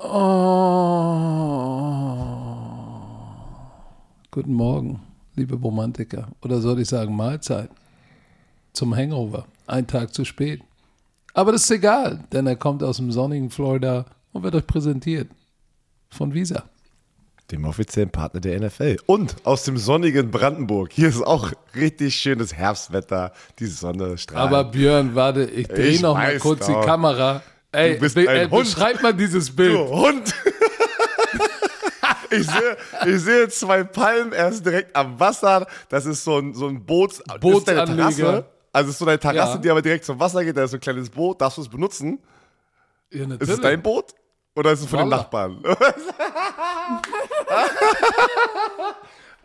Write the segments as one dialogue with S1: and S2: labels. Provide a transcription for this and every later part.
S1: Oh. Guten Morgen, liebe Romantiker. Oder soll ich sagen Mahlzeit? Zum Hangover. Ein Tag zu spät. Aber das ist egal, denn er kommt aus dem sonnigen Florida und wird euch präsentiert von Visa.
S2: Dem offiziellen Partner der NFL. Und aus dem sonnigen Brandenburg. Hier ist auch richtig schönes Herbstwetter. Die Sonne strahlt.
S1: Aber Björn, warte, ich drehe noch mal kurz
S2: doch.
S1: die Kamera. Ey,
S2: Du bist
S1: be
S2: ein
S1: äh,
S2: Hund.
S1: beschreib mal dieses Bild.
S2: Du Hund! Ich sehe, ich sehe zwei Palmen erst direkt am Wasser. Das ist so ein, so ein Boot. Das ist deine
S1: Bootsanleger.
S2: Terrasse. Also es ist so eine Terrasse,
S1: Ja.
S2: die aber direkt zum Wasser geht. Da ist so ein kleines Boot. Darfst du es benutzen?
S1: Ja,
S2: Ist es dein Boot? Oder ist es von den
S1: Wallah.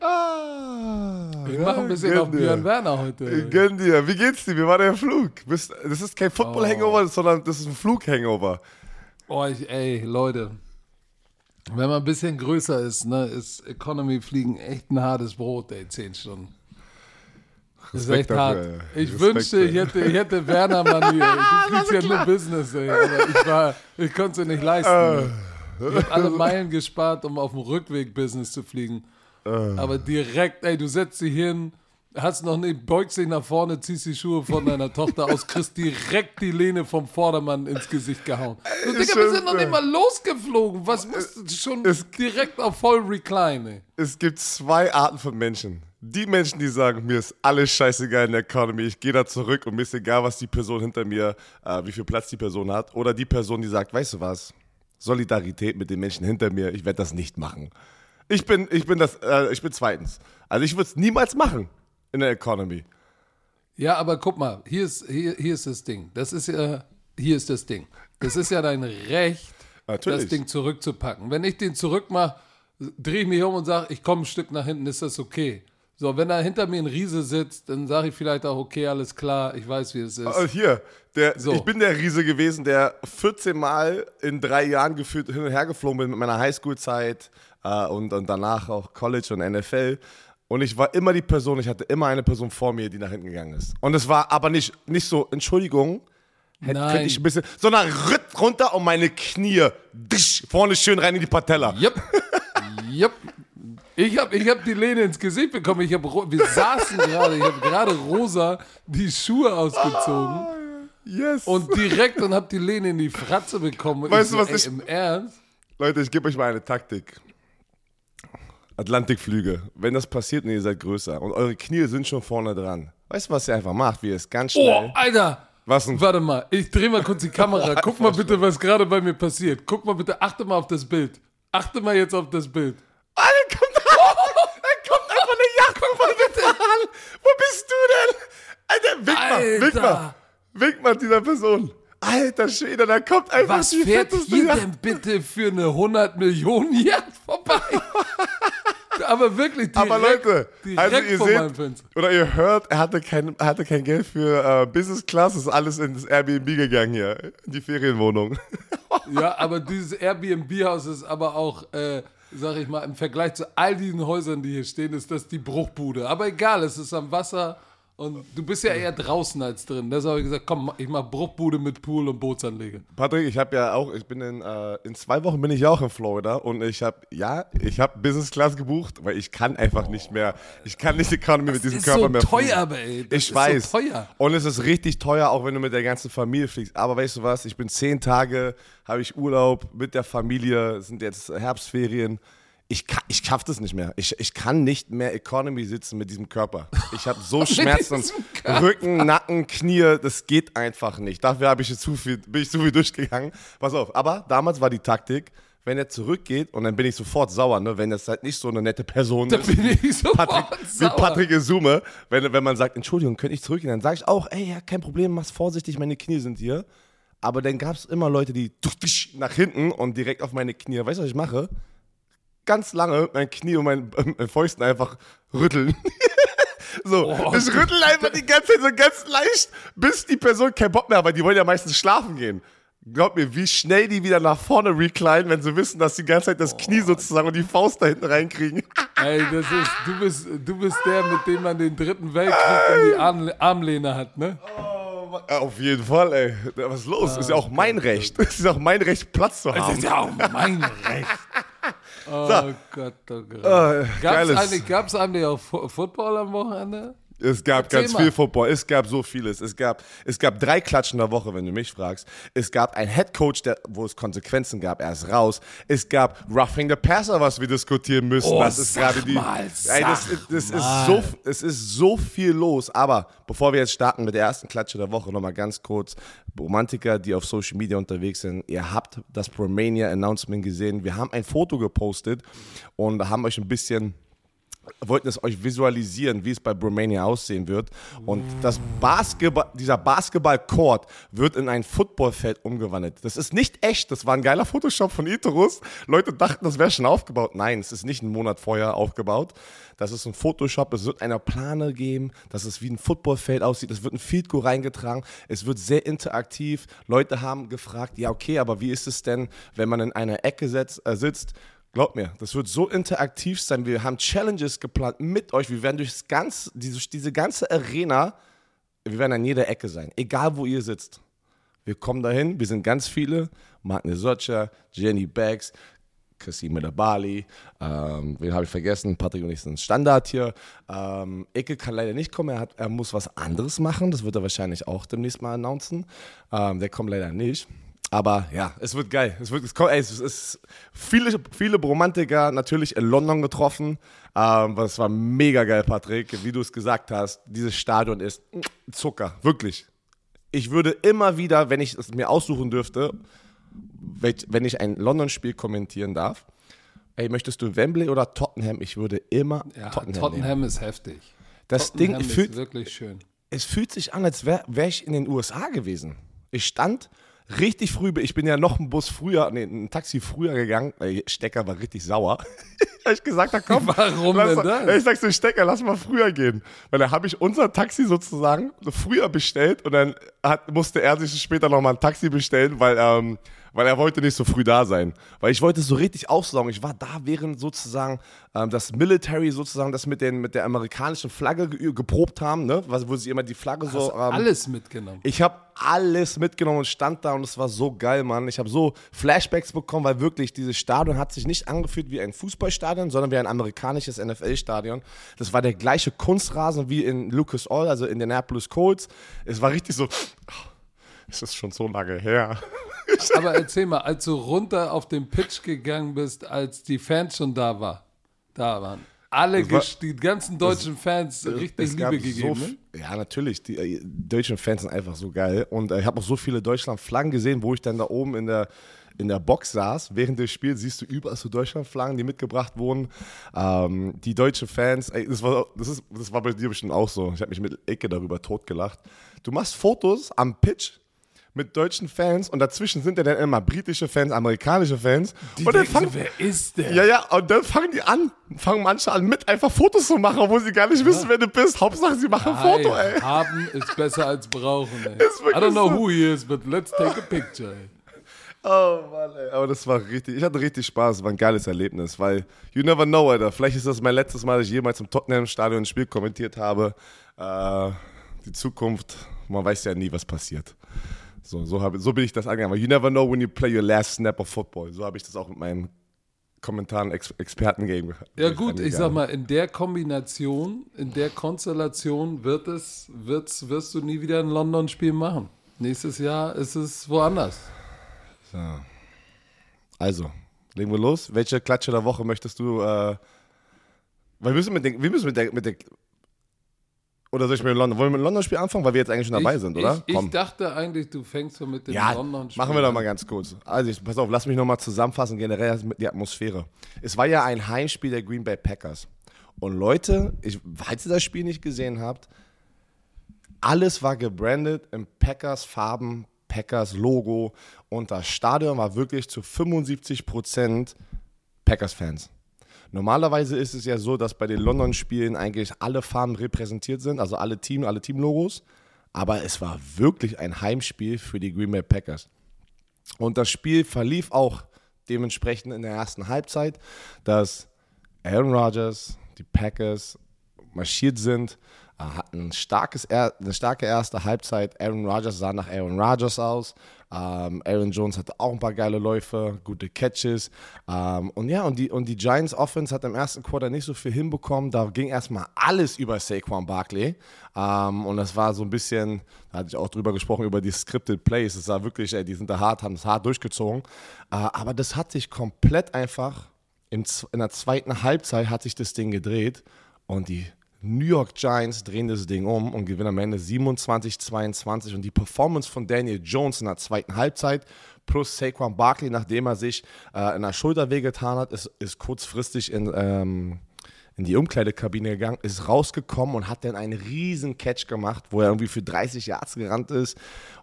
S2: Nachbarn?
S1: Ich mache ein bisschen auf
S2: dir.
S1: Björn Werner heute.
S2: Gönn dir. Wie geht's dir? Wie war der Flug? Das ist kein
S1: Oh.
S2: Football-Hangover, sondern das ist ein Flug-Hangover.
S1: Oh, ich, ey, Leute. Wenn man ein bisschen größer ist, ne, ist Economy fliegen echt ein hartes Brot, ey, zehn Stunden. Das ist
S2: Respekt
S1: echt hart.
S2: dafür.
S1: Ich
S2: Respekt,
S1: wünschte, ich hätte, ich hätte Werner Mann hier. Du fliegst ja nur Business, ey. Aber ich, war, ich konnte es nicht leisten.
S2: Äh.
S1: Ich habe alle Meilen gespart, um auf dem Rückweg Business zu fliegen.
S2: Äh.
S1: Aber direkt, ey, du setzt dich hin, hast noch nicht, beugst dich nach vorne, ziehst die Schuhe von deiner Tochter aus, kriegst direkt die Lehne vom Vordermann ins Gesicht gehauen. Du, Digga, wir sind noch nicht mal losgeflogen. Was musst du schon
S2: es-
S1: direkt auf voll Recline, ey.
S2: Es gibt zwei Arten von Menschen. Die Menschen, die sagen, mir ist alles scheißegal in der Economy, ich gehe da zurück und mir ist egal, was die Person hinter mir, äh, wie viel Platz die Person hat. Oder die Person, die sagt, weißt du was, Solidarität mit den Menschen hinter mir, ich werde das nicht machen. Ich bin, ich bin das, äh, ich bin zweitens. Also ich würde es niemals machen in der Economy.
S1: Ja, aber guck mal, hier ist, hier, hier ist das Ding. Das ist ja, hier ist das Ding. Das ist ja dein Recht,
S2: Natürlich.
S1: das Ding zurückzupacken. Wenn ich den zurückmache, drehe ich mich um und sage, ich komme ein Stück nach hinten, ist das okay. So, wenn da hinter mir ein Riese sitzt, dann sage ich vielleicht auch, okay, alles klar, ich weiß, wie es ist.
S2: Also hier, der,
S1: So.
S2: ich bin der Riese gewesen, der 14 Mal in drei Jahren gefühlt hin und her geflogen bin mit meiner Highschool-Zeit äh, und, und danach auch College und NFL. Und ich war immer die Person, ich hatte immer eine Person vor mir, die nach hinten gegangen ist. Und es war aber nicht, nicht so, Entschuldigung, hätte
S1: Nein.
S2: könnte ich ein bisschen, sondern ritt runter und meine Knie, disch, vorne schön rein in die Patella.
S1: Jupp. Jupp. Ich habe ich hab die Lehne ins Gesicht bekommen. Ich hab, wir saßen gerade, ich habe gerade rosa die Schuhe ausgezogen.
S2: Yes.
S1: Und direkt und hab die Lehne in die Fratze bekommen.
S2: Weißt du,
S1: so,
S2: was
S1: ey,
S2: ich-
S1: Im Ernst?
S2: Leute, ich gebe euch mal eine Taktik. Atlantikflüge. Wenn das passiert und ihr seid größer und eure Knie sind schon vorne dran. Weißt du, was ihr einfach macht? Wie ihr es ganz
S1: Oh,
S2: schnell.
S1: Alter!
S2: Was denn?
S1: Warte mal, ich drehe mal kurz die Kamera. Guck mal bitte, was gerade bei mir passiert. Guck mal bitte, achte mal auf das Bild. Achte mal jetzt auf das Bild.
S2: Alter, kommt da! Da kommt einfach eine Jacke von bitte an! Wo bist du denn? Alter, wink mal, wink mal. Wink mal dieser Person. Alter Schwede, da kommt einfach
S1: Was
S2: die
S1: fährt hier denn bitte für eine 100 Millionen Yacht vorbei? Aber wirklich direkt,
S2: Aber Leute,
S1: direkt
S2: also ihr seht, oder ihr hört, er hatte kein, er hatte kein Geld für äh, Business Class, ist alles ins Airbnb gegangen hier, in die Ferienwohnung.
S1: Ja, aber dieses Airbnb-Haus ist aber auch, äh, sag ich mal, im Vergleich zu all diesen Häusern, die hier stehen, ist das die Bruchbude. Aber egal, es ist am Wasser und du bist ja eher draußen als drin. Deshalb habe ich gesagt, komm, ich mach Bruchbude mit Pool und Bootsanlege.
S2: Patrick, ich habe ja auch, ich bin in, äh, in zwei Wochen bin ich ja auch in Florida und ich habe, ja, ich habe Business Class gebucht, weil ich kann einfach nicht mehr, ich kann nicht Economy mit diesem Körper
S1: so
S2: mehr
S1: teuer,
S2: fliegen.
S1: aber ey, das
S2: ich
S1: ist
S2: weiß.
S1: so teuer.
S2: Und es ist richtig teuer, auch wenn du mit der ganzen Familie fliegst. Aber weißt du was, ich bin zehn Tage, habe ich Urlaub mit der Familie, sind jetzt Herbstferien. Ich, ich schaff das nicht mehr. Ich, ich kann nicht mehr Economy sitzen mit diesem Körper. Ich habe so Schmerzen. Rücken, Nacken, Knie, das geht einfach nicht. Dafür habe ich jetzt zu viel, bin ich zu viel durchgegangen. Pass auf, aber damals war die Taktik, wenn er zurückgeht und dann bin ich sofort sauer, ne? wenn das halt nicht so eine nette Person
S1: Da
S2: ist.
S1: bin ich sofort
S2: Patrick, wie
S1: sauer.
S2: Patrick Isume, wenn, wenn man sagt, Entschuldigung, könnte ich zurückgehen, dann sage ich auch, ey, ja, kein Problem, mach's vorsichtig, meine Knie sind hier. Aber dann gab es immer Leute, die nach hinten und direkt auf meine Knie. Weißt du, was ich mache? Ganz lange mein Knie und mein, äh, Fäusten einfach rütteln. so,
S1: Oh,
S2: ich rüttel einfach die ganze Zeit so ganz leicht, bis die Person keinen Bock mehr hat, weil die wollen ja meistens schlafen gehen. Glaub mir, wie schnell die wieder nach vorne reclinen, wenn sie wissen, dass sie die ganze Zeit das Knie sozusagen und die Faust da hinten reinkriegen.
S1: Ey, das ist, du bist, du bist der, mit dem man den dritten Weltkrieg in die Arm, Armlehne hat, ne?
S2: Oh auf jeden Fall, ey. Was ist los? ist ja auch mein Recht. Es ist auch mein Recht, Platz zu
S1: Das
S2: haben.
S1: ist ja auch mein Recht. Oh Gott, oh Gott.
S2: Äh,
S1: Gab's
S2: geiles-
S1: eigentlich, gab's eigentlich auch Football am Wochenende?
S2: Es gab
S1: Erzähl
S2: ganz
S1: mal.
S2: viel Football, es gab so vieles. Es gab, es gab drei Klatschen der Woche, wenn du mich fragst. Es gab einen Headcoach, der, wo es Konsequenzen gab, er ist raus. Es gab Roughing the Passer, was wir diskutieren müssen.
S1: Oh,
S2: das ist
S1: sag
S2: gerade die.
S1: mal,
S2: Ey, das, das ist so, es ist so viel los. Aber bevor wir jetzt starten mit der ersten Klatsche der Woche, nochmal ganz kurz. Romantiker, die auf Social Media unterwegs sind, ihr habt das Romania Announcement gesehen. Wir haben ein Foto gepostet und haben euch ein bisschen wollten es euch visualisieren, wie es bei Romania aussehen wird. Und das Basketball, dieser Basketball-Court wird in ein Footballfeld umgewandelt. Das ist nicht echt. Das war ein geiler Photoshop von Itorus. Leute dachten, das wäre schon aufgebaut. Nein, es ist nicht einen Monat vorher aufgebaut. Das ist ein Photoshop. Es wird eine Plane geben, dass es wie ein Footballfeld aussieht. Es wird ein Field reingetragen. Es wird sehr interaktiv. Leute haben gefragt, ja okay, aber wie ist es denn, wenn man in einer Ecke setzt, äh, sitzt? Glaubt mir, das wird so interaktiv sein. Wir haben Challenges geplant mit euch. Wir werden durchs ganz, diese, ganze Arena, wir werden an jeder Ecke sein, egal wo ihr sitzt. Wir kommen dahin, wir sind ganz viele. Martin Socha, Jenny Baggs, Kassim Medabali, ähm, wen habe ich vergessen? Patrick und ich sind Standard hier. Ähm, Ecke kann leider nicht kommen, er, hat, er muss was anderes machen. Das wird er wahrscheinlich auch demnächst mal announcen. Ähm, der kommt leider nicht. Aber ja, es wird geil. Es, wird, es, kommt, ey, es ist viele, viele Romantiker natürlich in London getroffen. Ähm, das war mega geil, Patrick. Wie du es gesagt hast, dieses Stadion ist Zucker, wirklich. Ich würde immer wieder, wenn ich es mir aussuchen dürfte, wenn ich ein London-Spiel kommentieren darf, ey, möchtest du Wembley oder Tottenham? Ich würde immer
S1: Ja,
S2: Tottenham,
S1: Tottenham,
S2: nehmen.
S1: ist heftig.
S2: Das
S1: Tottenham
S2: Ding fühlt,
S1: wirklich schön.
S2: es fühlt sich an, als wäre wär ich in den USA gewesen. Ich stand richtig früh, ich bin ja noch einen Bus früher, nee, ein Taxi früher gegangen. Ey, Stecker war richtig sauer. Weil ich gesagt habe, komm,
S1: Warum
S2: lass,
S1: denn das?
S2: Ich sag so, Stecker, lass mal früher gehen. Weil da habe ich unser Taxi sozusagen früher bestellt und dann hat, musste er sich später nochmal ein Taxi bestellen, weil, ähm, weil er wollte nicht so früh da sein. Weil ich wollte es so richtig aufsaugen. Ich war da, während sozusagen ähm, das Military sozusagen das mit, den, mit der amerikanischen Flagge ge geprobt haben, ne? Was- wo sie immer die Flagge so...
S1: Hast
S2: Ähm,
S1: alles mitgenommen.
S2: ich habe alles mitgenommen und stand da und es war so geil, Mann. Ich habe so Flashbacks bekommen, weil wirklich dieses Stadion hat sich nicht angefühlt wie ein Fußballstadion, sondern wie ein amerikanisches NFL-Stadion. Das war der gleiche Kunstrasen wie in Lucas Oil, also in den Annapolis Colts. Es war richtig so, es ist schon so lange her.
S1: Aber erzähl mal, als du runter auf den Pitch gegangen bist, als die Fans schon da war, da waren alle,
S2: war-
S1: die ganzen deutschen Fans richtig
S2: Es
S1: Liebe gegeben.
S2: So,
S1: ne?
S2: ja, natürlich. Die äh, deutschen Fans sind einfach so geil. Und äh, ich habe auch so viele Deutschland-Flaggen gesehen, wo ich dann da oben in der, in der Box saß. Während des Spiels siehst du überall so Deutschland-Flaggen, die mitgebracht wurden. Ähm, die deutschen Fans, ey, das, war, das, ist, das war bei dir bestimmt auch so. Ich habe mich mit Ecke darüber totgelacht. Du machst Fotos am Pitch mit deutschen Fans und dazwischen sind ja dann immer britische Fans, amerikanische Fans.
S1: Die
S2: und dann
S1: denken so,
S2: fangen,
S1: wer ist der?
S2: ja, ja, und dann fangen die an, fangen manche an, mit einfach Fotos zu machen, obwohl sie gar nicht wissen, wer du bist. Hauptsache, sie machen ein Foto, ey.
S1: Haben ist besser als brauchen. Ey. I don't know who he is, but let's take a picture. Ey.
S2: Oh Mann, ey. Aber das war richtig, ich hatte richtig Spaß, es war ein geiles Erlebnis, weil you never know, Alter. Vielleicht ist das mein letztes Mal, dass ich jemals im Tottenham-Stadion ein Spiel kommentiert habe. Äh, die Zukunft, man weiß ja nie, was passiert. So, so, hab, so bin ich das angegangen. Weil You never know when you play your last snap of football. So habe ich das auch mit meinem Kommentaren Ex Experten-Game
S1: Ja gut, ich sag mal, in der Kombination, in der Konstellation wird es, wird's, wirst du nie wieder ein London-Spiel machen. Nächstes Jahr ist es woanders.
S2: Also, legen wir los. Welche Klatsche der Woche möchtest du? Äh, weil wir müssen mit, den, wir müssen mit der, mit der. Oder soll ich mit dem London? Wollen wir mit dem London-Spiel anfangen, weil wir jetzt eigentlich schon dabei
S1: ich,
S2: sind, oder?
S1: Ich, ich dachte eigentlich, du fängst so mit dem
S2: ja,
S1: London-Spiel
S2: machen wir doch mal ganz kurz. Also, ich, pass auf, lass mich nochmal zusammenfassen, generell die Atmosphäre. Es war ja ein Heimspiel der Green Bay Packers. Und Leute, ich, falls ihr das Spiel nicht gesehen habt, alles war gebrandet in Packers Farben, Packers Logo und das Stadion war wirklich zu 75% Packers Fans. Normalerweise ist es ja so, dass bei den London-Spielen eigentlich alle Farben repräsentiert sind, also alle Team, alle Teamlogos. Aber es war wirklich ein Heimspiel für die Green Bay Packers. Und das Spiel verlief auch dementsprechend in der ersten Halbzeit, dass Aaron Rodgers, die Packers marschiert sind. Äh, hatten ein starkes, eine starke erste Halbzeit. Aaron Rodgers sah nach Aaron Rodgers aus. Ähm, Aaron Jones hatte auch ein paar geile Läufe, gute Catches. Ähm, und ja, und die, und die Giants Offense hat im ersten Quarter nicht so viel hinbekommen. Da ging erstmal alles über Saquon Barkley. Ähm, und das war so ein bisschen, da hatte ich auch drüber gesprochen, über die Scripted Plays. Es war wirklich, ey, die sind da hart, haben es hart durchgezogen. Äh, aber das hat sich komplett einfach, im, in der zweiten Halbzeit hat sich das Ding gedreht. Und die New York Giants drehen das Ding um und gewinnen am Ende 27-22. Und die Performance von Daniel Jones in der zweiten Halbzeit plus Saquon Barkley, nachdem er sich äh, in der Schulter wehgetan hat, ist, ist kurzfristig in, ähm, in die Umkleidekabine gegangen, ist rausgekommen und hat dann einen riesen Catch gemacht, wo er irgendwie für 30 Yards gerannt ist.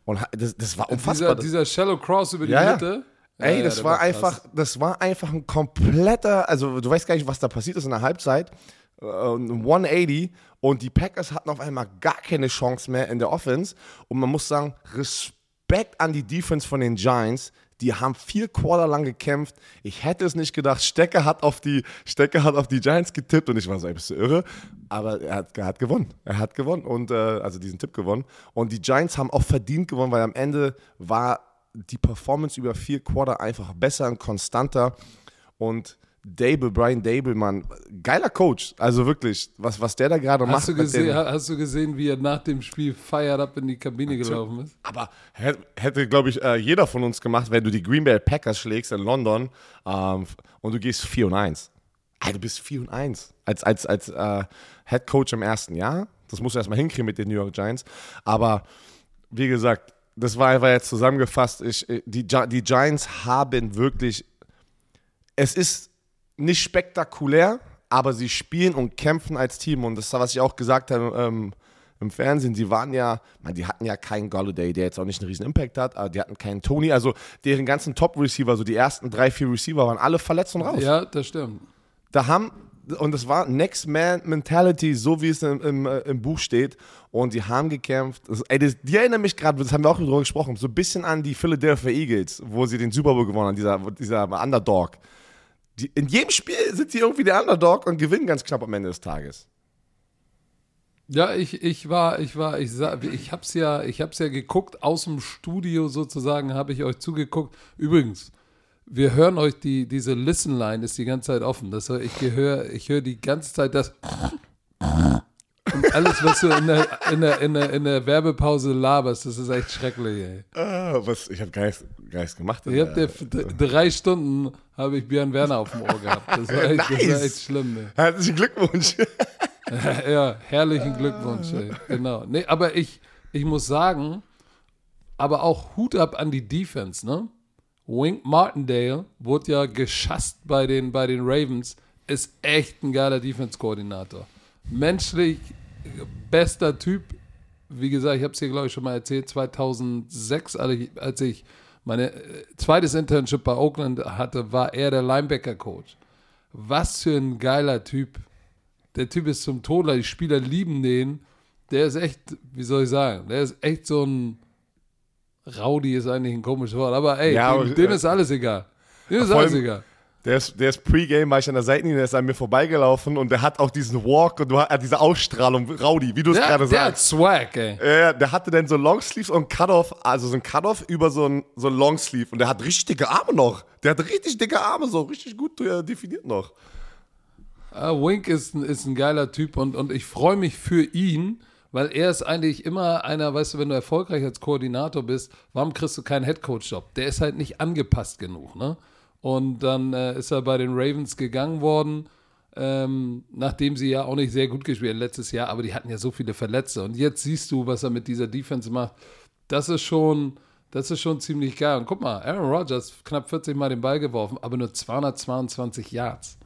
S2: Und das, das war unfassbar.
S1: Dieser, dieser Shallow Cross über die ja, Mitte.
S2: Ja. Ey, das ja, war, einfach, das war einfach ein kompletter, also du weißt gar nicht, was da passiert ist in der Halbzeit. 180 äh, und die Packers hatten auf einmal gar keine Chance mehr in der Offense. Und man muss sagen, Respekt an die Defense von den Giants. Die haben vier Quarter lang gekämpft. Ich hätte es nicht gedacht. Stecker hat auf die, Stecker hat auf die Giants getippt und ich war so, ein bisschen irre. Aber er hat, er hat gewonnen. Er hat gewonnen und äh, also diesen Tipp gewonnen. Und die Giants haben auch verdient gewonnen, weil am Ende war die Performance über vier Quarter einfach besser und konstanter. Und Dable, Brian Dable, Mann, geiler Coach. Also wirklich, was, was der da gerade macht.
S1: Du gesehen, hast du gesehen, wie er nach dem Spiel fired up in die Kabine gelaufen ist?
S2: Aber hätte, glaube ich, äh, jeder von uns gemacht, wenn du die Green Bay Packers schlägst in London ähm, und du gehst 4 und 1. Alter, du bist 4 und 1. Als, als, als äh, Head Coach im ersten Jahr. Das musst du erstmal hinkriegen mit den New York Giants. Aber wie gesagt, das war einfach jetzt zusammengefasst. Ich, äh, die, die Giants haben wirklich. Es ist nicht spektakulär, aber sie spielen und kämpfen als Team. Und das ist, was ich auch gesagt habe ähm, im Fernsehen. Sie waren ja, man, die hatten ja keinen Golladay, der jetzt auch nicht einen riesen Impact hat, aber die hatten keinen Tony. Also deren ganzen Top-Receiver, so die ersten drei, vier Receiver, waren alle verletzt und raus.
S1: Ja, das stimmt.
S2: Da haben, und das war Next Man Mentality, so wie es im, im, äh, im Buch steht. Und die haben gekämpft. Das, ey, das, die erinnern mich gerade, das haben wir auch drüber gesprochen, so ein bisschen an die Philadelphia Eagles, wo sie den Super Bowl gewonnen haben, dieser, dieser Underdog die, in jedem Spiel sind sie irgendwie der Underdog und gewinnen ganz knapp am Ende des Tages.
S1: Ja, ich, ich war, ich war, ich ich hab's ja, ich hab's ja geguckt, aus dem Studio sozusagen habe ich euch zugeguckt. Übrigens, wir hören euch die, diese Listen-Line ist die ganze Zeit offen. Das, ich höre ich hör die ganze Zeit das und alles, was du in der, in, der, in, der, in der Werbepause laberst, das ist echt schrecklich, ey.
S2: Ah, was, ich habe gar, nichts, gar nichts gemacht.
S1: Ich hab der, drei Stunden habe ich Björn Werner auf dem Ohr gehabt. Das war echt, nice. das war echt schlimm, ey.
S2: Herzlichen Glückwunsch.
S1: ja, herrlichen Glückwunsch, ey. Genau. Nee, aber ich, ich muss sagen, aber auch Hut ab an die Defense, ne? Wink Martindale wurde ja geschasst bei den, bei den Ravens, ist echt ein geiler Defense-Koordinator. Menschlich bester Typ. Wie gesagt, ich habe es hier, glaube ich, schon mal erzählt, 2006, als ich meine äh, zweites Internship bei Oakland hatte, war er der Linebacker-Coach. Was für ein geiler Typ. Der Typ ist zum Todler, die Spieler lieben den. Der ist echt, wie soll ich sagen, der ist echt so ein Rowdy ist eigentlich ein komisches Wort, aber ey, ja, dem, dem, ist alles egal. Dem ist alles egal.
S2: Der ist, der ist Pre-Game, war ich an der Seitenlinie, der ist an mir vorbeigelaufen und der hat auch diesen Walk und du hat diese Ausstrahlung, Rowdy, wie du es gerade sagst. Der hat
S1: Swag, ey.
S2: Ja, der hatte dann so Longsleeves und Cut-Off, also so ein Cut-Off über so ein, so ein Longsleeve und der hat richtig dicke Arme noch. Der hat richtig dicke Arme, so richtig gut definiert noch.
S1: Uh, Wink ist ein, ist ein geiler Typ und, und ich freue mich für ihn, weil er ist eigentlich immer einer, weißt du, wenn du erfolgreich als Koordinator bist, warum kriegst du keinen Headcoach-Job? Der ist halt nicht angepasst genug, ne? Und dann äh, ist er bei den Ravens gegangen worden, ähm, nachdem sie ja auch nicht sehr gut gespielt haben letztes Jahr, aber die hatten ja so viele Verletzte. Und jetzt siehst du, was er mit dieser Defense macht. Das ist schon, das ist schon ziemlich geil. Und guck mal, Aaron Rodgers knapp 40 Mal den Ball geworfen, aber nur 222 Yards.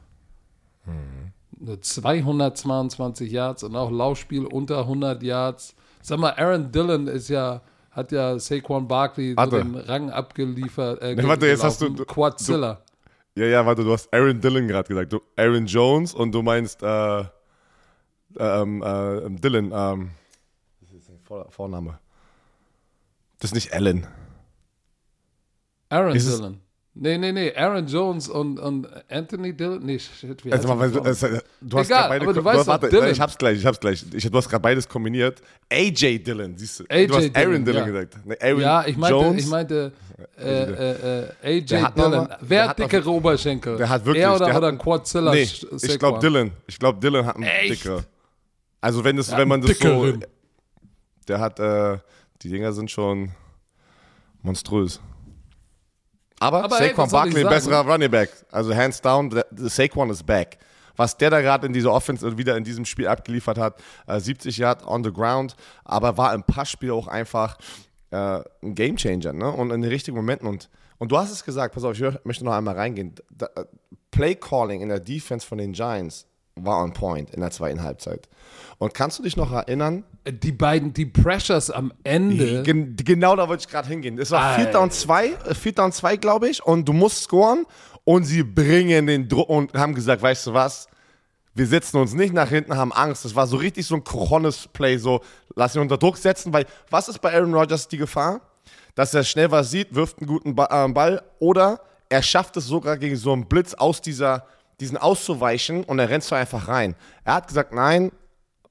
S1: Mhm. Nur 222 Yards und auch Laufspiel unter 100 Yards. Sag mal, Aaron Dillon ist ja hat ja Saquon Barkley so den Rang abgeliefert. Äh,
S2: nee, warte, jetzt hast du.
S1: Quadzilla.
S2: Du, ja, ja, warte, du hast Aaron Dillon gerade gesagt. Du, Aaron Jones und du meinst äh, ähm, äh, Dillon. Ähm, das ist ein Vor Vorname. Das ist nicht Allen.
S1: Aaron ist Dillon. Nee, nee, nee. Aaron Jones und, und Anthony Dillon. Nee, shit, wie
S2: Also, mal, du hast
S1: Egal,
S2: beide
S1: aber du weißt doch,
S2: warte,
S1: Dillon.
S2: Ich hab's gleich, ich hab's gleich. Ich, du hast gerade beides kombiniert. AJ Dillon, siehst du.
S1: AJ
S2: du hast Aaron
S1: Dillon,
S2: Dillon
S1: ja.
S2: gesagt. Nee, Aaron
S1: Ja, ich meinte,
S2: Jones,
S1: ich meinte äh, äh, äh, AJ
S2: hat
S1: Dillon.
S2: mal-
S1: Wer hat
S2: hat auf-
S1: dickere Oberschenkel?
S2: der hat wirklich.
S1: Er oder,
S2: der
S1: oder
S2: hat,
S1: Quadzilla?
S2: Nee, ich glaube? Dillon. Ich glaube Dillon hat einen
S1: Echt?
S2: dickere. Also wenn,
S1: hat
S2: wenn man das so... Der hat, äh, die Dinger sind schon monströs. Aber,
S1: Aber hey,
S2: Saquon
S1: ich
S2: Barkley, besserer Running Back. Also hands down, der Saquon ist back. Was der da gerade in dieser Offense und wieder in diesem Spiel abgeliefert hat, äh, 70 Yard on the ground, aber war im Passspiel auch einfach äh, ein Gamechanger ne? und in den richtigen Momenten. Und, und du hast es gesagt, pass auf, ich möchte noch einmal reingehen. Da, äh, Play Calling in der Defense von den Giants war on point in der zweiten Halbzeit. Und kannst du dich noch erinnern,
S1: Die beiden, die Pressures am Ende.
S2: Gen genau da wollte ich gerade hingehen. Es war
S1: Alter.
S2: Vierter und zwei, äh, Vierter und zwei, glaube ich, und du musst scoren und sie bringen den Druck und haben gesagt, weißt du was, wir setzen uns nicht nach hinten, haben Angst. Das war so richtig so ein Cojones-Play, so lass ihn unter Druck setzen, weil was ist bei Aaron Rodgers die Gefahr? Dass er schnell was sieht, wirft einen guten äh, Ball oder er schafft es sogar gegen so einen Blitz aus dieser, diesen auszuweichen und er rennt so einfach rein. Er hat gesagt, nein,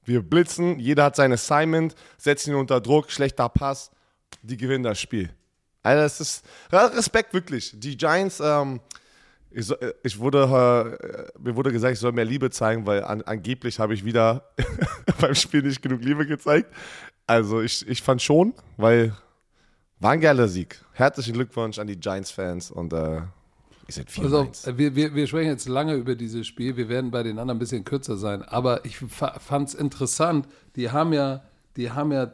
S2: wir blitzen, jeder hat sein Assignment, setzen ihn unter Druck, schlechter Pass, die gewinnen das Spiel. Also das ist Respekt wirklich. Die Giants, ähm, ich, äh, ich wurde, äh, mir wurde gesagt, ich soll mehr Liebe zeigen, weil an, angeblich habe ich wieder beim Spiel nicht genug Liebe gezeigt. Also ich, ich fand schon, weil war ein geiler Sieg. Herzlichen Glückwunsch an die Giants-Fans und äh, ihr seid
S1: Also, wir, wir, wir sprechen jetzt lange über dieses Spiel. Wir werden bei den anderen ein bisschen kürzer sein. Aber ich fand es interessant. Die haben ja, die haben ja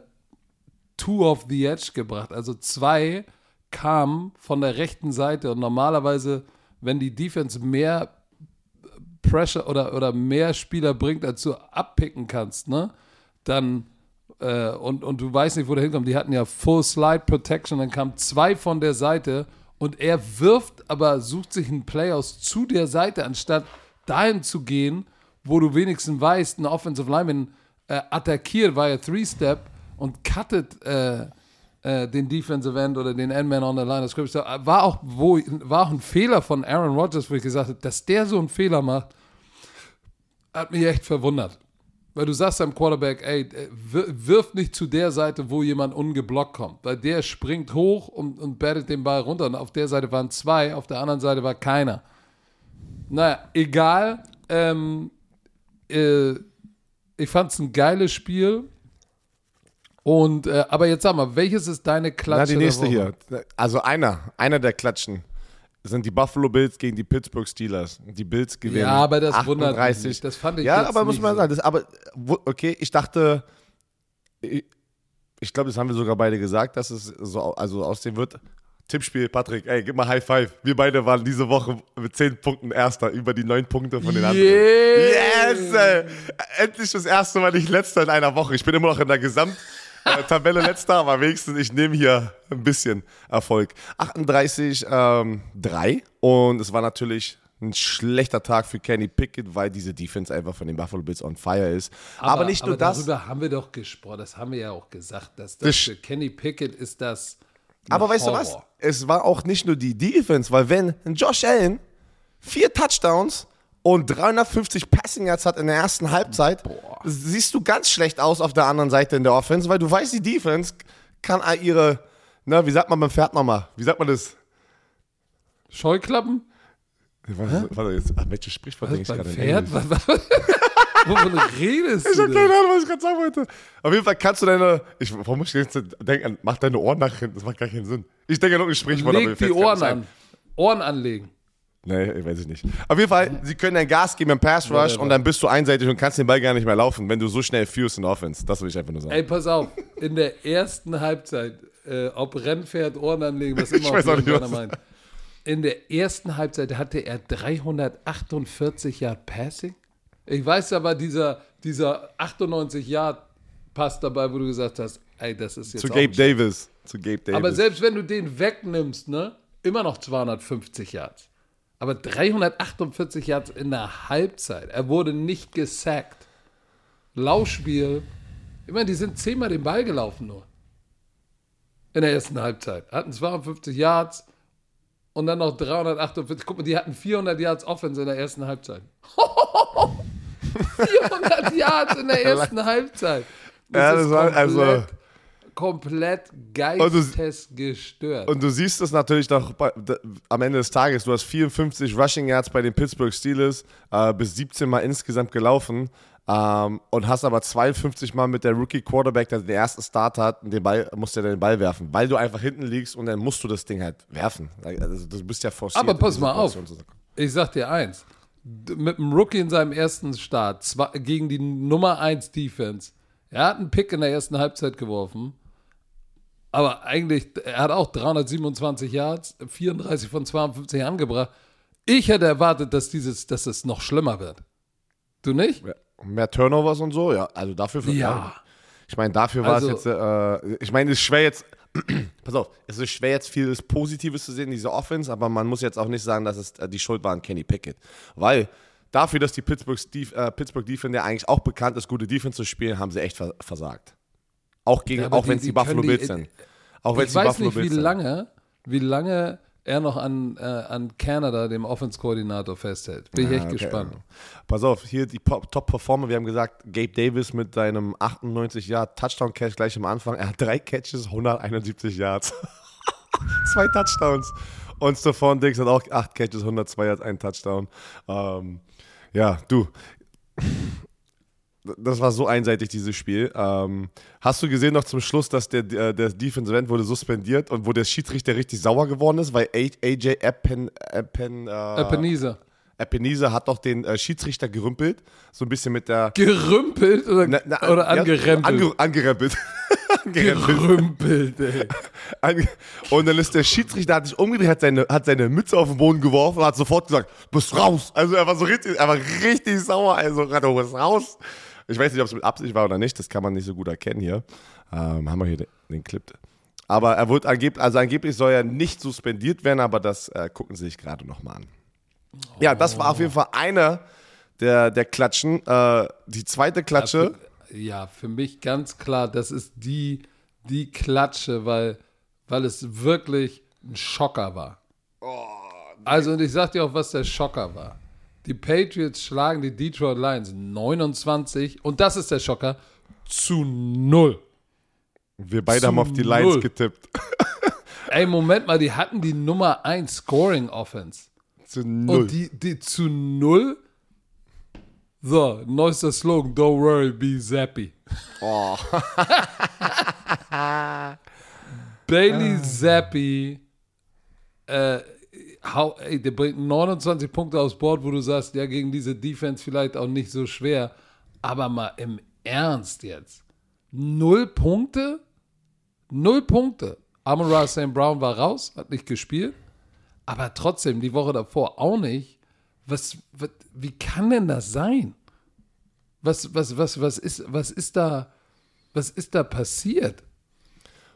S1: two of the edge gebracht. Also zwei kamen von der rechten Seite. Und normalerweise, wenn die Defense mehr Pressure oder, oder mehr Spieler bringt, als du abpicken kannst, ne, dann äh, und, und du weißt nicht, wo der hinkommt. Die hatten ja Full Slide Protection, dann kamen zwei von der Seite und er wirft, aber sucht sich einen Play aus zu der Seite, anstatt dahin zu gehen, wo du wenigstens weißt, ein Offensive Lineman äh, attackiert, ja Three-Step und cuttet äh, äh, den Defensive End oder den Endman on the line of scrimmage. War auch, wo, war auch ein Fehler von Aaron Rodgers, wo ich gesagt habe, dass der so einen Fehler macht, hat mich echt verwundert. Weil du sagst am Quarterback, ey, äh, wir- wirf nicht zu der Seite, wo jemand ungeblockt kommt. Weil der springt hoch und, und battet den Ball runter. Und auf der Seite waren zwei, auf der anderen Seite war keiner. Naja, egal. Ähm, äh, ich fand es ein geiles Spiel. Und, äh, aber jetzt sag mal, welches ist deine Klatsche?
S2: Na, die nächste hier. Also einer, einer der Klatschen sind die Buffalo Bills gegen die Pittsburgh Steelers. Die Bills gewinnen.
S1: Ja, aber das wundert mich
S2: 38.
S1: nicht. Das fand ich
S2: Ja, aber muss man sagen, das, aber okay, ich dachte, ich, ich glaube, das haben wir sogar beide gesagt, dass es so also aussehen wird. Tippspiel, Patrick, ey, gib mal High Five. Wir beide waren diese Woche mit 10 Punkten Erster über die 9 Punkte von den anderen.
S1: Yeah.
S2: Yes! Ey. Endlich das erste Mal nicht Letzter in einer Woche. Ich bin immer noch in der Gesamt. Äh, Tabelle letzter, aber wenigstens ich nehme hier ein bisschen Erfolg. 38, ähm, 3 und es war natürlich ein schlechter Tag für Kenny Pickett, weil diese Defense einfach von den Buffalo Bills on fire ist. Aber, nicht nur das.
S1: Darüber haben wir doch gesprochen, das haben wir ja auch gesagt, dass das
S2: Das-
S1: Kenny Pickett ist das.
S2: Aber weißt du was?
S1: Horror.
S2: Es war auch nicht nur die Defense, weil wenn Josh Allen vier Touchdowns und 350 Passing Yards hat in der ersten Halbzeit, siehst du ganz schlecht aus auf der anderen Seite in der Offense, weil du weißt, die Defense kann all ihre, na, wie sagt man beim Pferd nochmal? Wie sagt man das?
S1: Scheuklappen?
S2: Was, warte, jetzt, ah, welches Sprichwort denke ich gerade?
S1: Pferd? Wovon redest
S2: Ich
S1: du
S2: habe
S1: denn?
S2: keine Ahnung, was ich gerade sagen wollte. Auf jeden Fall kannst du deine, ich, warum muss ich jetzt denken, mach deine Ohren nach hinten, das macht gar keinen Sinn. Ich denke noch ein Sprichwort,
S1: Leg die Ohren an. Ohren anlegen.
S2: Nee, ich weiß ich nicht. Auf jeden Fall, sie können ein Gas geben im Pass Rush und dann bist du einseitig und kannst den Ball gar nicht mehr laufen, wenn du so schnell führst in der Offense. Das will ich einfach nur sagen.
S1: Ey, pass auf, in der ersten Halbzeit, äh, ob Rennpferd, Ohren anlegen, was immer
S2: Ich weiß auch nicht, was-
S1: meint. In der ersten Halbzeit hatte er 348 Yard Passing. Ich weiß aber, dieser, dieser 98 Yard Pass dabei, wo du gesagt hast, ey, das ist jetzt
S2: Zu Gabe. Davis. Zu Gabe Davis.
S1: Aber selbst wenn du den wegnimmst, ne, immer noch 250 Yards. Aber 348 Yards in der Halbzeit. Er wurde nicht gesackt. Laufspiel. Ich meine, die sind zehnmal den Ball gelaufen nur. In der ersten Halbzeit. Hatten 52 Yards. und dann noch 348. Guck mal, die hatten 400 Yards Offense in der ersten Halbzeit. 400 Yards in der ersten Halbzeit.
S2: Ja, das war- also-
S1: komplett geistesgestört.
S2: Und du siehst es natürlich noch bei, am Ende des Tages. Du hast 54 Rushing Yards bei den Pittsburgh Steelers, äh, bis 17 Mal insgesamt gelaufen ähm, und hast aber 52 Mal mit der Rookie Quarterback, der den ersten Start hat, den Ball, musst du den Ball werfen, weil du einfach hinten liegst und dann musst du das Ding halt werfen. Also, du bist ja forciert.
S1: Aber pass mal auf. Ich sag dir eins. Mit dem Rookie in seinem ersten Start zwei, gegen die Nummer 1 Defense. Er hat einen Pick in der ersten Halbzeit geworfen. Aber eigentlich, er hat auch 327 Yards, 34 von 52 angebracht. Ich hätte erwartet, dass dieses, dass es noch schlimmer wird. Du nicht?
S2: Ja. Mehr Turnovers und so, ja. Also dafür.
S1: Ja.
S2: Ich meine, dafür war
S1: Also-
S2: es jetzt, äh, ich meine, es ist schwer jetzt, pass auf, es ist schwer jetzt vieles Positives zu sehen in dieser Offense, aber man muss jetzt auch nicht sagen, dass es äh, die Schuld war an Kenny Pickett. Weil dafür, dass die Pittsburgh, Steve, äh, Pittsburgh Defense ja eigentlich auch bekannt ist, gute Defense zu spielen, haben sie echt vers versagt. Auch, gegen,
S1: Ja,
S2: auch wenn es die, Buffalo Bills sind. Auch wenn
S1: Ich weiß
S2: Buffalo
S1: nicht, wie
S2: Bills sind.
S1: lange, wie lange er noch an, äh, an Canada, dem Offense-Koordinator, festhält. Bin ich echt
S2: Okay.
S1: gespannt.
S2: Pass auf, hier die Top-Performer. Wir haben gesagt, Gabe Davis mit seinem 98 Yard Touchdown-Catch gleich am Anfang. Er hat drei Catches, 171 Yards. Zwei Touchdowns. Und Stephon Diggs hat auch acht Catches, 102 Yards, ein Touchdown. Ähm, ja, du. Das war so einseitig, dieses Spiel. Ähm, hast du gesehen noch zum Schluss, dass der, der, der Defensive End wurde suspendiert und wo der Schiedsrichter richtig sauer geworden ist, weil AJ Eppen, Eppen, äh,
S1: Ebenezer.
S2: Ebenezer hat doch den äh, Schiedsrichter gerümpelt, so ein bisschen mit der.
S1: Gerümpelt oder,
S2: Na- na-
S1: oder
S2: ja,
S1: angerempelt?
S2: Ange, angerempelt. angerempelt.
S1: Gerümpelt, ey.
S2: Und dann ist der Schiedsrichter, hat sich umgedreht, hat seine, hat seine Mütze auf den Boden geworfen und hat sofort gesagt, bist raus. Also er war so richtig, er war richtig sauer. Also, du bist raus. Ich weiß nicht, ob es mit Absicht war oder nicht, das kann man nicht so gut erkennen hier. Ähm, haben wir hier den, den Clip. Aber er wird angeblich, also angeblich soll er nicht suspendiert werden, aber das äh, gucken Sie sich gerade nochmal an. Ja, das war auf jeden Fall einer der, der Klatschen. Äh, die zweite Klatsche.
S1: Ja, für mich ganz klar, das ist die, die Klatsche, weil, weil es wirklich ein Schocker war. Also, und ich sag dir auch, was der Schocker war. Die Patriots schlagen die Detroit Lions 29, und das ist der Schocker, zu null.
S2: Wir beide
S1: Zu
S2: haben auf die Lions
S1: null.
S2: getippt.
S1: Ey, Moment mal, die hatten die Nummer 1 Scoring Offense.
S2: Zu null.
S1: Und die, die zu null. So, neuester Slogan, don't worry, be zappy.
S2: oh.
S1: Bailey Zappi, äh, hau, ey, der bringt 29 Punkte aufs Board, wo du sagst, ja, gegen diese Defense vielleicht auch nicht so schwer. Aber mal im Ernst jetzt. Null Punkte? Null Punkte. Amon St. Brown war raus, hat nicht gespielt. Aber trotzdem, die Woche davor auch nicht. Was, was, wie kann denn das sein? Was, was, was, was, ist, was, ist da, was ist da passiert?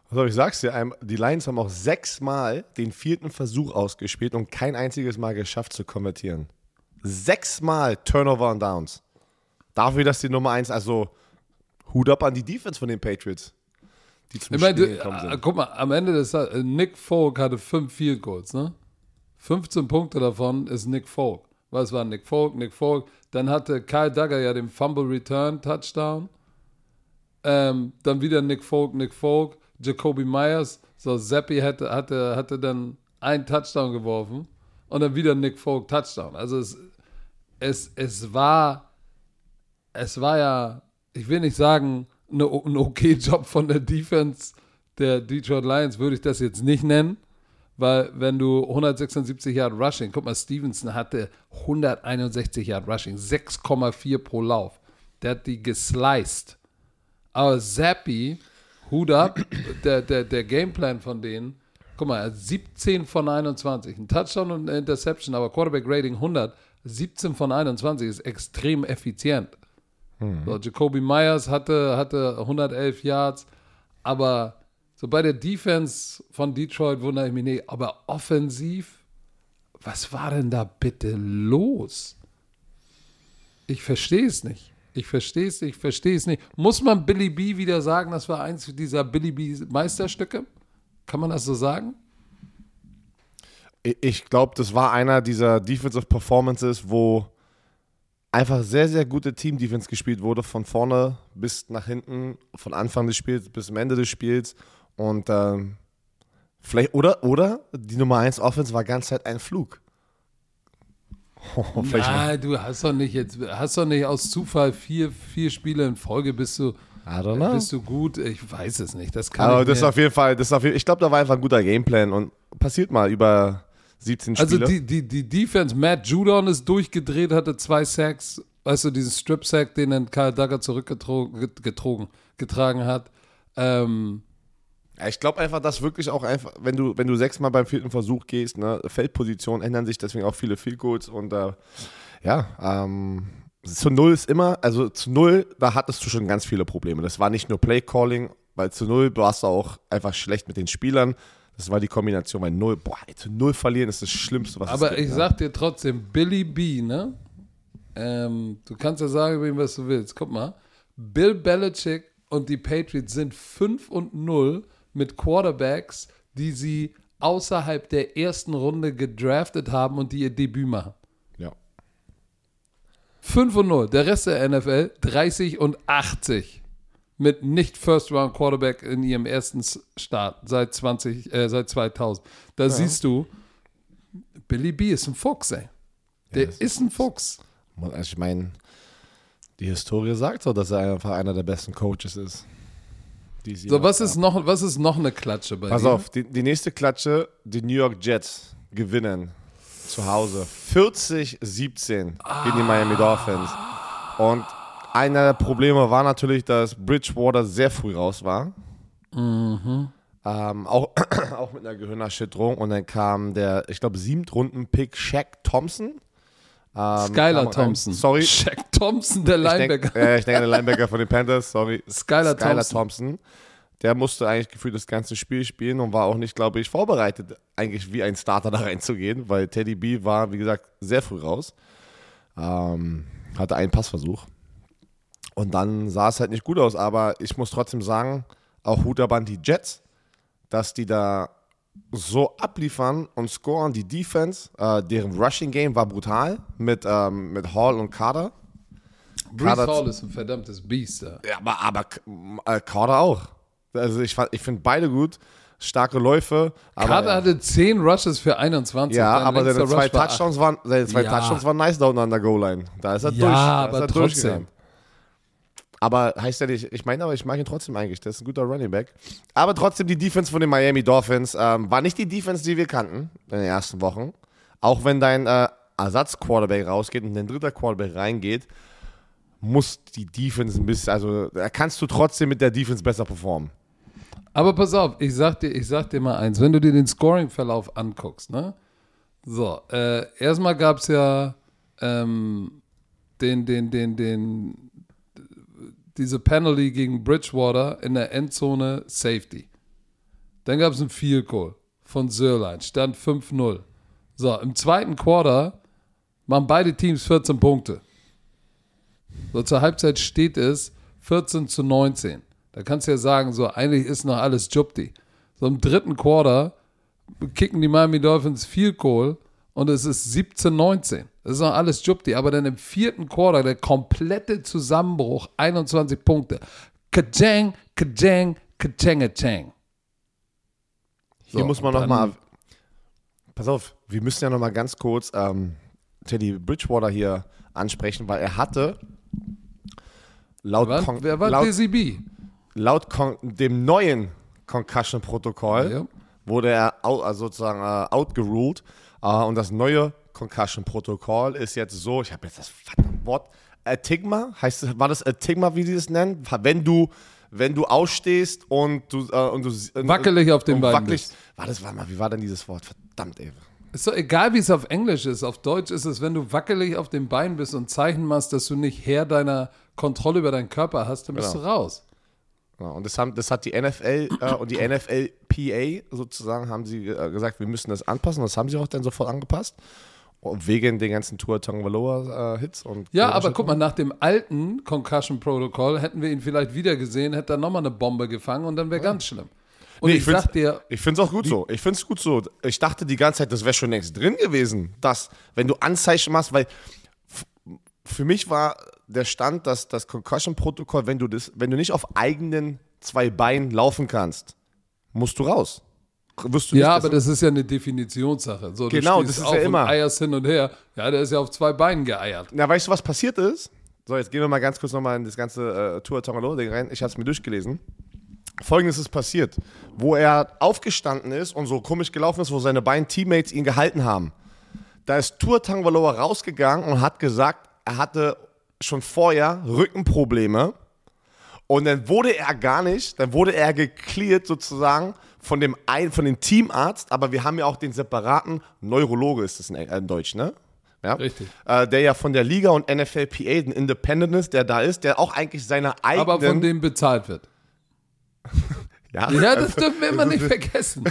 S2: Also ich sag's dir, ähm, die Lions haben auch sechsmal den vierten Versuch ausgespielt und kein einziges Mal geschafft zu konvertieren. Sechsmal Turnover und Downs. Dafür, dass die Nummer eins, also Hut ab an die Defense von den Patriots, die zum
S1: Ich meine,
S2: Spiel gekommen
S1: äh,
S2: sind.
S1: guck mal, am Ende des äh, Nick Folk hatte fünf Field Goals, ne? 15 Punkte davon ist Nick Folk. Was war Nick Folk? Nick Folk. Dann hatte Kyle Duggar ja den Fumble Return Touchdown. Ähm, dann wieder Nick Folk, Nick Folk, Jacoby Myers. So, Zappi hatte, hatte, hatte dann einen Touchdown geworfen und dann wieder Nick Folk Touchdown. Also es, es, es war, es war ja, ich will nicht sagen, ein okay Job von der Defense der Detroit Lions, würde ich das jetzt nicht nennen. Weil wenn du 176 Yard Rushing, guck mal, Stevenson hatte 161 Yard Rushing, 6,4 pro Lauf. Der hat die gesliced. Aber Zappi, Hut ab, der, der, der Gameplan von denen, guck mal, er hat 17 von 21, ein Touchdown und eine Interception, aber Quarterback Rating 100, 17 von 21 ist extrem effizient. So, Jacoby Myers hatte, hatte 111 Yards, aber so bei der Defense von Detroit wundere ich mich nicht, aber offensiv, was war denn da bitte los? Ich verstehe es nicht. Ich verstehe es, ich verstehe es nicht. Muss man Billy B wieder sagen, das war eins dieser Billy B Meisterstücke? Kann man das so sagen?
S2: Ich, glaube, das war einer dieser Defensive Performances, wo einfach sehr, sehr gute Team-Defense gespielt wurde, von vorne bis nach hinten, von Anfang des Spiels bis zum Ende des Spiels. Und ähm, vielleicht, oder, oder die Nummer 1 Offense war ganz Zeit ein Flug.
S1: Oh, Nein, du hast doch nicht jetzt, hast doch nicht aus Zufall vier, vier Spiele in Folge bist du, bist du gut. Ich weiß es nicht. Das kann
S2: Aber das ist auf jeden Fall, das auf jeden, ich glaube, da war einfach ein guter Gameplan und passiert mal über 17
S1: also Spiele. Also die, die, die Defense, Matt Judon ist durchgedreht, hatte zwei Sacks, weißt du, diesen Strip-Sack, den dann Kyle Duggar zurückgetragen getragen hat. Ähm,
S2: ja, ich glaube einfach, dass wirklich auch einfach, wenn du, wenn du sechsmal beim vierten Versuch gehst, ne, Feldpositionen ändern sich deswegen auch viele Field Goals und äh, ja, ähm, zu null ist immer, also zu null, da hattest du schon ganz viele Probleme. Das war nicht nur Play Calling, weil zu null warst du auch einfach schlecht mit den Spielern. Das war die Kombination, weil null, boah, ey, zu null verlieren ist das Schlimmste, was
S1: Aber
S2: es gibt.
S1: Aber ich
S2: ne?
S1: sag dir trotzdem, Billy B, ne? Ähm, du kannst ja sagen über ihn, was du willst. Guck mal, Bill Belichick und die Patriots sind 5 und 0 mit Quarterbacks, die sie außerhalb der ersten Runde gedraftet haben und die ihr Debüt machen.
S2: Ja.
S1: 5 und 0. Der Rest der NFL 30 und 80 mit nicht First Round Quarterback in ihrem ersten Start seit 20 äh, seit 2000. Da ja. siehst du Billy B ist ein Fuchs, ey. Der ja, ist ein Fuchs.
S2: Also ich meine, die Historie sagt so, dass er einfach einer der besten Coaches ist.
S1: So, was ist, noch, was ist noch eine Klatsche bei
S2: Pass dir? auf, die, die nächste Klatsche, die New York Jets gewinnen zu Hause. 40-17 ah. gegen die Miami Dolphins. Und einer der Probleme war natürlich, dass Bridgewater sehr früh raus war. Mhm. Ähm, auch, auch mit einer Gehirnerschütterung. Und dann kam der, ich glaube, siebtrunden-Pick Shaq Thompson.
S1: Ähm, Skylar Thompson.
S2: Sorry.
S1: Shaq Thompson, der Linebacker. Ich
S2: denk, äh, ich denke, der Linebacker von den Panthers, sorry.
S1: Skylar, Skylar Thompson.
S2: Thompson. Der musste eigentlich gefühlt das ganze Spiel spielen und war auch nicht, glaube ich, vorbereitet, eigentlich wie ein Starter da reinzugehen, weil Teddy B war, wie gesagt, sehr früh raus. Ähm, hatte einen Passversuch. Und dann sah es halt nicht gut aus, aber ich muss trotzdem sagen, auch Hut ab an die Jets, dass die da so abliefern und scoren. Die Defense, äh, deren Rushing Game war brutal mit, ähm, mit Hall und Carter.
S1: Brees Hall ist ein verdammtes Biest. Ja,
S2: ja aber, aber äh, Carter auch. Also ich, ich finde beide gut. Starke Läufe.
S1: Aber, Carter hatte 10 Rushes für 21.
S2: Ja, aber seine zwei, Touchdowns waren, seine zwei ja. Touchdowns waren nice da unten an der Goal-Line. Da ist er
S1: ja,
S2: durch.
S1: aber er trotzdem.
S2: Aber heißt ja nicht, ich meine, aber ich mag ihn trotzdem eigentlich. Der ist ein guter Running Back. Aber trotzdem die Defense von den Miami Dolphins ähm, war nicht die Defense, die wir kannten in den ersten Wochen. Auch wenn dein äh, Ersatz-Quarterback rausgeht und dein dritter Quarterback reingeht, muss die Defense ein bisschen, also da kannst du trotzdem mit der Defense besser performen.
S1: Aber pass auf, ich sag dir, ich sag dir mal eins, wenn du dir den Scoring-Verlauf anguckst, ne? So, äh, erstmal gab es ja ähm, den, den, den, den diese Penalty gegen Bridgewater in der Endzone Safety. Dann gab es ein Field Goal von Sörlein, stand 5-0. So, im zweiten Quarter machen beide Teams 14 Punkte. So, zur Halbzeit steht es 14 zu 19. Da kannst du ja sagen, so, eigentlich ist noch alles Jupti. So, im dritten Quarter kicken die Miami Dolphins Field Goal und es ist 17, 19. Das ist noch alles Jupti, aber dann im vierten Quarter der komplette Zusammenbruch, 21 Punkte. Kajang, Kajang, Kajang,
S2: So, Hier muss man nochmal, pass auf, wir müssen ja nochmal ganz kurz ähm, Teddy Bridgewater hier ansprechen, weil er hatte laut,
S1: wer war, wer war laut, DCB?
S2: laut dem neuen Concussion-Protokoll ja. wurde er out, also sozusagen uh, outgeruled und das neue Concussion-Protokoll ist jetzt so, ich habe jetzt das Wort, Atigma, heißt, war das Atigma, wie sie es nennen? Wenn du, wenn du ausstehst und du, äh, und du
S1: wackelig auf den Beinen wackelig, bist.
S2: War das, warte mal, wie war denn dieses Wort? Verdammt, ey.
S1: Ist doch egal, wie es auf Englisch ist. Auf Deutsch ist es, wenn du wackelig auf den Beinen bist und Zeichen machst, dass du nicht Herr deiner Kontrolle über deinen Körper hast, dann bist genau. du raus.
S2: Ja, und das, haben, das hat die NFL äh, und die NFLPA sozusagen haben sie äh, gesagt, wir müssen das anpassen. Das haben sie auch dann sofort angepasst. Wegen den ganzen Tour Tongvaloa-Hits. Äh,
S1: ja, aber guck mal, nach dem alten Concussion Protocol hätten wir ihn vielleicht wieder gesehen, hätte er nochmal eine Bombe gefangen und dann wäre ja. ganz schlimm. Und
S2: Nee,
S1: ich,
S2: ich
S1: sag dir,
S2: Ich finde es auch gut so. Ich finde es gut so. Ich dachte die ganze Zeit, das wäre schon längst drin gewesen, dass, wenn du Anzeichen machst, weil für mich war der Stand, dass das Concussion-Protokoll, wenn du das, wenn du nicht auf eigenen zwei Beinen laufen kannst, musst du raus. Wirst du
S1: ja, aber das ist ja eine Definitionssache. So,
S2: Genau, das ist ja immer.
S1: eierst hin und her. Ja, der ist ja auf zwei Beinen geeiert.
S2: Na, weißt du, was passiert ist? So, jetzt gehen wir mal ganz kurz nochmal in das ganze äh, Tour Tangalo-Ding rein. Ich habe es mir durchgelesen. Folgendes ist passiert, wo er aufgestanden ist und so komisch gelaufen ist, wo seine beiden Teammates ihn gehalten haben. Da ist Tour Tangaloa rausgegangen und hat gesagt, er hatte schon vorher Rückenprobleme. Und dann wurde er gar nicht, dann wurde er geklärt sozusagen von dem, ein, von dem Teamarzt, aber wir haben ja auch den separaten Neurologe, ist das in, äh, in Deutsch, ne? Ja?
S1: Richtig.
S2: Äh, der ja von der Liga und NFLPA, ein Independent ist, der da ist, der auch eigentlich seine eigenen...
S1: Aber von dem bezahlt wird.
S2: ja,
S1: Ja, das dürfen wir immer nicht vergessen.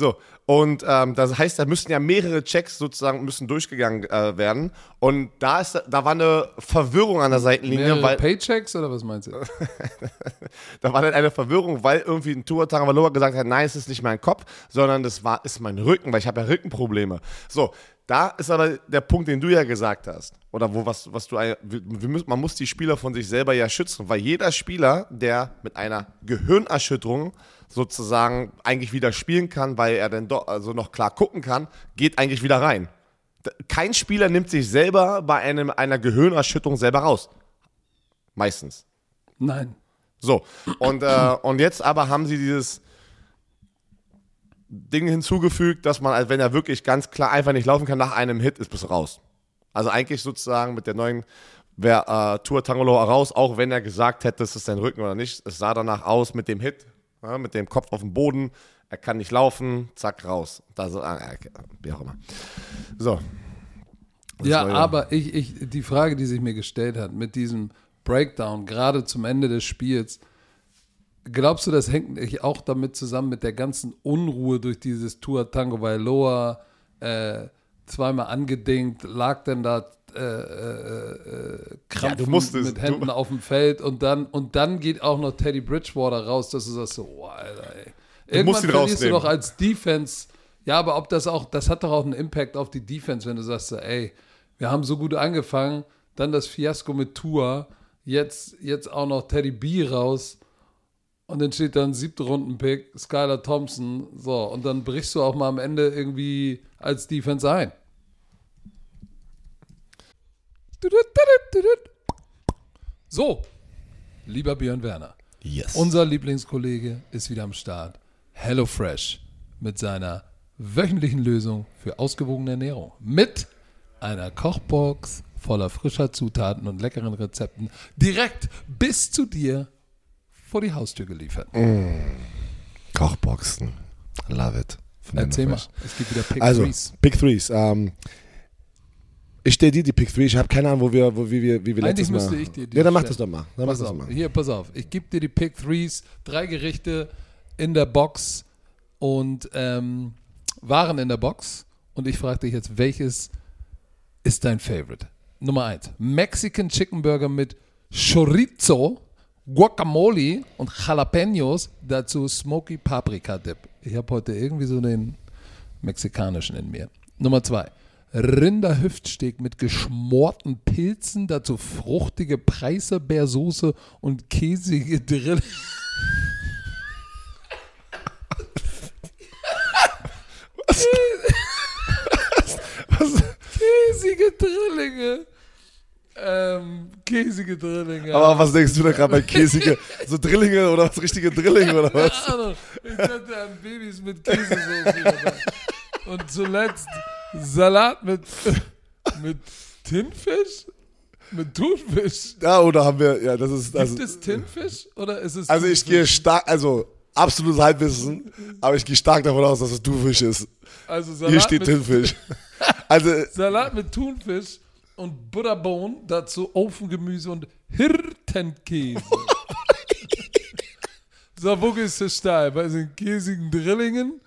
S2: So, und ähm, das heißt, da müssen ja mehrere Checks sozusagen müssen durchgegangen äh, werden. Und da, ist, da war eine Verwirrung an der Seitenlinie,
S1: Mehrere
S2: weil
S1: Paychecks oder was meinst du?
S2: da war dann eine Verwirrung, weil irgendwie ein Tua Tagovailoa gesagt hat, nein, es ist nicht mein Kopf, sondern das war, ist mein Rücken, weil ich habe ja Rückenprobleme. So, da ist aber der Punkt, den du ja gesagt hast, oder wo was, was du, müssen, man muss die Spieler von sich selber ja schützen, weil jeder Spieler, der mit einer Gehirnerschütterung sozusagen eigentlich wieder spielen kann, weil er dann doch also noch klar gucken kann, geht eigentlich wieder rein. Kein Spieler nimmt sich selber bei einem, einer Gehirnerschütterung selber raus. Meistens.
S1: Nein.
S2: So, und, äh, und jetzt aber haben sie dieses Ding hinzugefügt, dass man, als wenn er wirklich ganz klar einfach nicht laufen kann, nach einem Hit ist bis raus. Also eigentlich sozusagen mit der neuen wäre äh, Tour Tangolo raus, auch wenn er gesagt hätte, es ist sein Rücken oder nicht. Es sah danach aus mit dem Hit, ja, mit dem Kopf auf dem Boden. Er kann nicht laufen, zack, raus. Da so, ah, wie auch immer. So. Das
S1: Ja,
S2: Neue.
S1: aber ich, ich, die Frage, die sich mir gestellt hat, mit diesem Breakdown, gerade zum Ende des Spiels, glaubst du, das hängt nicht auch damit zusammen mit der ganzen Unruhe durch dieses Tour Tango Bailoa, äh, zweimal angedingt, lag dann da äh, äh, äh, krampfend
S2: du musstest,
S1: mit Händen
S2: du-
S1: auf dem Feld und dann, und dann geht auch noch Teddy Bridgewater raus, dass du sagst so, oh, Alter, ey. Irgendwann
S2: musst ihn
S1: verlierst du
S2: rausnehmen.
S1: doch als Defense, ja, aber ob das auch, das hat doch auch einen Impact auf die Defense, wenn du sagst, so, ey, wir haben so gut angefangen, dann das Fiasko mit Tour, jetzt, jetzt auch noch Teddy B raus und dann steht dann siebte Runden-Pick, Skylar Thompson, so, und dann brichst du auch mal am Ende irgendwie als Defense ein. So, lieber Björn Werner.
S2: Yes.
S1: Unser Lieblingskollege ist wieder am Start. HelloFresh mit seiner wöchentlichen Lösung für ausgewogene Ernährung. Mit einer Kochbox voller frischer Zutaten und leckeren Rezepten direkt bis zu dir vor die Haustür geliefert.
S2: Kochboxen. Love it. Von
S1: Erzähl mal, es gibt wieder Pick
S2: Also,
S1: Threes.
S2: Pick Threes. Ähm, ich stelle dir die Pick Three. Ich habe keine Ahnung, wo wir, wo, wie wir, wie wir
S1: Eigentlich
S2: letztes Mal.
S1: müsste ich dir die
S2: Ja, dann mach das doch mal. Dann mach
S1: Pass
S2: das
S1: auf,
S2: mal.
S1: hier, pass auf. Ich gebe dir die Pick Threes, drei Gerichte in der Box und ähm, Waren in der Box. Und ich frage dich jetzt, welches ist dein Favorite? Nummer eins: Mexican Chicken Burger mit Chorizo, Guacamole und Jalapenos. Dazu Smoky Paprika Dip. Ich habe heute irgendwie so den mexikanischen in mir. Nummer zwei. Rinderhüftsteak mit geschmorten Pilzen, dazu fruchtige Preiselbeersoße und käsige Drill. Käsige Drillinge. Ähm, käsige Drillinge.
S2: Aber was denkst du da gerade bei käsige, so Drillinge oder was, richtige Drillinge oder was?
S1: Keine Ahnung. Ich dachte an Babys mit Käsesoße. Und zuletzt Salat mit, mit Tinfisch? Mit Thunfisch?
S2: Ja, oder haben wir, ja, das ist, also,
S1: Gibt es Tinfisch oder ist es
S2: also ich gehe stark, also absolutes Halbwissen, aber ich gehe stark davon aus, dass es Thunfisch ist.
S1: also Salat,
S2: Hier steht
S1: mit,
S2: Tinfisch. Also,
S1: Salat mit Thunfisch und Butterbone, dazu Ofengemüse und Hirtenkäse. so, wo gehst du steil? Bei den käsigen Drillingen,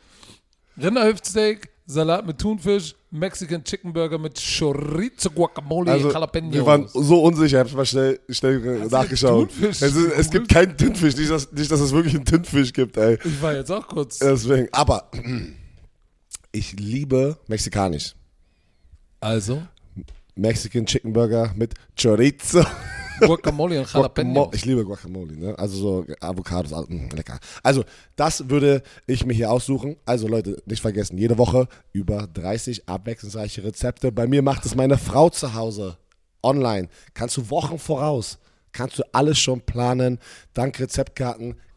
S1: Rinderhüftsteak, Salat mit Thunfisch, Mexican Chicken Burger mit Chorizo, Guacamole,
S2: Also,
S1: Jalapenos.
S2: wir waren so unsicher, ich habe mal schnell, schnell nachgeschaut.
S1: Thunfisch
S2: Es, ist, es gibt keinen Thunfisch, nicht dass, nicht, dass es wirklich einen Thunfisch gibt, ey.
S1: ich war jetzt auch kurz.
S2: Deswegen, aber ich liebe mexikanisch.
S1: Also,
S2: Mexican Chicken Burger mit Chorizo.
S1: Guacamole und. Jalapenos.
S2: Ich liebe Guacamole, ne? Also so Avocados, alles, mm, lecker. Also, das würde ich mir hier aussuchen. Also Leute, nicht vergessen, jede Woche über 30 abwechslungsreiche Rezepte. Bei mir macht es meine Frau zu Hause. Online. Kannst du Wochen voraus. Kannst du alles schon planen. Dank Rezeptkarten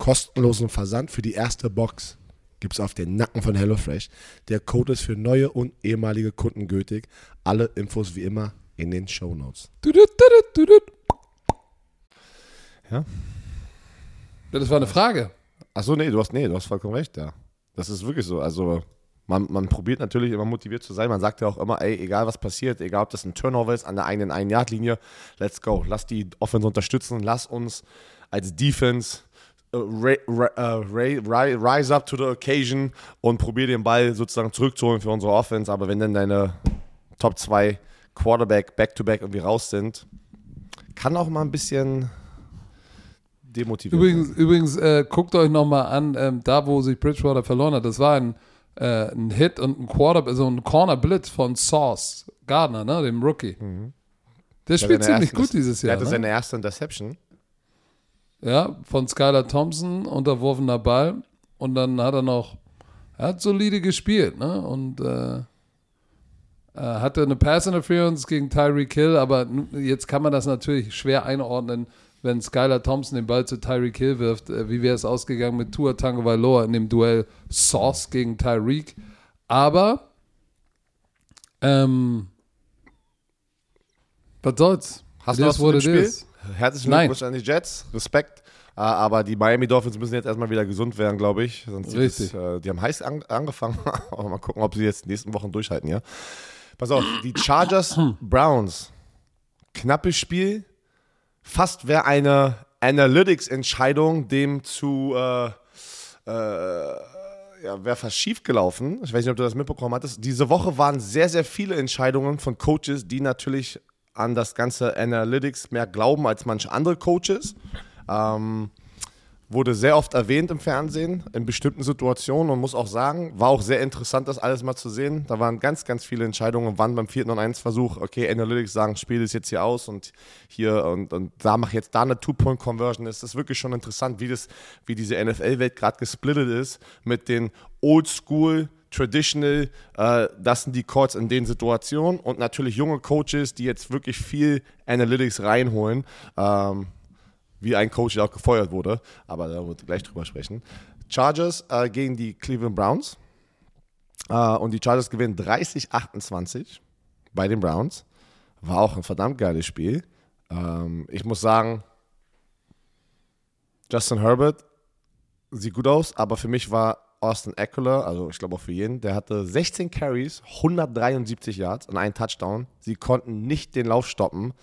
S2: Kostenlosen Versand für die erste Box gibt es auf den Nacken von HelloFresh. Der Code ist für neue und ehemalige Kunden gültig. Alle Infos wie immer in den Show Notes. Ja,
S1: Das war eine Frage.
S2: Achso, nee, du hast, nee, du hast vollkommen recht, ja. Das ist wirklich so. Also, man, man probiert natürlich immer motiviert zu sein. Man sagt ja auch immer, ey, egal was passiert, egal ob das ein Turnover ist an der eigenen Ein-Yard-Linie, let's go. Lass die Offense unterstützen, lass uns als Defense äh, rise up to the occasion und probier den Ball sozusagen zurückzuholen für unsere Offense. Aber wenn dann deine Top 2 Quarterback back-to-back irgendwie raus sind, kann auch mal ein bisschen demotivieren.
S1: Übrigens, übrigens äh, guckt euch nochmal an, ähm, da wo sich Bridgewater verloren hat, das war ein, äh, ein Hit und ein Quarter, also ein Corner Blitz von Sauce Gardner, ne, dem Rookie. Der
S2: Mhm. Der
S1: spielt ziemlich
S2: ersten-
S1: gut dieses
S2: Der
S1: Jahr.
S2: hatte
S1: Ne?
S2: seine erste Interception.
S1: Ja, von Skylar Thompson, unterworfener Ball. Und dann hat er noch, er hat solide gespielt, ne? Und äh, er hatte eine Pass Interference gegen Tyreek Hill, aber jetzt kann man das natürlich schwer einordnen, wenn Skylar Thompson den Ball zu Tyreek Hill wirft. Äh, wie wäre es ausgegangen mit Tua Tagovailoa in dem Duell Sauce gegen Tyreek? Aber, ähm, was soll's?
S2: Hast du was zu
S1: what
S2: Herzlichen
S1: Nein.
S2: Glückwunsch an die Jets. Respekt. Äh, Aber die Miami Dolphins müssen jetzt erstmal wieder gesund werden, glaube ich. Sonst
S1: Richtig.
S2: Es, äh, die haben heiß an, angefangen. Aber mal gucken, ob sie jetzt die nächsten Wochen durchhalten, ja. Pass auf, die Chargers Browns. Knappes Spiel. Fast wäre eine Analytics-Entscheidung dem zu äh, äh, ja, wäre fast schief gelaufen. Ich weiß nicht, ob du das mitbekommen hattest. Diese Woche waren sehr, sehr viele Entscheidungen von Coaches, die natürlich an das ganze Analytics mehr glauben als manche andere Coaches. Ähm, wurde sehr oft erwähnt im Fernsehen in bestimmten Situationen und muss auch sagen, war auch sehr interessant, das alles mal zu sehen. Da waren ganz, ganz viele Entscheidungen, wann beim vierten und eins Versuch, okay, Analytics sagen, spiel das jetzt hier aus und hier und, und da mach jetzt da eine Two-Point-Conversion. Es ist wirklich schon interessant, wie, das, wie diese NFL-Welt gerade gesplittet ist mit den Oldschool Traditional, äh, das sind die Calls in den Situationen und natürlich junge Coaches, die jetzt wirklich viel Analytics reinholen. Ähm, wie ein Coach, der auch gefeuert wurde, aber da wird gleich drüber sprechen. Chargers äh, gegen die Cleveland Browns äh, und die Chargers gewinnen 30-28 bei den Browns. War auch ein verdammt geiles Spiel. Ähm, ich muss sagen, Justin Herbert sieht gut aus, aber für mich war Austin Eckler, also ich glaube auch für jeden, der hatte 16 Carries, 173 Yards und einen Touchdown. Sie konnten nicht den Lauf stoppen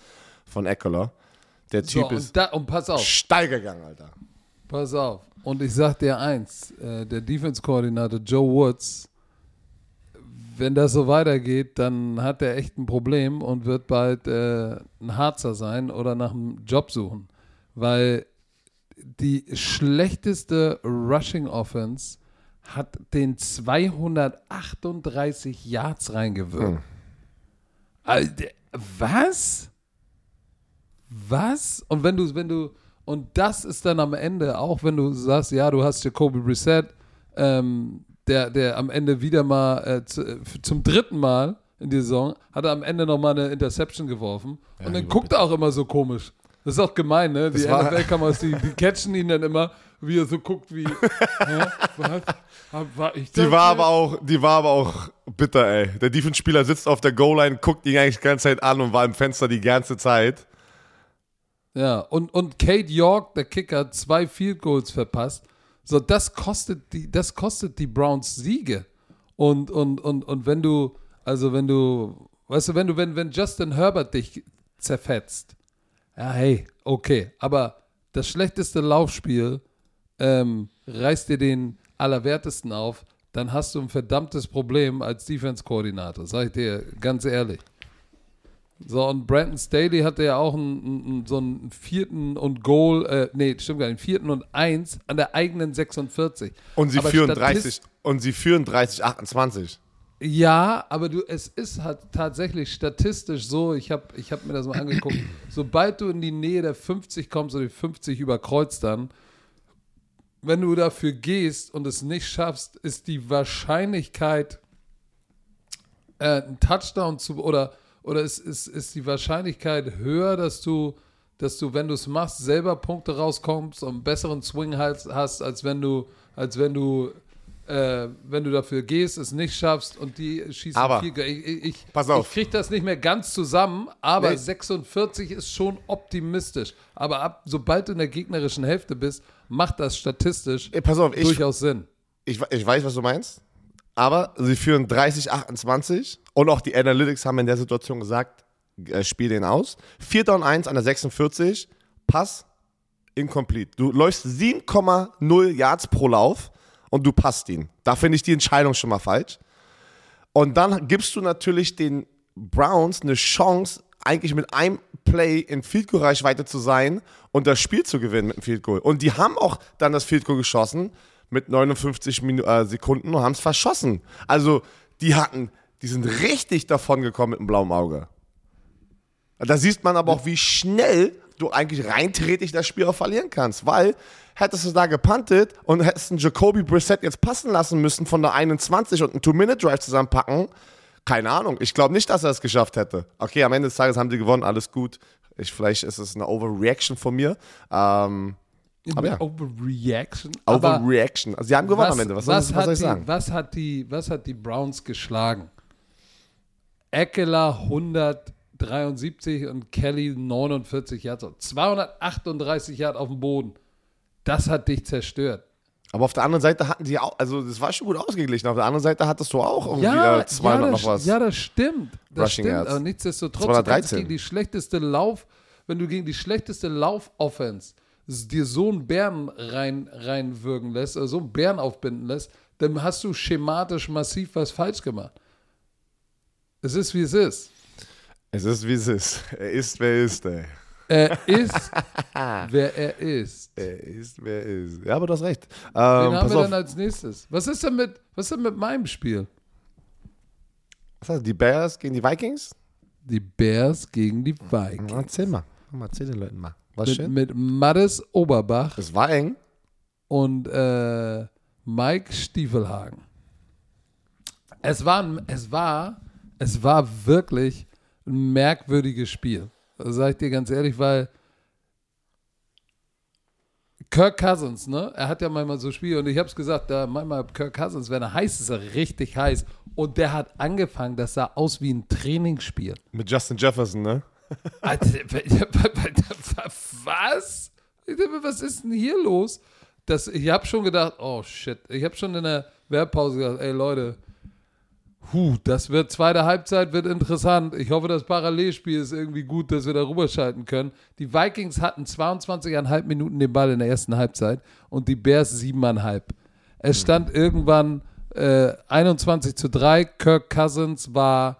S2: von Eckler. Der
S1: So,
S2: Typ ist
S1: und, da, und pass auf.
S2: steil gegangen, Alter.
S1: Pass auf. Und ich sag dir eins, äh, der Defense-Koordinator Joe Woods, wenn das so weitergeht, dann hat er echt ein Problem und wird bald äh, ein Harzer sein oder nach einem Job suchen. Weil die schlechteste Rushing Offense hat den 238 Yards reingewirkt. Alter, was? Was? Und wenn du, wenn du, und das ist dann am Ende, auch wenn du sagst, ja, du hast Jacoby Brissett, ähm, der, der am Ende wieder mal äh, zu, äh, zum dritten Mal in der Saison, hat er am Ende nochmal eine Interception geworfen. und dann guckt er auch immer so komisch. Das ist auch gemein, ne? Die NFL-Kameras, die, die catchen ihn dann immer wie er so guckt, wie. hä, was? War ich
S2: Die war aber auch, die war aber auch bitter, ey. Der Defense-Spieler sitzt auf der Goal-Line, guckt ihn eigentlich die ganze Zeit an und war im Fenster die ganze Zeit.
S1: Ja, und, und Kate York, der Kicker, hat zwei Field Goals verpasst. So, das kostet die, das kostet die Browns Siege. Und, und, und, und wenn du, also wenn du, weißt du, wenn du, wenn, wenn Justin Herbert dich zerfetzt, ja, hey, okay, aber das schlechteste Laufspiel ähm, reißt dir den Allerwertesten auf, dann hast du ein verdammtes Problem als Defense-Koordinator, sag ich dir ganz ehrlich. So, und Brandon Staley hatte ja auch einen, einen, so einen vierten und Goal, äh, nee, stimmt gar nicht, einen vierten und eins an der eigenen 46.
S2: Und sie
S1: Aber
S2: führen
S1: Statist-
S2: 30, und sie führen 30, 28.
S1: Ja, aber du, es ist halt tatsächlich statistisch so, ich habe ich hab mir das mal angeguckt, sobald du in die Nähe der 50 kommst oder die 50 überkreuzt dann, wenn du dafür gehst und es nicht schaffst, ist die Wahrscheinlichkeit, äh, einen Touchdown zu, oder, oder ist, ist, ist die Wahrscheinlichkeit höher, dass du, dass du, wenn du es machst, selber Punkte rauskommst und einen besseren Swing hast, als wenn du, als wenn du äh, wenn du dafür gehst, es nicht schaffst und die schießen
S2: Aber,
S1: viel. Ich, ich, ich,
S2: pass auf.
S1: ich kriege das nicht mehr ganz zusammen, aber
S2: Nee.
S1: 46 ist schon optimistisch. Aber ab, sobald du in der gegnerischen Hälfte bist, macht das statistisch
S2: Ey, auf,
S1: durchaus Sinn.
S2: ich, ich weiß, was du meinst. Aber sie führen 30, 28. Und auch die Analytics haben in der Situation gesagt, äh, spiel den aus. 4 und 1 an der 46. Pass, incomplete. Du läufst 7,0 Yards pro Lauf und du passt ihn. Da finde ich die Entscheidung schon mal falsch. Und dann gibst du natürlich den Browns eine Chance, eigentlich mit einem Play in Field Goal Reichweite zu sein und das Spiel zu gewinnen mit dem Field Goal. Und die haben auch dann das Field Goal geschossen mit 59 Minu äh, Sekunden und haben es verschossen. Also die hatten, die sind richtig davon gekommen mit dem blauen Auge. Da sieht man aber auch, wie schnell du eigentlich reinträtig das Spiel auch verlieren kannst, weil hättest du da gepuntet und hättest einen Jacoby Brissett jetzt passen lassen müssen von der 21 und einen Two-Minute-Drive zusammenpacken, keine Ahnung. Ich glaube nicht, dass er es geschafft hätte. Okay, am Ende des Tages haben sie gewonnen, alles gut. Ich, vielleicht ist es eine Overreaction von mir. Ähm, Aber ja.
S1: Overreaction.
S2: Overreaction. Also sie haben gewonnen am Ende. Was, soll- was,
S1: hat
S2: soll ich
S1: die,
S2: sagen?
S1: Was hat, die, was hat die Browns geschlagen? Eckler 173 und Kelly 49 Yards. 238 Yards auf dem Boden. Das hat dich zerstört.
S2: Aber auf der anderen Seite hatten die auch, also das war schon gut ausgeglichen. Auf der anderen Seite hattest du auch irgendwie
S1: Ja,
S2: äh, 200
S1: ja,
S2: noch
S1: das,
S2: was.
S1: ja, das stimmt. Das
S2: Rushing
S1: stimmt.
S2: Yards.
S1: Aber nichtsdestotrotz, du kannst
S2: 213.
S1: gegen die schlechteste Lauf, wenn du gegen die schlechteste Lauf-Offense dir so einen Bären rein, reinwürgen lässt, oder so einen Bären aufbinden lässt, dann hast du schematisch massiv was falsch gemacht. Es ist, wie es ist.
S2: Es ist, wie es ist. Er ist, wer er ist, ey.
S1: Er ist, wer er ist.
S2: Er ist, wer er ist. Ja, aber du hast recht. Ähm,
S1: Wen haben wir
S2: auf.
S1: denn als nächstes? Was ist denn mit, was ist denn mit meinem Spiel?
S2: Was heißt, die Bears gegen die Vikings?
S1: Die Bears gegen die Vikings.
S2: Erzähl mal. Mal erzähl den Leuten mal. Was
S1: Mit, mit Mattes Oberbach
S2: Es war eng.
S1: und äh, Mike Stiefelhagen. Es war, es war, es war wirklich ein merkwürdiges Spiel. Das sag ich dir ganz ehrlich, weil Kirk Cousins, ne? Er hat ja manchmal so Spiele und ich hab's gesagt, da manchmal Kirk Cousins, wenn er heiß ist, ist er richtig heiß. Und der hat angefangen, das sah aus wie ein Trainingsspiel.
S2: Mit Justin Jefferson, ne?
S1: Alter, was? Was ist denn hier los? Das, ich habe schon gedacht, oh shit. Ich habe schon in der Werbpause gesagt, ey Leute, hu, das wird zweite Halbzeit wird interessant. Ich hoffe, das Parallelspiel ist irgendwie gut, dass wir da rüberschalten können. Die Vikings hatten 22,5 Minuten den Ball in der ersten Halbzeit und die Bears 7,5. Es stand irgendwann äh, 21 zu 3. Kirk Cousins war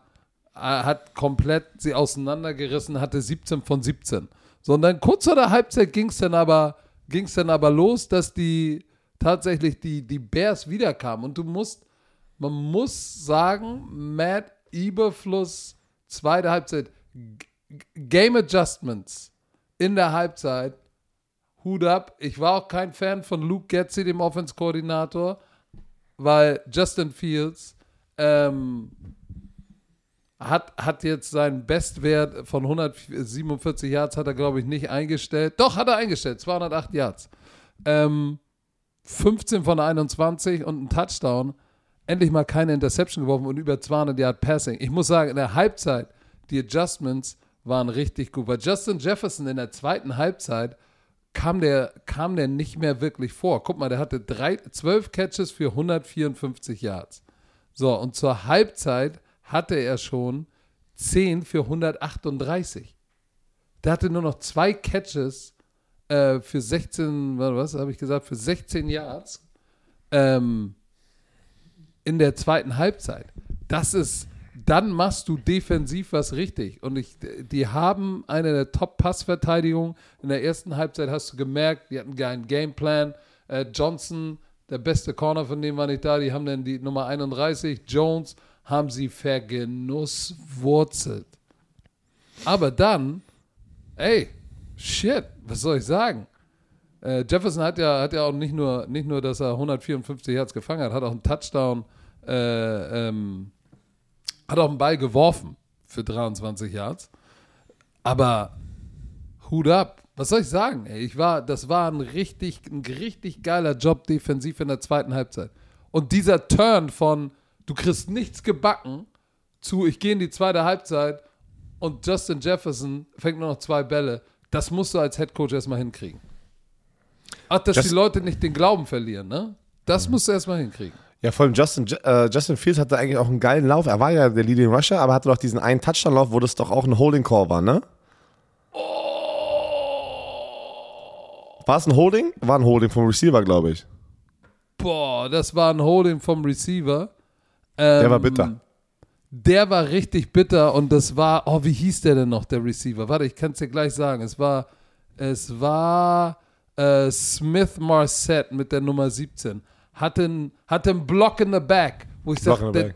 S1: äh, hat komplett sie auseinandergerissen, hatte 17 von 17. So, und dann kurz vor der Halbzeit ging es dann aber, dann aber los, dass die tatsächlich die, die Bears wiederkamen. Und du musst, man muss sagen, Matt Eberfluss, zweite Halbzeit, G Game Adjustments in der Halbzeit, Hut ab. Ich war auch kein Fan von Luke Getzi, dem Offense-Koordinator, weil Justin Fields ähm, hat, hat jetzt seinen Bestwert von 147 Yards, hat er, glaube ich, nicht eingestellt. Doch, hat er eingestellt, 208 Yards. Ähm, 15 von 21 und ein Touchdown. Endlich mal keine Interception geworfen und über 200 Yard Passing. Ich muss sagen, in der Halbzeit, die Adjustments waren richtig gut. Weil Justin Jefferson in der zweiten Halbzeit kam der, kam der nicht mehr wirklich vor. Guck mal, der hatte drei, 12 Catches für 154 Yards. So, und zur Halbzeit hatte er schon 10 für 138. Der hatte nur noch zwei Catches äh, für 16, was habe ich gesagt, für 16 Yards ähm, in der zweiten Halbzeit. Das ist, dann machst du defensiv was richtig. Und ich, die haben eine der Top-Passverteidigungen. In der ersten Halbzeit hast du gemerkt, die hatten keinen Gameplan. Äh, Johnson, der beste Corner von dem war nicht da. Die haben dann die Nummer 31, Jones, haben sie vergenusswurzelt. Aber dann, ey, shit, was soll ich sagen? Äh, Jefferson hat ja, hat ja auch nicht nur, nicht nur, dass er 154 Yards gefangen hat, hat auch einen Touchdown, äh, ähm, hat auch einen Ball geworfen für 23 Yards. Aber Hut ab. Was soll ich sagen? Ey, ich war, das war ein richtig, ein richtig geiler Job defensiv in der zweiten Halbzeit. Und dieser Turn von du kriegst nichts gebacken zu ich gehe in die zweite Halbzeit und Justin Jefferson fängt nur noch zwei Bälle. Das musst du als Head Coach erstmal hinkriegen. Ach, dass Just die Leute nicht den Glauben verlieren, ne? Das mhm. musst du erstmal hinkriegen.
S2: Ja, vor allem Justin, äh, Justin Fields hatte eigentlich auch einen geilen Lauf. Er war ja der Leading Rusher, aber hatte doch diesen einen Touchdown-Lauf, wo das doch auch ein Holding Call war, ne? Oh. War es ein Holding? War ein Holding vom Receiver, glaube ich.
S1: Boah, das war ein Holding vom Receiver.
S2: Ähm, der war bitter. Ähm,
S1: der war richtig bitter und das war, oh, wie hieß der denn noch, der Receiver? Warte, ich kann es dir gleich sagen. Es war, es war äh, Smith Marset mit der Nummer 17. Hatte einen, hatte einen Block in the back, wo ich sage,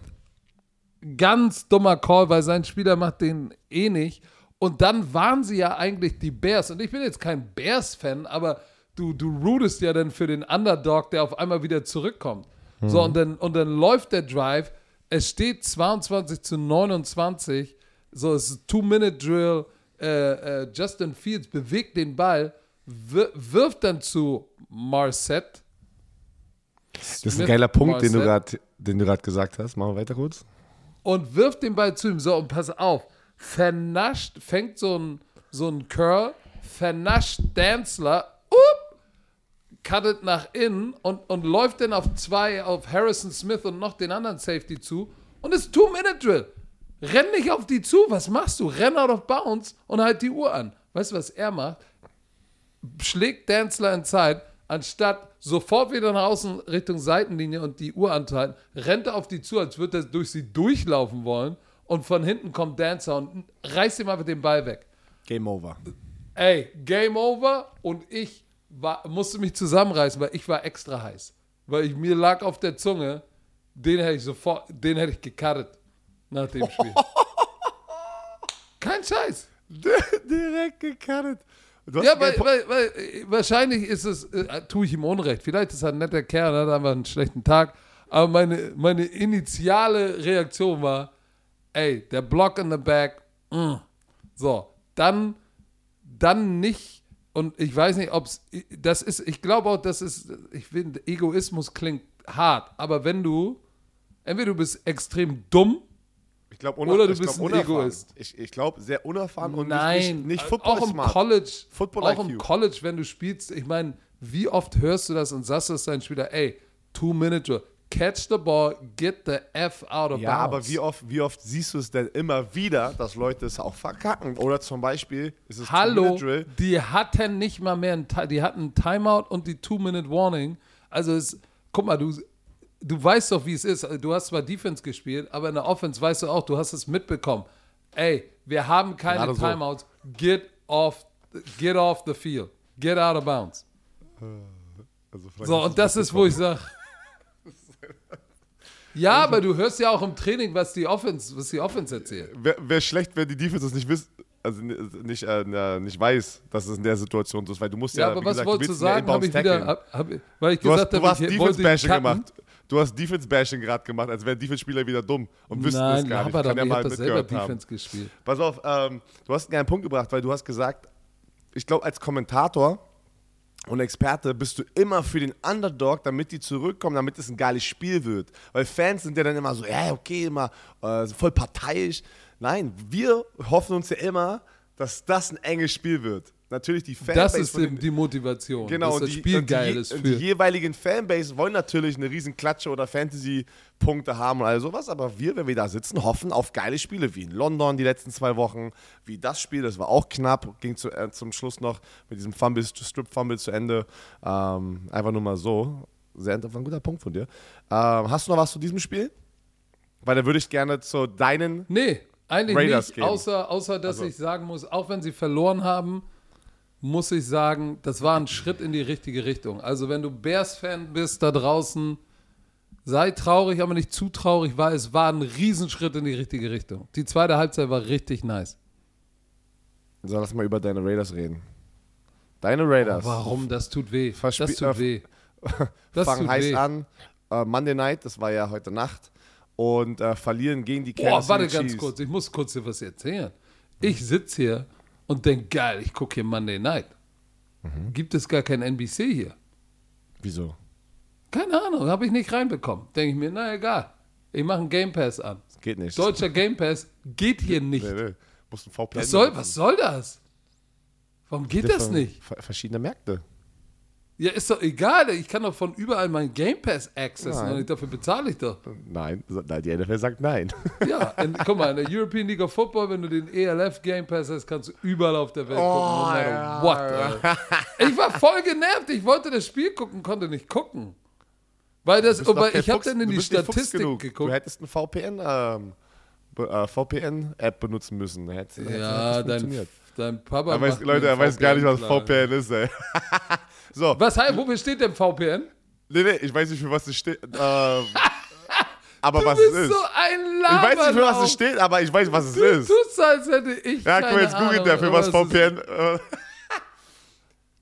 S1: ganz dummer Call, weil sein Spieler macht den eh nicht. Und dann waren sie ja eigentlich die Bears. Und ich bin jetzt kein Bears-Fan, aber du, du rootest ja dann für den Underdog, der auf einmal wieder zurückkommt. Mhm. So, und dann, und dann läuft der Drive. Es steht 22 zu 29. So, es ist Two-Minute-Drill. Äh, äh, Justin Fields bewegt den Ball, wir, wirft dann zu Marset.
S2: Das ist ein geiler Punkt, den du gerade gesagt hast. Machen wir weiter kurz.
S1: Und wirft den Ball zu ihm. So, und pass auf. Vernascht, fängt so ein, so ein Curl, vernascht Danzler. Up, cuttet nach innen und, und läuft dann auf zwei, auf Harrison Smith und noch den anderen Safety zu und ist Two-Minute-Drill. Renn nicht auf die zu, was machst du? Renn out of bounds und halt die Uhr an. Weißt du, was er macht? Schlägt Danzler in Zeit, anstatt sofort wieder nach außen Richtung Seitenlinie und die Uhr anzuhalten, rennt er auf die zu, als würde er durch sie durchlaufen wollen und von hinten kommt Dancer und reißt ihm einfach den Ball weg.
S2: Game over.
S1: Ey, Game over und ich war, musste mich zusammenreißen, weil ich war extra heiß. Weil ich, mir lag auf der Zunge, den hätte ich sofort, den hätte ich gekartet nach dem Spiel. Kein Scheiß.
S2: Direkt gekartet.
S1: Ja, weil, weil, weil, wahrscheinlich ist es, äh, tue ich ihm Unrecht. Vielleicht ist er ein netter Kerl, hat einfach einen schlechten Tag. Aber meine, meine initiale Reaktion war, ey, der Block in the back, mm. so, dann, dann nicht und ich weiß nicht, ob es, das ist, ich glaube auch, das ist, ich finde, Egoismus klingt hart, aber wenn du, entweder du bist extrem dumm,
S2: ich glaub, oder du bist glaub, ein Egoist. Ich, ich glaube, sehr unerfahren und
S1: Nein, nicht, nicht, nicht Football auch im smart. College, Football auch IQ. im College, wenn du spielst, ich meine, wie oft hörst du das und sagst du dein Spieler, ey, two minute catch the ball, get the F out of
S2: ja, bounds. Ja, aber wie oft, wie oft siehst du es denn immer wieder, dass Leute es auch verkacken? Oder zum Beispiel ist es
S1: Hallo, die hatten nicht mal mehr, ein, die hatten Timeout und die Two-Minute-Warning. Also es, guck mal, du, du weißt doch, wie es ist. Du hast zwar Defense gespielt, aber in der Offense weißt du auch, du hast es mitbekommen. Ey, wir haben keine Timeouts. Get off, get off the field. Get out of bounds. Also so, und das ist, wo ich sage, ja, aber du hörst ja auch im Training, was die Offense, was die Offense erzählt.
S2: Wäre wär schlecht, wenn die Defense das nicht wisst, also nicht, äh, nicht weiß, dass es in der Situation so ist, weil du musst ja,
S1: ja aber was gesagt, wolltest du sagen, habe ich wieder, hab, hab, weil ich
S2: du gesagt habe, du hast Defense-Bashing gemacht. Du hast Defense-Bashing gerade gemacht, als wären Defense-Spieler wieder dumm und wüssten
S1: Nein,
S2: das gar nicht.
S1: Nein, aber
S2: ja
S1: ich habe das selber Defense haben. gespielt.
S2: Pass auf, ähm, du hast einen Punkt gebracht, weil du hast gesagt, ich glaube, als Kommentator und Experte bist du immer für den Underdog, damit die zurückkommen, damit es ein geiles Spiel wird. Weil Fans sind ja dann immer so, ja, okay, immer äh, voll parteiisch. Nein, wir hoffen uns ja immer, dass das ein enges Spiel wird. Natürlich die
S1: Fanbase. Das ist eben die Motivation.
S2: Genau,
S1: dass das
S2: die,
S1: Spiel
S2: und
S1: geil
S2: die,
S1: ist. Für.
S2: die jeweiligen Fanbase wollen natürlich eine riesen Klatsche oder Fantasy-Punkte haben und all sowas, aber wir, wenn wir da sitzen, hoffen auf geile Spiele, wie in London die letzten zwei Wochen, wie das Spiel, das war auch knapp, ging zu, äh, zum Schluss noch mit diesem Fumble, Strip-Fumble zu Ende. Ähm, einfach nur mal so. Sehr war ein guter Punkt von dir. Ähm, hast du noch was zu diesem Spiel? Weil da würde ich gerne zu deinen
S1: Nee, eigentlich
S2: Raiders
S1: nicht,
S2: geben.
S1: außer, außer dass
S2: Also-
S1: ich sagen muss, auch wenn sie verloren haben, muss ich sagen, das war ein Schritt in die richtige Richtung. Also wenn du Bears-Fan bist da draußen, sei traurig, aber nicht zu traurig, weil es war ein Riesenschritt in die richtige Richtung. Die zweite Halbzeit war richtig nice.
S2: So, lass mal über deine Raiders reden. Deine Raiders.
S1: Warum? Das tut weh.
S2: Verspie-
S1: Das tut
S2: äh,
S1: weh. Das
S2: fangen
S1: tut
S2: heiß
S1: weh.
S2: an. Äh, Monday Night, das war ja heute Nacht. Und äh, verlieren gegen die Kansas
S1: warte
S2: City
S1: ganz
S2: Chiefs.
S1: kurz, ich muss kurz dir was erzählen. Ich sitze hier und denke, geil, ich gucke hier Monday Night.
S2: Mhm.
S1: Gibt es gar kein NBC hier?
S2: Wieso?
S1: Keine Ahnung, habe ich nicht reinbekommen. Denke ich mir, na egal. Ich mache einen Game Pass an.
S2: Geht nicht.
S1: Deutscher Game Pass geht hier nicht.
S2: Nee, nee. Musst ein VPN
S1: Was soll, was soll das? Warum geht das nicht?
S2: ver- Verschiedene Märkte.
S1: Ja, ist doch egal. Ich kann doch von überall meinen Game Pass accessen
S2: Nein.
S1: und dafür bezahle ich doch.
S2: Nein, die NFL sagt nein.
S1: Ja, in, guck mal, in der European League of Football, wenn du den ELF Game Pass hast, kannst du überall auf der Welt gucken, no
S2: ja.
S1: what. Ich war voll genervt. Ich wollte das Spiel gucken, konnte nicht gucken. Weil das,
S2: kein
S1: ich habe dann in die Statistik geguckt.
S2: Du hättest ein VPN, ähm, äh, VPN-App benutzen müssen. Hätte-
S1: Ja, dein,
S2: funktioniert.
S1: Dein Papa.
S2: Er weiß, Leute, er weiß gar nicht, was
S1: VPN klar.
S2: VPN ist, ey. so,
S1: Was heißt, wofür steht denn VPN?
S2: nee, nee, ich weiß nicht, für was es steht. Ähm, aber
S1: Du
S2: was
S1: bist
S2: es ist.
S1: so ein
S2: ich weiß nicht, für was es steht, aber ich weiß, was es
S1: Du
S2: ist.
S1: tust so, als hätte ich
S2: Ja, guck mal, jetzt googelt der, für was VPN.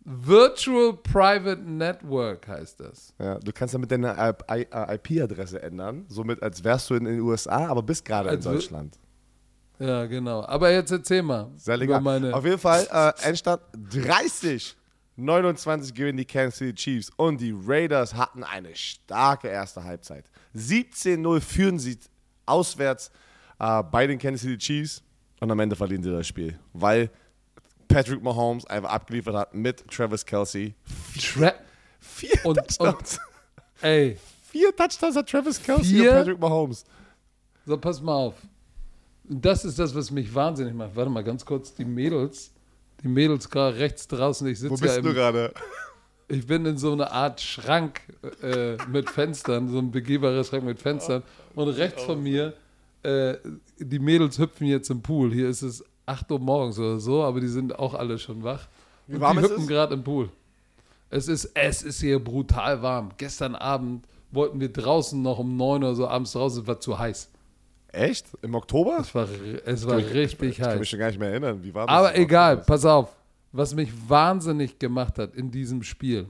S1: Virtual Private Network heißt das.
S2: ja, du kannst damit deine IP-Adresse ändern, somit als wärst du in den USA, aber bist gerade in Deutschland.
S1: Ja, genau. Aber jetzt erzähl mal.
S2: Sehr legal.
S1: meine
S2: Auf jeden Fall, äh, Endstand 30. 29 gewinnen die Kansas City Chiefs und die Raiders hatten eine starke erste Halbzeit. 17-0 führen sie auswärts äh, bei den Kansas City Chiefs und am Ende verlieren sie das Spiel, weil Patrick Mahomes einfach abgeliefert hat mit Travis Kelsey.
S1: Tra
S2: Vier
S1: Und-
S2: Touchdowns.
S1: Ey,
S2: Vier Touchdowns hat Travis Kelsey
S1: Vier?
S2: und Patrick Mahomes.
S1: so pass mal auf. Das ist das, was mich wahnsinnig macht. Warte mal ganz kurz. Die Mädels, die Mädels gerade rechts draußen. Ich
S2: Wo
S1: sitze ja
S2: bist du gerade?
S1: ich bin in so einer Art Schrank äh, mit Fenstern, so ein begehbarer Schrank mit Fenstern. Und rechts von mir, äh, die Mädels hüpfen jetzt im Pool. Hier ist es 8 Uhr morgens oder so, aber die sind auch alle schon wach.
S2: Wie
S1: Und
S2: warm
S1: die hüpfen gerade im Pool. Es ist, es ist hier brutal warm. Gestern Abend wollten wir draußen noch um 9 oder so abends draußen, es war zu heiß.
S2: Echt? Im Oktober?
S1: Es war, es war richtig
S2: Ich kann mich
S1: heiß.
S2: schon gar nicht mehr erinnern. Wie war das?
S1: Aber egal, pass auf. Was mich wahnsinnig gemacht hat in diesem Spiel.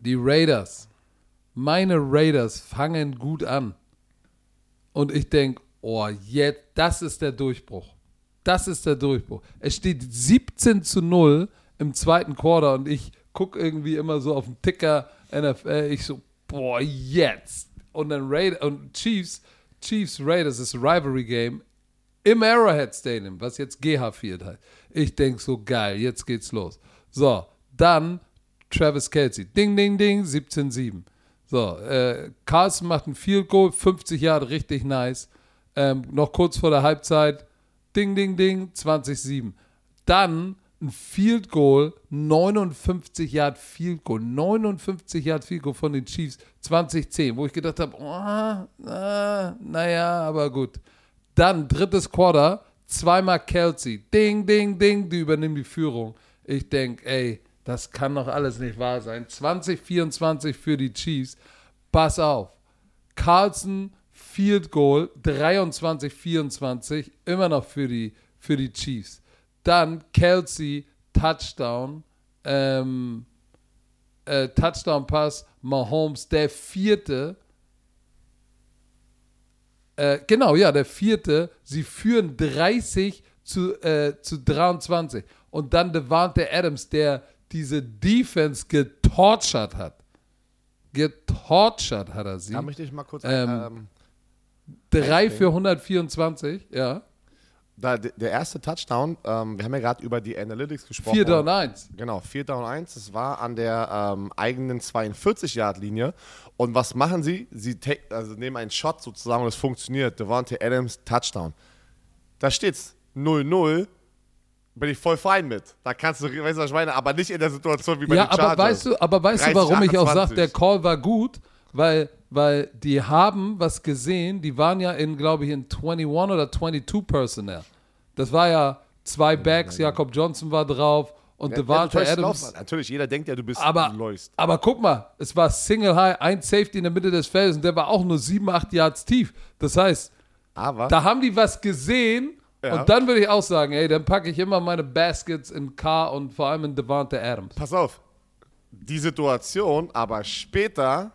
S1: Die Raiders, meine Raiders fangen gut an. Und ich denke, oh, jetzt, das ist der Durchbruch. Das ist der Durchbruch. Es steht 17 zu 0 im zweiten Quarter und ich gucke irgendwie immer so auf den Ticker NFL. Ich so, boah, jetzt. Und dann Raiders und Chiefs, Chiefs Raiders ist Rivalry Game im Arrowhead Stadium, was jetzt GH Field heißt. Ich denke so, geil, jetzt geht's los. So, dann Travis Kelsey. Ding, ding, ding, 17-7. So, äh, Carlson macht ein Field Goal, 50 Jahre, richtig nice. Ähm, noch kurz vor der Halbzeit, ding, ding, ding, 20-7. Dann ein Field Goal, 59 Yard Field Goal, 59 Yard Field Goal von den Chiefs, 2010, wo ich gedacht habe, oh, äh, naja, aber gut. Dann drittes Quarter, zweimal Kelsey, ding, ding, ding, die übernehmen die Führung. Ich denke, ey, das kann doch alles nicht wahr sein. 2024 für die Chiefs. Pass auf. Carlson Field Goal 23-24, immer noch für die, für die Chiefs. Dann Kelsey Touchdown, ähm, äh, Touchdown Pass, Mahomes, der vierte. Äh, genau, ja, der vierte. Sie führen 30 zu, äh, zu 23. Und dann Devante Adams, der diese Defense getortured hat. Getortured hat er sie.
S2: Da möchte ich mal kurz.
S1: Ähm,
S2: ähm,
S1: 3 für 124, ja.
S2: Da, der erste Touchdown, ähm, wir haben ja gerade über die Analytics gesprochen.
S1: 4 down 1.
S2: Genau, 4 down 1. Das war an der ähm, eigenen 42-Yard-Linie. Und was machen sie? Sie also nehmen einen Shot sozusagen und es funktioniert. Devontae Adams, Touchdown. Da steht's 0-0. Bin ich voll fein mit. Da kannst du, weißt du, was ich meine? Aber nicht in der Situation wie bei
S1: Ja,
S2: den Chargers.
S1: aber weißt du, aber weißt du,
S2: 30,
S1: warum ich auch sage,
S2: 28.
S1: der Call war gut? Weil, weil die haben was gesehen, die waren ja in, glaube ich, in 21 oder 22 Personnel. Das war ja zwei Backs, Jakob Johnson war drauf und
S2: Ja, ja,
S1: Devante
S2: täuschst
S1: Adams.
S2: Lauf- Natürlich, jeder denkt ja, du bist
S1: Aber,
S2: läufst.
S1: aber guck mal, es war Single High, ein Safety in der Mitte des Feldes und der war auch nur 7, 8 Yards tief. Das heißt,
S2: Aber
S1: da haben die was gesehen
S2: Ja.
S1: und dann würde ich auch sagen, ey, dann packe ich immer meine Baskets in K und vor allem in Devante Adams.
S2: pass auf, die Situation, aber später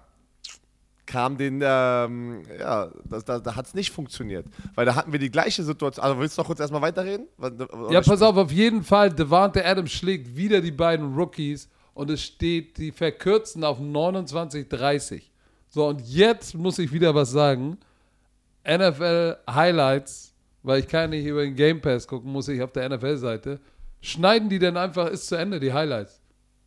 S2: kam den, ähm, ja, das, da, da hat es nicht funktioniert. Weil da hatten wir die gleiche Situation. Also willst du noch kurz erstmal weiterreden?
S1: Ja, pass auf, auf jeden Fall, Devante Adams schlägt wieder die beiden Rookies und es steht, die verkürzen auf 29-30. So, und jetzt muss ich wieder was sagen. NFL Highlights, weil ich kann nicht über den Game Pass gucken, muss ich auf der NFL-Seite. Schneiden die denn einfach, ist zu Ende, die Highlights?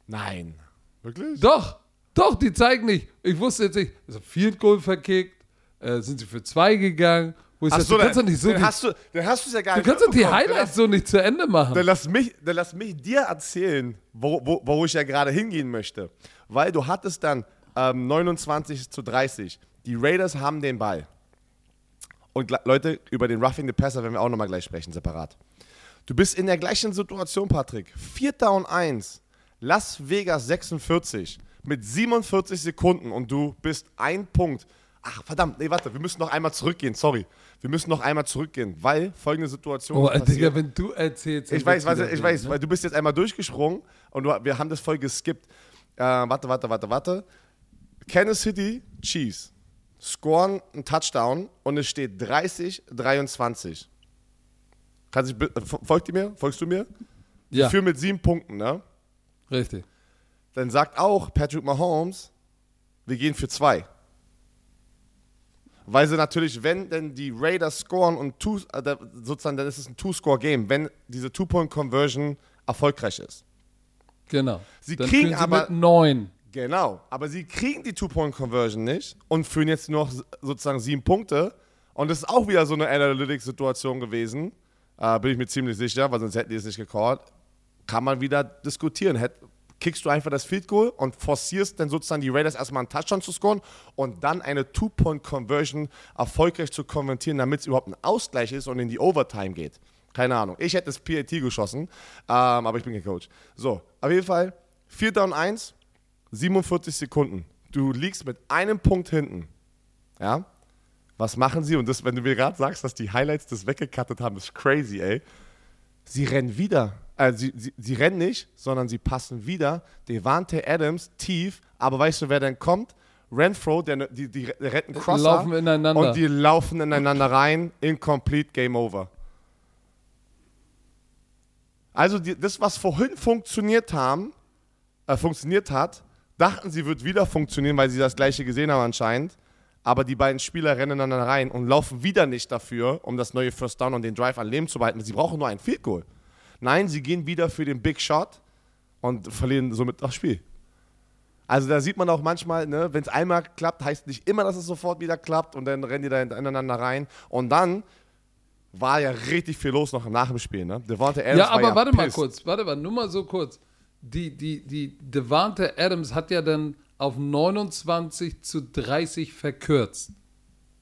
S2: Nein. Wirklich?
S1: Doch, doch, die zeigen nicht. Ich wusste jetzt nicht, ist ein Field Goal verkickt, äh, sind sie für zwei gegangen. Wo ich
S2: Ach
S1: sag,
S2: so,
S1: du kannst doch nicht so
S2: dann hast du, dann hast du es ja gar
S1: du
S2: nicht
S1: kannst doch die Highlights so nicht zu Ende machen.
S2: Dann lass mich, dann lass mich dir erzählen, wo, wo, wo ich ja gerade hingehen möchte. Weil du hattest dann ähm, 29 zu 30. Die Raiders haben den Ball. Und Leute, über den Roughing the Passer werden wir auch nochmal gleich sprechen, separat. Du bist in der gleichen Situation, Patrick. Vierter und 1. Las Vegas 46 mit 47 Sekunden und du bist ein Punkt. Ach, verdammt, nee, warte, wir müssen noch einmal zurückgehen, sorry. Wir müssen noch einmal zurückgehen, weil folgende Situation
S1: Oh,
S2: ist passiert.
S1: Digga, wenn du erzählst.
S2: Ich weiß, weiß ich weiß,
S1: ne?
S2: weil du bist jetzt einmal durchgesprungen und du, wir haben das voll geskippt. Äh, warte, warte, warte, warte. Kansas City Chiefs scoren einen Touchdown und es steht 30, 23. Kannst du, folgt ihr mir? Folgst du mir?
S1: Ja,
S2: Für mit sieben Punkten, ne?
S1: richtig.
S2: Dann sagt auch Patrick Mahomes, wir gehen für zwei. Weil sie natürlich, wenn denn die Raiders scoren und two, äh, sozusagen, dann ist es ein Two-Score-Game, wenn diese Two-Point-Conversion erfolgreich ist.
S1: Genau.
S2: Sie
S1: Dann
S2: kriegen
S1: sie
S2: aber-
S1: mit neun.
S2: Genau, aber sie kriegen die Two-Point-Conversion nicht und führen jetzt nur noch sozusagen sieben Punkte. Und das ist auch wieder so eine Analytics-Situation gewesen. Äh, bin ich mir ziemlich sicher, weil sonst hätten die es nicht gecallt. Kann man wieder diskutieren. Hätt, kickst du einfach das Field Goal und forcierst dann sozusagen die Raiders erstmal einen Touchdown zu scoren und dann eine Two-Point-Conversion erfolgreich zu konvertieren, damit es überhaupt ein Ausgleich ist und in die Overtime geht. Keine Ahnung. Ich hätte das PAT geschossen, ähm, aber ich bin kein Coach. So, auf jeden Fall, 4 Down 1, 47 Sekunden. Du liegst mit einem Punkt hinten. Ja? Was machen sie? Und das, wenn du mir gerade sagst, dass die Highlights das weggekattet haben, ist crazy, ey. Sie rennen wieder. Äh, sie, sie, sie rennen nicht, sondern sie passen wieder. Devante Adams tief. Aber weißt du, wer denn kommt? Renfro, der, die, die retten Crosser.
S1: laufen ineinander.
S2: Und die laufen ineinander rein. Incomplete, Game Over. Also die, das, was vorhin funktioniert haben, äh, funktioniert hat, dachten sie, wird wieder funktionieren, weil sie das gleiche gesehen haben anscheinend. Aber die beiden Spieler rennen dann rein und laufen wieder nicht dafür, um das neue First Down und den Drive an Leben zu behalten. Sie brauchen nur ein Field Goal. Nein, sie gehen wieder für den Big Shot und verlieren somit das Spiel. Also da sieht man auch manchmal, ne, wenn es einmal klappt, heißt nicht immer, dass es sofort wieder klappt und dann rennen die da ineinander rein. Und dann war ja richtig viel los noch nach dem Spiel. Ne? Devonta Adams
S1: Ja,
S2: war
S1: aber warte mal
S2: pissed.
S1: kurz, warte mal, nur mal so kurz. Die, die, die Devante Adams hat ja dann auf 29 zu 30 verkürzt.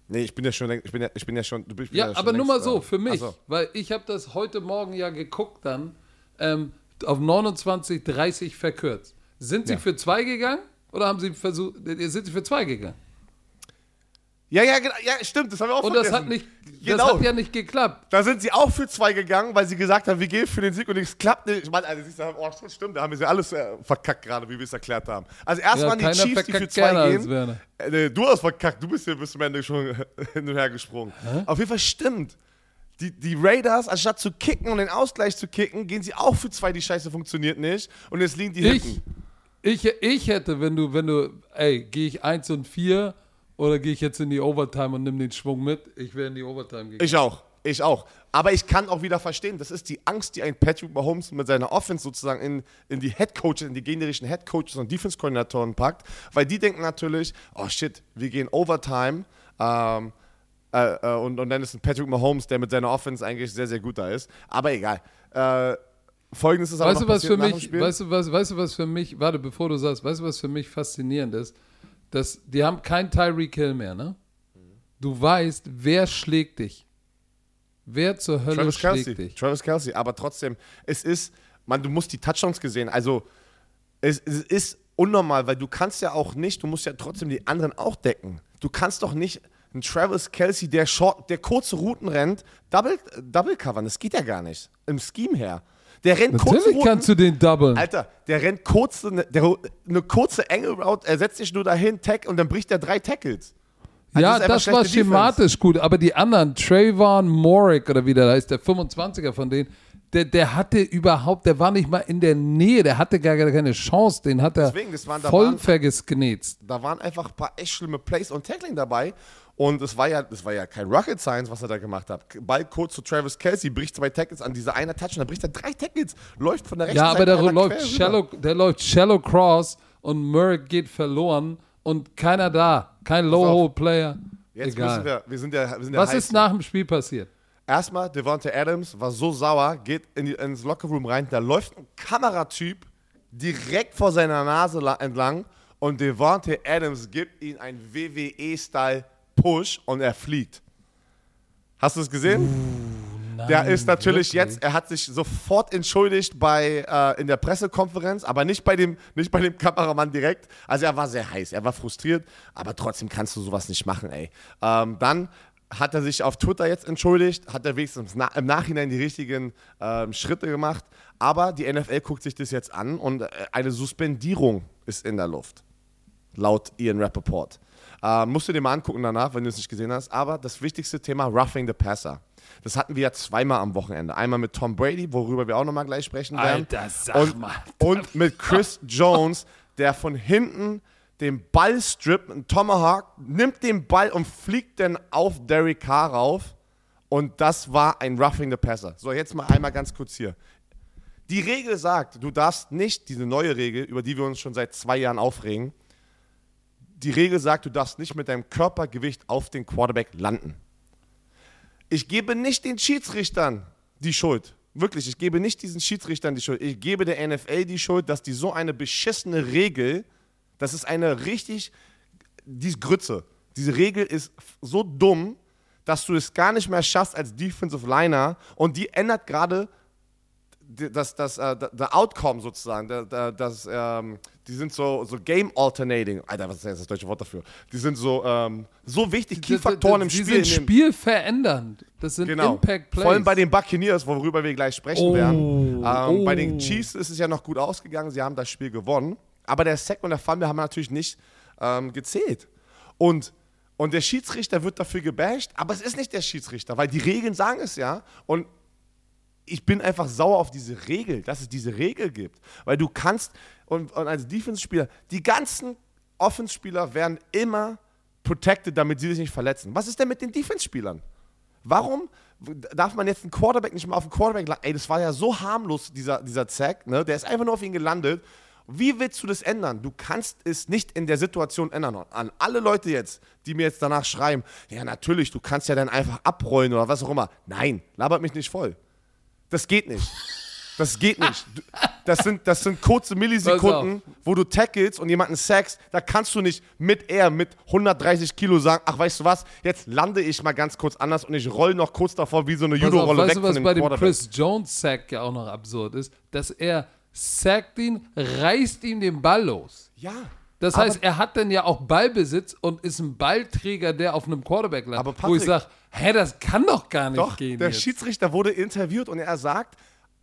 S2: Nee, ich bin ja schon, ich bin ja, ich bin ja schon, du bist
S1: Ja,
S2: schon
S1: aber nur mal so, für mich,
S2: so.
S1: weil ich habe das heute Morgen ja geguckt dann, ähm, auf 29, 30 verkürzt. Sind sie
S2: Ja.
S1: für zwei gegangen oder haben sie versucht, äh, sind sie für zwei gegangen?
S2: Ja, ja, genau, ja, stimmt, das haben wir auch
S1: Und das
S2: vergessen.
S1: hat nicht,
S2: Genau.
S1: das hat ja nicht geklappt.
S2: Da sind sie auch für zwei gegangen, weil sie gesagt haben, wir gehen für den Sieg und es klappt nicht. Ich meine, also, siehst du, oh, stimmt, da haben wir sie alles äh, verkackt gerade, wie wir es erklärt haben. Also erst
S1: Ja,
S2: waren die Chiefs, die für zwei gehen. Äh, du hast verkackt, du bist hier bis zum Ende schon hin und her gesprungen. Auf jeden Fall stimmt. Die, die Raiders, anstatt zu kicken und den Ausgleich zu kicken, gehen sie auch für zwei, die Scheiße funktioniert nicht. Und jetzt liegen die
S1: Ich,
S2: hinten.
S1: ich, ich hätte, wenn du, wenn du, ey, gehe ich 1 und 4 oder gehe ich jetzt in die Overtime und nimm den Schwung mit? Ich wäre in die Overtime gegangen.
S2: Ich auch. Ich auch. Aber ich kann auch wieder verstehen, das ist die Angst, die ein Patrick Mahomes mit seiner Offense sozusagen in, in die Head Coaches, in die generischen Head Coaches und Defense Koordinatoren packt, weil die denken natürlich, oh shit, wir gehen Overtime. Ähm, äh, äh, und, und dann ist ein Patrick Mahomes, der mit seiner Offense eigentlich sehr, sehr gut da ist. Aber egal. Äh, Folgendes ist aber
S1: Weißt du, was für mich,
S2: Spiel.
S1: weißt du, was, weißt du, was für mich, warte, bevor du sagst, weißt du, was für mich faszinierend ist? Dass, die haben kein Tyreek Hill mehr, ne? Du weißt, wer schlägt dich. Wer zur Hölle
S2: Travis
S1: schlägt
S2: Kelsey.
S1: dich.
S2: Travis Kelsey, aber trotzdem, es ist, man, du musst die Touchdowns gesehen, also es, es ist unnormal, weil du kannst ja auch nicht, du musst ja trotzdem die anderen auch decken. Du kannst doch nicht einen Travis Kelsey, der Short, der kurze Routen rennt, Double, Double covern, das geht ja gar nicht, im Scheme her. Der rennt kurze
S1: Natürlich
S2: Routen,
S1: kannst du den doublen.
S2: Alter, der rennt kurze, ne, der, eine kurze Angle Route, er setzt sich nur dahin, tack, und dann bricht er drei Tackles. Also
S1: ja,
S2: einfach
S1: das war
S2: schlechte Defense.
S1: schematisch gut, aber die anderen, Trayvon Morick oder wie der heißt, der 25er von denen, der, der hatte überhaupt, der war nicht mal in der Nähe, der hatte gar keine Chance, den hat er
S2: Deswegen, das waren- da
S1: voll
S2: waren-
S1: vergenetzt.
S2: da waren einfach ein paar echt schlimme Plays und Tackling dabei. Und es war ja, das war ja kein Rocket Science, was er da gemacht hat. Ball kurz zu Travis Kelsey, bricht zwei Tackles an dieser einer Touch und dann bricht er drei Tackles, läuft von der rechten
S1: Ja, aber
S2: Seite
S1: der läuft, shallow, der läuft shallow cross und Murray geht verloren und keiner da, kein. Low-Hole-Player.
S2: Jetzt
S1: Egal.
S2: müssen wir, wir sind ja, wir sind ja
S1: Was
S2: heiß
S1: ist nach dem Spiel passiert?
S2: Erstmal, Devonta Adams war so sauer, geht in die, ins Lockerroom rein, da läuft ein Kameratyp direkt vor seiner Nase la- entlang und Devonta Adams gibt ihm einen WWE-Style-Push und er fliegt. Hast du es gesehen? Der ist natürlich
S1: wirklich?
S2: jetzt, er hat sich sofort entschuldigt bei, äh, in der Pressekonferenz, aber nicht bei, dem, nicht bei dem Kameramann direkt. Also er war sehr heiß, er war frustriert, aber trotzdem kannst du sowas nicht machen, ey. Ähm, dann hat er sich auf Twitter jetzt entschuldigt, hat er wenigstens na, im Nachhinein die richtigen ähm, Schritte gemacht, aber die NFL guckt sich das jetzt an und äh, eine Suspendierung ist in der Luft, laut Ian Rappaport. Äh, musst du dir mal angucken danach, wenn du es nicht gesehen hast. Aber das wichtigste Thema, Roughing the Passer. Das hatten wir ja zweimal am Wochenende. Einmal mit Tom Brady, worüber wir auch nochmal gleich sprechen werden.
S1: Alter, sag
S2: und,
S1: mal.
S2: Und mit Chris Jones, der von hinten den Ball strippt, ein Tomahawk, nimmt den Ball und fliegt dann auf Derek Carr rauf. Und das war ein Roughing the Passer. So, jetzt mal einmal ganz kurz hier. Die Regel sagt, du darfst nicht, diese neue Regel, über die wir uns schon seit zwei Jahren aufregen, die Regel sagt, du darfst nicht mit deinem Körpergewicht auf den Quarterback landen. Ich gebe nicht den Schiedsrichtern die Schuld. Wirklich, ich gebe nicht diesen Schiedsrichtern die Schuld. Ich gebe der NFL die Schuld, dass die so eine beschissene Regel, das ist eine richtig, die ist Grütze. Diese Regel ist so dumm, dass du es gar nicht mehr schaffst als Defensive Liner und die ändert gerade das, das, äh, der Outcome sozusagen, der, das, ähm, die sind so, so Game Alternating. Alter, was ist jetzt das deutsche Wort dafür? Die sind so, ähm, so wichtig, Key-Faktoren im
S1: die
S2: Spiel.
S1: sind
S2: in dem-
S1: Spiel verändernd. Das sind
S2: Genau.
S1: Impact Plays.
S2: Vor allem bei den Buccaneers, worüber wir gleich sprechen
S1: Oh,
S2: werden. Ähm, Bei
S1: oh.
S2: den Chiefs ist es ja noch gut ausgegangen. Sie haben das Spiel gewonnen. Aber der Sack und der Fumble haben natürlich nicht ähm, gezählt. Und, und der Schiedsrichter wird dafür gebasht, aber es ist nicht der Schiedsrichter, weil die Regeln sagen es ja. Und ich bin einfach sauer auf diese Regel, dass es diese Regel gibt. Weil du kannst, und, und als Defense-Spieler, die ganzen Offense-Spieler werden immer protected, damit sie sich nicht verletzen. Was ist denn mit den Defense-Spielern? Warum darf man jetzt einen Quarterback nicht mal auf den Quarterback la- Ey, das war ja so harmlos, dieser, dieser Zack, ne? Der ist einfach nur auf ihn gelandet. Wie willst du das ändern? Du kannst es nicht in der Situation ändern. Und an alle Leute jetzt, die mir jetzt danach schreiben, ja, natürlich, du kannst ja dann einfach abrollen oder was auch immer. Nein, labert mich nicht voll. Das geht nicht. Das geht nicht. Du- Das sind, das sind kurze Millisekunden, wo du tackelst und jemanden sackst. Da kannst du nicht mit er mit 130 Kilo sagen, ach, weißt du was, jetzt lande ich mal ganz kurz anders und ich roll noch kurz davor wie so eine Judo-Rolle
S1: weißt
S2: weg
S1: du,
S2: von
S1: was bei dem. Chris Jones Sack ja auch noch absurd ist? Dass er sackt ihn, reißt ihm den Ball los.
S2: Ja.
S1: Das
S2: Aber-
S1: heißt, er hat dann ja auch Ballbesitz und ist ein Ballträger, der auf einem Quarterback landet.
S2: Aber
S1: wo ich
S2: Patrick-
S1: sage, hä, das kann doch gar nicht
S2: Doch,
S1: gehen.
S2: der
S1: jetzt.
S2: Schiedsrichter wurde interviewt und er sagt,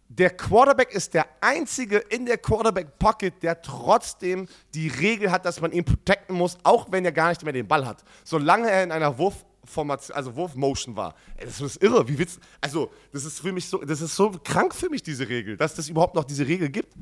S2: der Quarterback ist der einzige in der Quarterback Pocket, der trotzdem die Regel hat, dass man ihn protecten muss, auch wenn er gar nicht mehr den Ball hat. Solange er in einer Wurfformation, also Wurfmotion war. Ey, das ist irre. Wie willst Also, das ist für mich so, das ist so krank für mich, diese Regel, dass das überhaupt noch diese Regel gibt.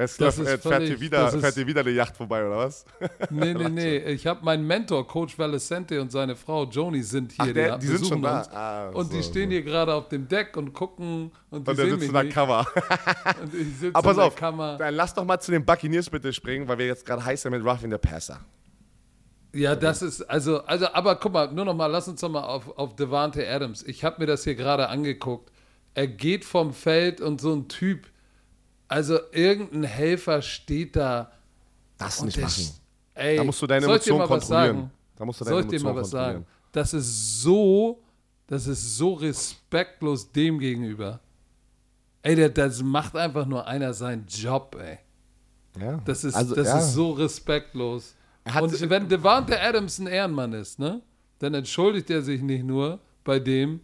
S2: Jetzt,
S1: Das ist
S2: jetzt fährt,
S1: völlig-
S2: hier wieder,
S1: das
S2: fährt hier wieder eine Yacht vorbei, oder was?
S1: Nee, nee, nee. Ich habe meinen Mentor, Coach Valicente und seine Frau Joni sind hier.
S2: Ach, der- die sind
S1: besuchen
S2: schon da. Ah,
S1: und die
S2: so,
S1: stehen hier gerade auf dem Deck und gucken und die
S2: Und der
S1: sehen
S2: sitzt in der
S1: nicht.
S2: Kammer.
S1: Und ich sitze
S2: Aber pass
S1: in der
S2: auf,
S1: Kammer.
S2: dann lass doch mal zu den Buccaneers bitte springen, weil wir jetzt gerade heiß sind mit Roughing the Passer.
S1: Ja, das ist, also, also, aber guck mal, nur noch mal, lass uns noch mal auf, auf Devante Adams. Ich habe mir das hier gerade angeguckt. Er geht vom Feld und so ein Typ, also irgendein Helfer steht da.
S2: Das
S1: Und
S2: nicht
S1: der
S2: machen.
S1: Ey,
S2: Da musst du deine Emotionen kontrollieren.
S1: sagen?
S2: Da musst du deine
S1: Soll ich dir mal
S2: Emotionen
S1: was sagen?
S2: kontrollieren.
S1: Das ist so, das ist so respektlos dem gegenüber. Ey, der, das macht einfach nur einer seinen Job, ey.
S2: Ja.
S1: Das ist,
S2: Also,
S1: das
S2: ja.
S1: ist so respektlos.
S2: Hat
S1: Und wenn Devante Adams ein Ehrenmann ist, ne, dann entschuldigt er sich nicht nur bei dem,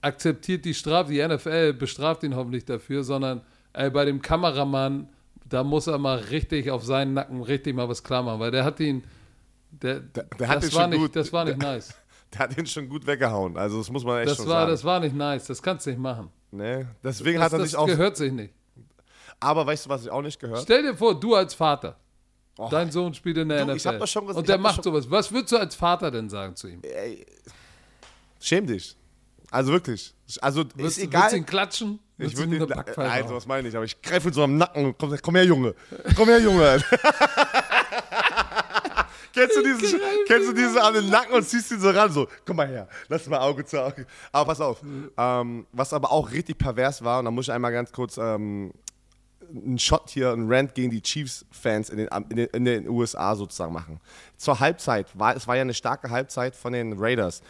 S1: akzeptiert die Strafe, die NFL bestraft ihn hoffentlich dafür, sondern ey, bei dem Kameramann, da muss er mal richtig auf seinen Nacken richtig mal was klar machen, weil der hat ihn, der,
S2: der hat
S1: das, war
S2: schon
S1: nicht,
S2: gut-
S1: das war nicht nice.
S2: Der hat ihn schon gut weggehauen. Also, das muss man echt
S1: Das
S2: schon
S1: war,
S2: sagen.
S1: das war nicht nice, das kannst du nicht machen.
S2: nee. Deswegen
S1: Das,
S2: hat er
S1: das
S2: sich auch.
S1: gehört sich nicht.
S2: Aber weißt du, was ich auch nicht gehört?
S1: Stell dir vor, du als Vater,
S2: Oh,
S1: dein Sohn spielt in der
S2: Du,
S1: NFL
S2: ich hab doch schon gesagt-
S1: und der macht
S2: schon-
S1: sowas. Was würdest du als Vater denn sagen zu ihm?
S2: ey, schäm dich. Also wirklich. Also
S1: Würdest,
S2: ist
S1: würdest
S2: egal.
S1: du ihn klatschen?
S2: Ich würde
S1: ihm
S2: ihn. Nein, sowas meine ich, aber ich greife ihn so am Nacken und komm, komm her, Junge. Komm her, Junge. kennst du diesen, kennst du diesen an den Nacken und ziehst ihn so ran, so, komm mal her, lass mal Auge zu Auge. Aber pass auf, ähm, was aber auch richtig pervers war, und da muss ich einmal ganz kurz ähm, einen Shot hier, einen Rant gegen die Chiefs-Fans in den, in, den, in den USA sozusagen machen. Zur Halbzeit, war, es war ja eine starke Halbzeit von den Raiders.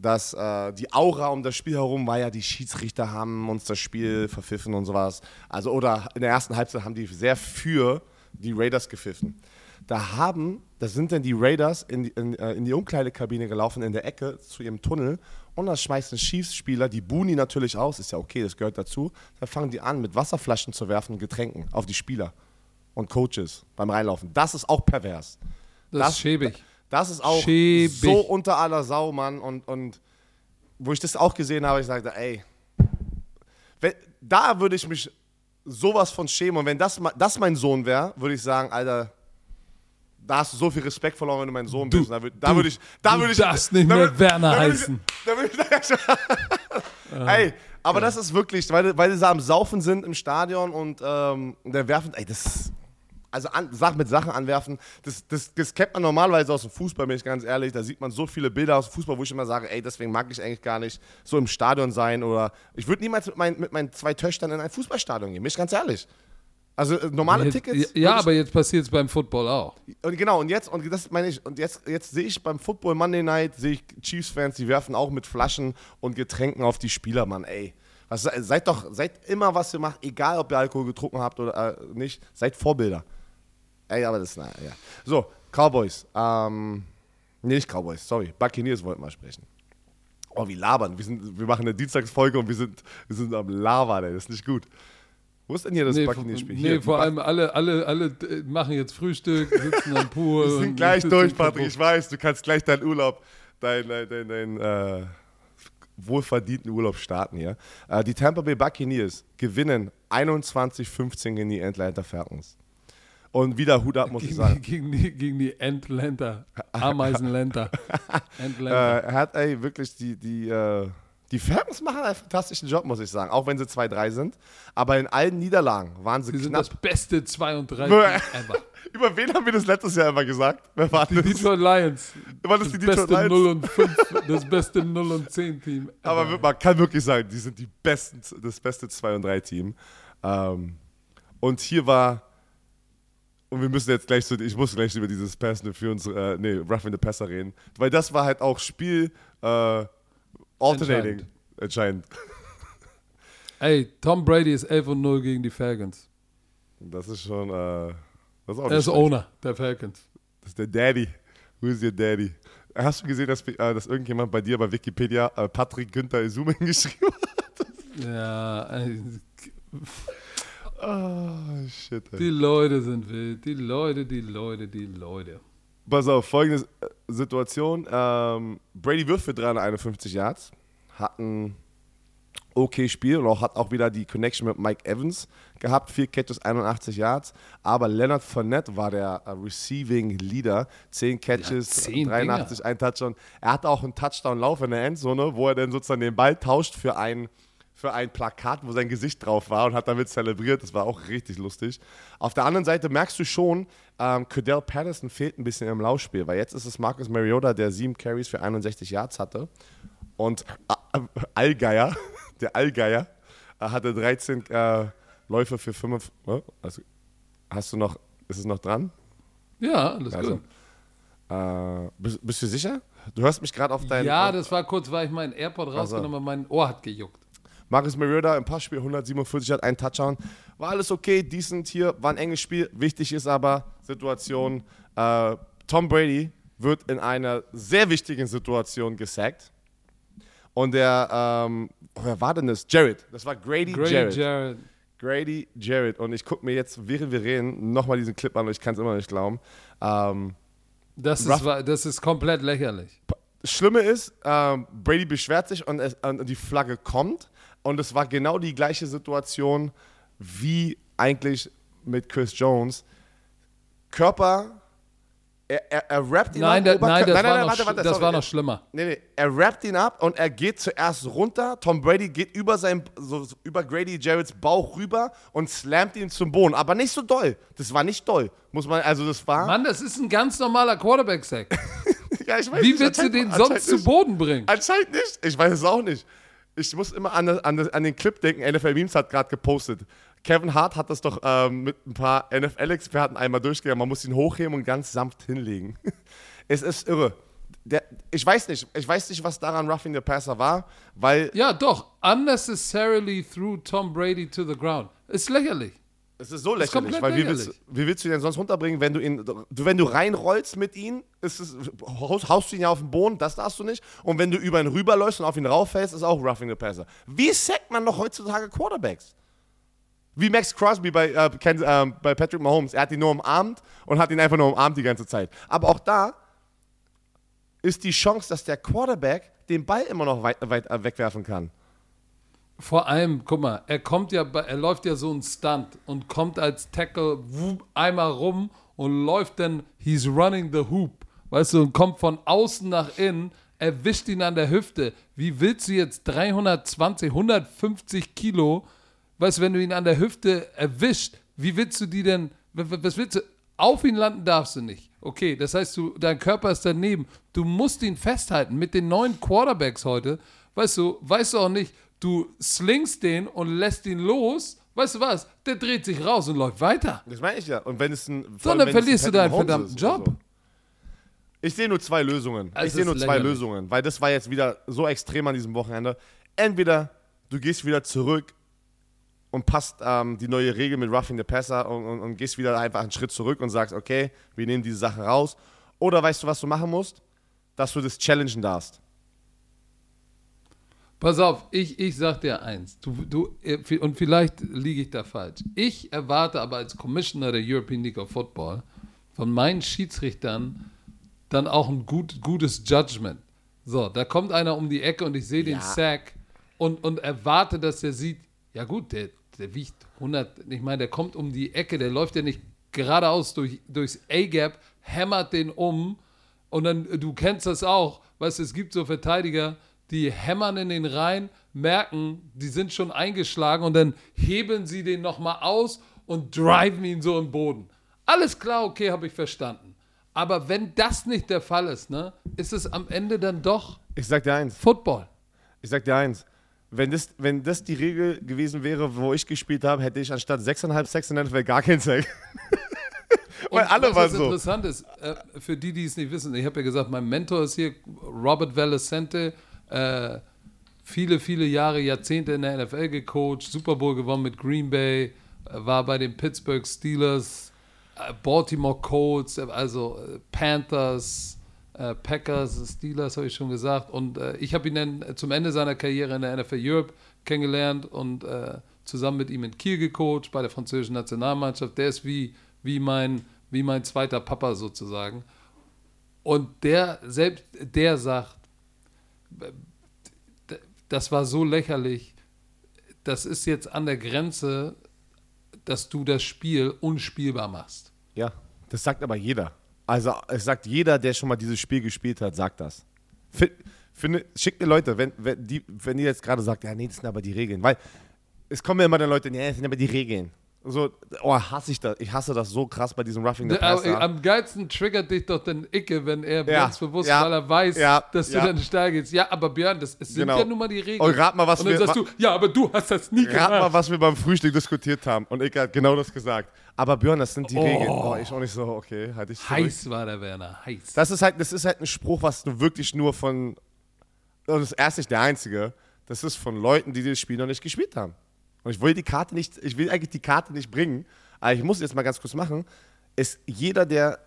S2: Dass äh, die Aura um das Spiel herum war ja, die Schiedsrichter haben uns das Spiel verpfiffen und sowas. Also, oder in der ersten Halbzeit haben die sehr für die Raiders gepfiffen. Da haben, da sind dann die Raiders in die, in, äh, in die Umkleidekabine gelaufen, in der Ecke zu ihrem Tunnel. Und da schmeißen Chiefs-Spieler, die buhen die natürlich aus, ist ja okay, das gehört dazu. Da fangen die an, mit Wasserflaschen zu werfen und Getränken auf die Spieler und Coaches beim Reinlaufen. Das ist auch pervers.
S1: Das ist schäbig.
S2: Das ist auch
S1: Schäbig.
S2: so unter aller Sau, Mann. Und, und wo ich das auch gesehen habe, ich sagte, ey, wenn, da würde ich mich sowas von schämen. Und wenn das, das mein Sohn wäre, würde ich sagen, Alter, da hast du so viel Respekt verloren, wenn du mein Sohn bist. Da würde da
S1: du-
S2: würd ich, da
S1: du
S2: würde ich,
S1: darfst nicht
S2: da
S1: mehr
S2: würd-
S1: Werner
S2: da würd ich-
S1: heißen.
S2: Da würd ey, aber das ist wirklich, weil, weil sie da am Saufen sind im Stadion und ähm, der werfen, ey, das, also an, Sachen mit Sachen anwerfen, das, das, das kennt man normalerweise aus dem Fußball, bin ich ganz ehrlich. Da sieht man so viele Bilder aus dem Fußball, wo ich immer sage, ey, deswegen mag ich eigentlich gar nicht so im Stadion sein oder ich würde niemals mit, mein, mit meinen zwei Töchtern in ein Fußballstadion gehen, bin ich ganz ehrlich. Also äh, normale
S1: Jetzt,
S2: Tickets.
S1: ja, aber jetzt passiert es beim Football auch.
S2: und genau, und jetzt, und das meine ich, und jetzt, jetzt sehe ich beim Football Monday Night, sehe ich Chiefs-Fans, die werfen auch mit Flaschen und Getränken auf die Spieler, Mann, ey. Was, seid doch, seid immer, was ihr macht, egal ob ihr Alkohol getrunken habt oder äh, nicht, seid Vorbilder. Ey, aber das, na, ja. So, Cowboys, ähm, nee, nicht Cowboys, sorry, Buccaneers wollten wir sprechen. Oh, wie labern, wir, sind, wir machen eine Dienstagsfolge und wir sind, wir sind am Labern, ey, das ist nicht gut. Wo ist denn hier das
S1: Nee,
S2: Buccaneers-Spiel?
S1: nee
S2: Hier,
S1: vor allem alle, alle, alle äh, machen jetzt Frühstück, sitzen am Pool.
S2: Wir sind gleich durch, Patrick. Ich weiß, du kannst gleich deinen Urlaub, deinen dein, dein, dein, äh, wohlverdienten Urlaub starten hier. Äh, die Tampa Bay Buccaneers gewinnen 21-15 gegen die Atlanta Falcons. Und wieder Hut ab, muss ich
S1: Gegen
S2: sagen.
S1: die, gegen, die, gegen die Entlenter. Ameisenlenter.
S2: Äh,
S1: Entlenter.
S2: er hat ey, wirklich die, die, äh, die Falcons machen einen fantastischen Job, muss ich sagen. Auch wenn sie 2-3 sind. Aber in allen Niederlagen waren sie
S1: Sie sind
S2: knapp.
S1: das beste 2 und 3
S2: Bäh.
S1: ever.
S2: Über wen haben wir das letztes Jahr immer gesagt? Wer war
S1: Die
S2: das?
S1: Detroit Lions.
S2: War das
S1: Das
S2: die Detroit
S1: beste
S2: Lions?
S1: 0 und 5, das beste 0 und 10 Team.
S2: Aber
S1: ever.
S2: man kann wirklich sagen, die sind die besten, das beste 2 und 3 Team. Ähm, und hier war, und wir müssen jetzt gleich so, ich muss gleich über dieses Pass für uns, äh, nee, Roughing the Passer reden, weil das war halt auch Spiel äh, alternating entscheidend.
S1: Ey, Tom Brady ist 11 und 0 gegen die Falcons.
S2: Das ist schon, äh, das ist auch
S1: Er ist
S2: schlecht.
S1: Owner der Falcons.
S2: Das ist der Daddy. Who is your Daddy? Hast du gesehen, dass, äh, dass irgendjemand bei dir bei Wikipedia äh, Patrick Günther Isumen geschrieben hat?
S1: Ja, ey,
S2: Oh, shit. Ey.
S1: die Leute sind wild. Die Leute, die Leute, die Leute.
S2: Pass auf, folgendes. Situation. Ähm, Brady wirft für 351 Yards. Hat ein okay Spiel und auch hat auch wieder die Connection mit Mike Evans gehabt. Vier Catches, 81 Yards. Aber Leonard Fournette war der uh, Receiving Leader. Zehn Catches,
S1: Ja, zehn
S2: 83,
S1: Dinger.
S2: ein Touchdown. Er hatte auch einen Touchdown-Lauf in der Endzone, wo er dann sozusagen den Ball tauscht für ein, für ein Plakat, wo sein Gesicht drauf war und hat damit zelebriert. Das war auch richtig lustig. Auf der anderen Seite merkst du schon, ähm, Cordell Patterson fehlt ein bisschen im Laufspiel, weil jetzt ist es Marcus Mariota, der sieben Carries für 61 Yards hatte. Und äh, Allgeier, der Allgeier, äh, hatte 13 äh, Läufe für 5. Äh, also, hast du noch, ist es noch dran?
S1: Ja, alles
S2: Also,
S1: gut.
S2: Äh, bist, bist du sicher? Du hörst mich gerade auf dein.
S1: Ja, das war kurz, weil ich meinen AirPod rausgenommen habe, mein Ohr hat gejuckt.
S2: Marcus Mariota im Passspiel 147 hat einen Touchdown. War alles okay, decent hier, war ein enges Spiel. Wichtig ist aber Situation, äh, Tom Brady wird in einer sehr wichtigen Situation gesackt. Und der, ähm, wer war denn das? Jared. Das war Grady,
S1: Grady
S2: Jarrett.
S1: Jarrett.
S2: Grady Jarrett. Und ich gucke mir jetzt, während wir reden, nochmal diesen Clip an und ich kann es immer nicht glauben. Ähm,
S1: Das ist, das ist komplett lächerlich.
S2: Das Schlimme ist, ähm, Brady beschwert sich und, es, und die Flagge kommt. Und es war genau die gleiche Situation wie eigentlich mit Chris Jones. Körper, er, er, er rappt ihn
S1: Nein,
S2: ab. Oberkör-
S1: nein, das,
S2: nein,
S1: war,
S2: nein,
S1: noch,
S2: warte, warte,
S1: das
S2: sorry.
S1: war noch schlimmer.
S2: Nee, nee, er rappt ihn ab und er geht zuerst runter. Tom Brady geht über, sein, so, über Grady Jarretts Bauch rüber und slammt ihn zum Boden. Aber nicht so doll. Das war nicht doll. Muss man, also das war.
S1: Mann, das ist ein ganz normaler Quarterback-Sack.
S2: ja, ich weiß
S1: Wie willst du den sonst zu. Boden bringen?
S2: Anscheinend nicht. Ich weiß es auch nicht. Ich muss immer an, an, an den Clip denken. NFL Memes hat gerade gepostet. Kevin Hart hat das doch ähm, mit ein paar NFL-Experten einmal durchgegangen. Man muss ihn hochheben und ganz sanft hinlegen. es ist irre. Der, ich weiß nicht. Ich weiß nicht, was daran Roughing the Passer war, weil
S1: Ja, doch. Unnecessarily threw Tom Brady to the ground. Ist lächerlich.
S2: Es ist so
S1: ist
S2: lächerlich.
S1: komplett
S2: Weil wie willst, wie willst du ihn denn sonst runterbringen, wenn du ihn, wenn du reinrollst mit ihm, ist es, haust, haust du ihn ja auf den Boden, das darfst du nicht. Und wenn du über ihn rüberläufst und auf ihn rauffällst, ist auch Roughing the Passer. Wie sackt man noch heutzutage Quarterbacks? Wie Max Crosby bei, äh, Ken, äh, bei Patrick Mahomes. Er hat ihn nur umarmt und hat ihn einfach nur umarmt die ganze Zeit. Aber auch da ist die Chance, dass der Quarterback den Ball immer noch weit, weit äh, wegwerfen kann.
S1: Vor allem, guck mal, er kommt ja, er läuft ja so einen Stunt und kommt als Tackle wup, einmal rum und läuft dann, he's running the hoop, weißt du, und kommt von außen nach innen, erwischt ihn an der Hüfte. Wie willst du jetzt 320, 150 Kilo, weißt du, wenn du ihn an der Hüfte erwischt, wie willst du die denn, wa- wa- was willst du, auf ihn landen darfst du nicht. Okay, das heißt, du, dein Körper ist daneben. Du musst ihn festhalten. Mit den neuen Quarterbacks heute, weißt du, weißt du auch nicht, du slingst den und lässt ihn los. Weißt du was? Der dreht sich raus und läuft weiter.
S2: Das meine ich ja. Und wenn es ein.
S1: So, dann verlierst du deinen verdammten Job.
S2: so. Ich sehe nur zwei Lösungen.
S1: Es
S2: ich sehe nur zwei. Lösungen, weil das war jetzt wieder so extrem an diesem Wochenende. Entweder du gehst wieder zurück und passt ähm, die neue Regel mit Roughing the Passer und, und, und gehst wieder einfach einen Schritt zurück und sagst, okay, wir nehmen diese Sache raus. Oder weißt du, was du machen musst? Dass du das challengen darfst.
S1: Pass auf, ich, ich sag dir eins. Du, du, äh, und vielleicht liege ich da falsch. Ich erwarte aber als Commissioner der European League of Football von meinen Schiedsrichtern dann auch ein gut, gutes Judgment. So, da kommt einer um die Ecke und ich sehe den
S2: Ja.
S1: Sack und, und erwarte, dass er sieht, ja gut, der, der wiegt 100, ich meine, der kommt um die Ecke, der läuft ja nicht geradeaus durch, durchs A-Gap, hämmert den um und dann, du kennst das auch, weißt es gibt so Verteidiger, die hämmern in den rein, merken, die sind schon eingeschlagen und dann hebeln sie den nochmal aus und driven ihn so im Boden. Alles klar, okay, habe ich verstanden. Aber wenn das nicht der Fall ist, ne, ist es am Ende dann doch
S2: Ich sag dir eins.
S1: Football.
S2: Ich sag dir eins. Wenn das, wenn das die Regel gewesen wäre, wo ich gespielt habe, hätte ich anstatt 6,5 Sacks in der NFL gar keinen Sack. Weil alle waren so.
S1: interessant ist, äh, für die, die es nicht wissen, ich habe ja gesagt, mein Mentor ist hier Robert Valesente, äh, viele, viele Jahre, Jahrzehnte in der NFL gecoacht, Super Bowl gewonnen mit Green Bay, äh, war bei den Pittsburgh Steelers, äh, Baltimore Colts, äh, also Panthers, Packers, Steelers habe ich schon gesagt. Und ich habe ihn dann zum Ende seiner Karriere in der NFL Europe kennengelernt und zusammen mit ihm in Kiel gecoacht bei der französischen Nationalmannschaft. Der ist wie, wie, mein, wie mein zweiter Papa sozusagen. Und der, selbst der sagt, das war so lächerlich, das ist jetzt an der Grenze, dass du das Spiel unspielbar machst.
S2: Ja, das sagt aber jeder. Also es sagt jeder, der schon mal dieses Spiel gespielt hat, sagt das. Finde, schickt mir Leute, wenn, wenn, die, wenn ihr jetzt gerade sagt, ja, nee, das sind aber die Regeln. Weil es kommen ja immer dann Leute, nee, das sind aber die Regeln. So, oh, hasse ich das. Ich hasse das so krass bei diesem Roughing the Passer.
S1: Am geilsten triggert dich doch den Icke, wenn er ja, ganz bewusst, ja, weil er weiß, ja, dass du dann steil gehst. Ja, aber Björn, das, sind genau. ja nun mal die Regeln.
S2: Und rat mal, was
S1: Und dann wir, sagst du, ja, aber du hast das nie rat gemacht.
S2: Rat mal, was wir beim Frühstück diskutiert haben. Und Icke hat genau das gesagt. Aber Björn, das sind die oh. Regeln. Oh, ich auch nicht so, okay, halt ich
S1: zurück. Heiß war der Werner, heiß.
S2: Das ist halt, das ist halt ein Spruch, was du wirklich nur von, und das ist erst nicht der einzige, das ist von Leuten, die das Spiel noch nicht gespielt haben. Und ich will die Karte nicht, ich will eigentlich die Karte nicht bringen, aber ich muss jetzt mal ganz kurz machen. Ist jeder, der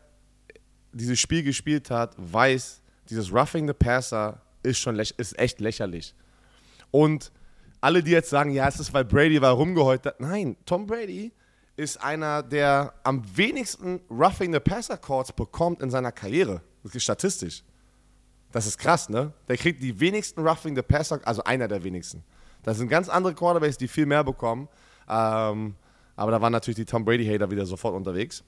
S2: dieses Spiel gespielt hat, weiß, dieses Roughing the Passer ist schon ist echt lächerlich. Und alle, die jetzt sagen, ja, es ist, weil Brady war rumgeheult hat. Nein, Tom Brady ist einer, der am wenigsten Roughing the Passer Calls bekommt in seiner Karriere. Das ist statistisch. Das ist krass, ne? Der kriegt die wenigsten Roughing the Passer, also einer der wenigsten. Das sind ganz andere Quarterbacks, die viel mehr bekommen. Ähm, aber da waren natürlich die Tom Brady-Hater wieder sofort unterwegs.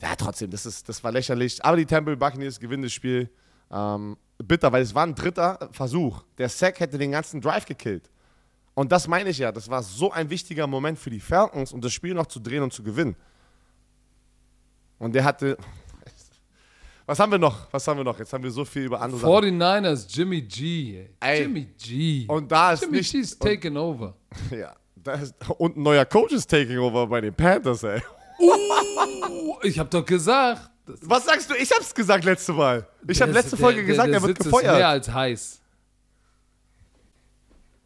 S2: Ja, trotzdem, das, ist, das war lächerlich. Aber die Temple Buccaneers gewinnen das Spiel. Ähm, bitter, weil es war ein dritter Versuch. Der Sack hätte den ganzen Drive gekillt. Und das meine ich ja, das war so ein wichtiger Moment für die Falcons, um das Spiel noch zu drehen und zu gewinnen. Und der hatte. Was haben wir noch? Was haben wir noch? Jetzt haben wir so viel über andere
S1: 49ers, Sachen. Jimmy G. Ey. Jimmy G.
S2: Und da ist
S1: Jimmy
S2: nicht,
S1: G's taken over.
S2: Ja. Ist, und ein neuer Coach ist taking over bei den Panthers, ey.
S1: Uh, ich hab doch gesagt.
S2: Was sagst du? Ich hab's gesagt letzte Mal. Ich habe letzte Folge der, gesagt, der, der er wird
S1: Sitz
S2: gefeuert.
S1: Ist mehr als heiß.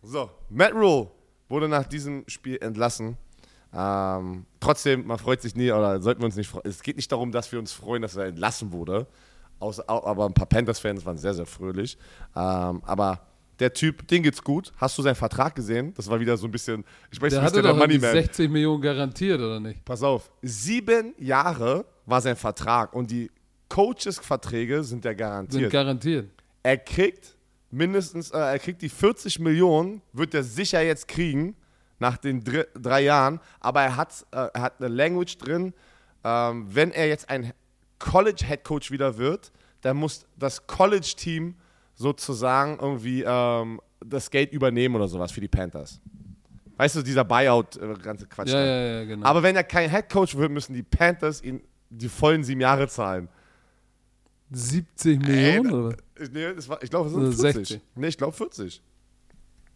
S2: So, Matt Rule wurde nach diesem Spiel entlassen. Ähm, trotzdem, man freut sich nie, oder sollten wir uns nicht freuen. Es geht nicht darum, dass wir uns freuen, dass er entlassen wurde. Aber ein paar Panthers-Fans waren sehr, sehr fröhlich. Ähm, aber der Typ, den geht's gut. Hast du seinen Vertrag gesehen? Das war wieder so ein bisschen, ich weiß
S1: der
S2: nicht,
S1: der, der Money Man. 60 Millionen garantiert, oder nicht?
S2: Pass auf, sieben Jahre war sein Vertrag und die Coaches-Verträge sind ja garantiert. Sind
S1: garantiert.
S2: Er kriegt mindestens, äh, er kriegt die 40 Millionen, wird er sicher jetzt kriegen, nach den drei, drei Jahren, aber er hat, äh, er hat eine Language drin, ähm, wenn er jetzt ein College-Head-Coach wieder wird, dann muss das College-Team sozusagen irgendwie ähm, das Geld übernehmen oder sowas für die Panthers. Weißt du, dieser Buyout, äh, ganze Quatsch.
S1: Ja, ja, ja, genau.
S2: Aber wenn er kein Headcoach wird, müssen die Panthers ihn die vollen sieben Jahre zahlen.
S1: 70 Millionen? Ey, oder?
S2: Nee, war, ich glaube, es sind 40. 60. Nee, ich glaube 40.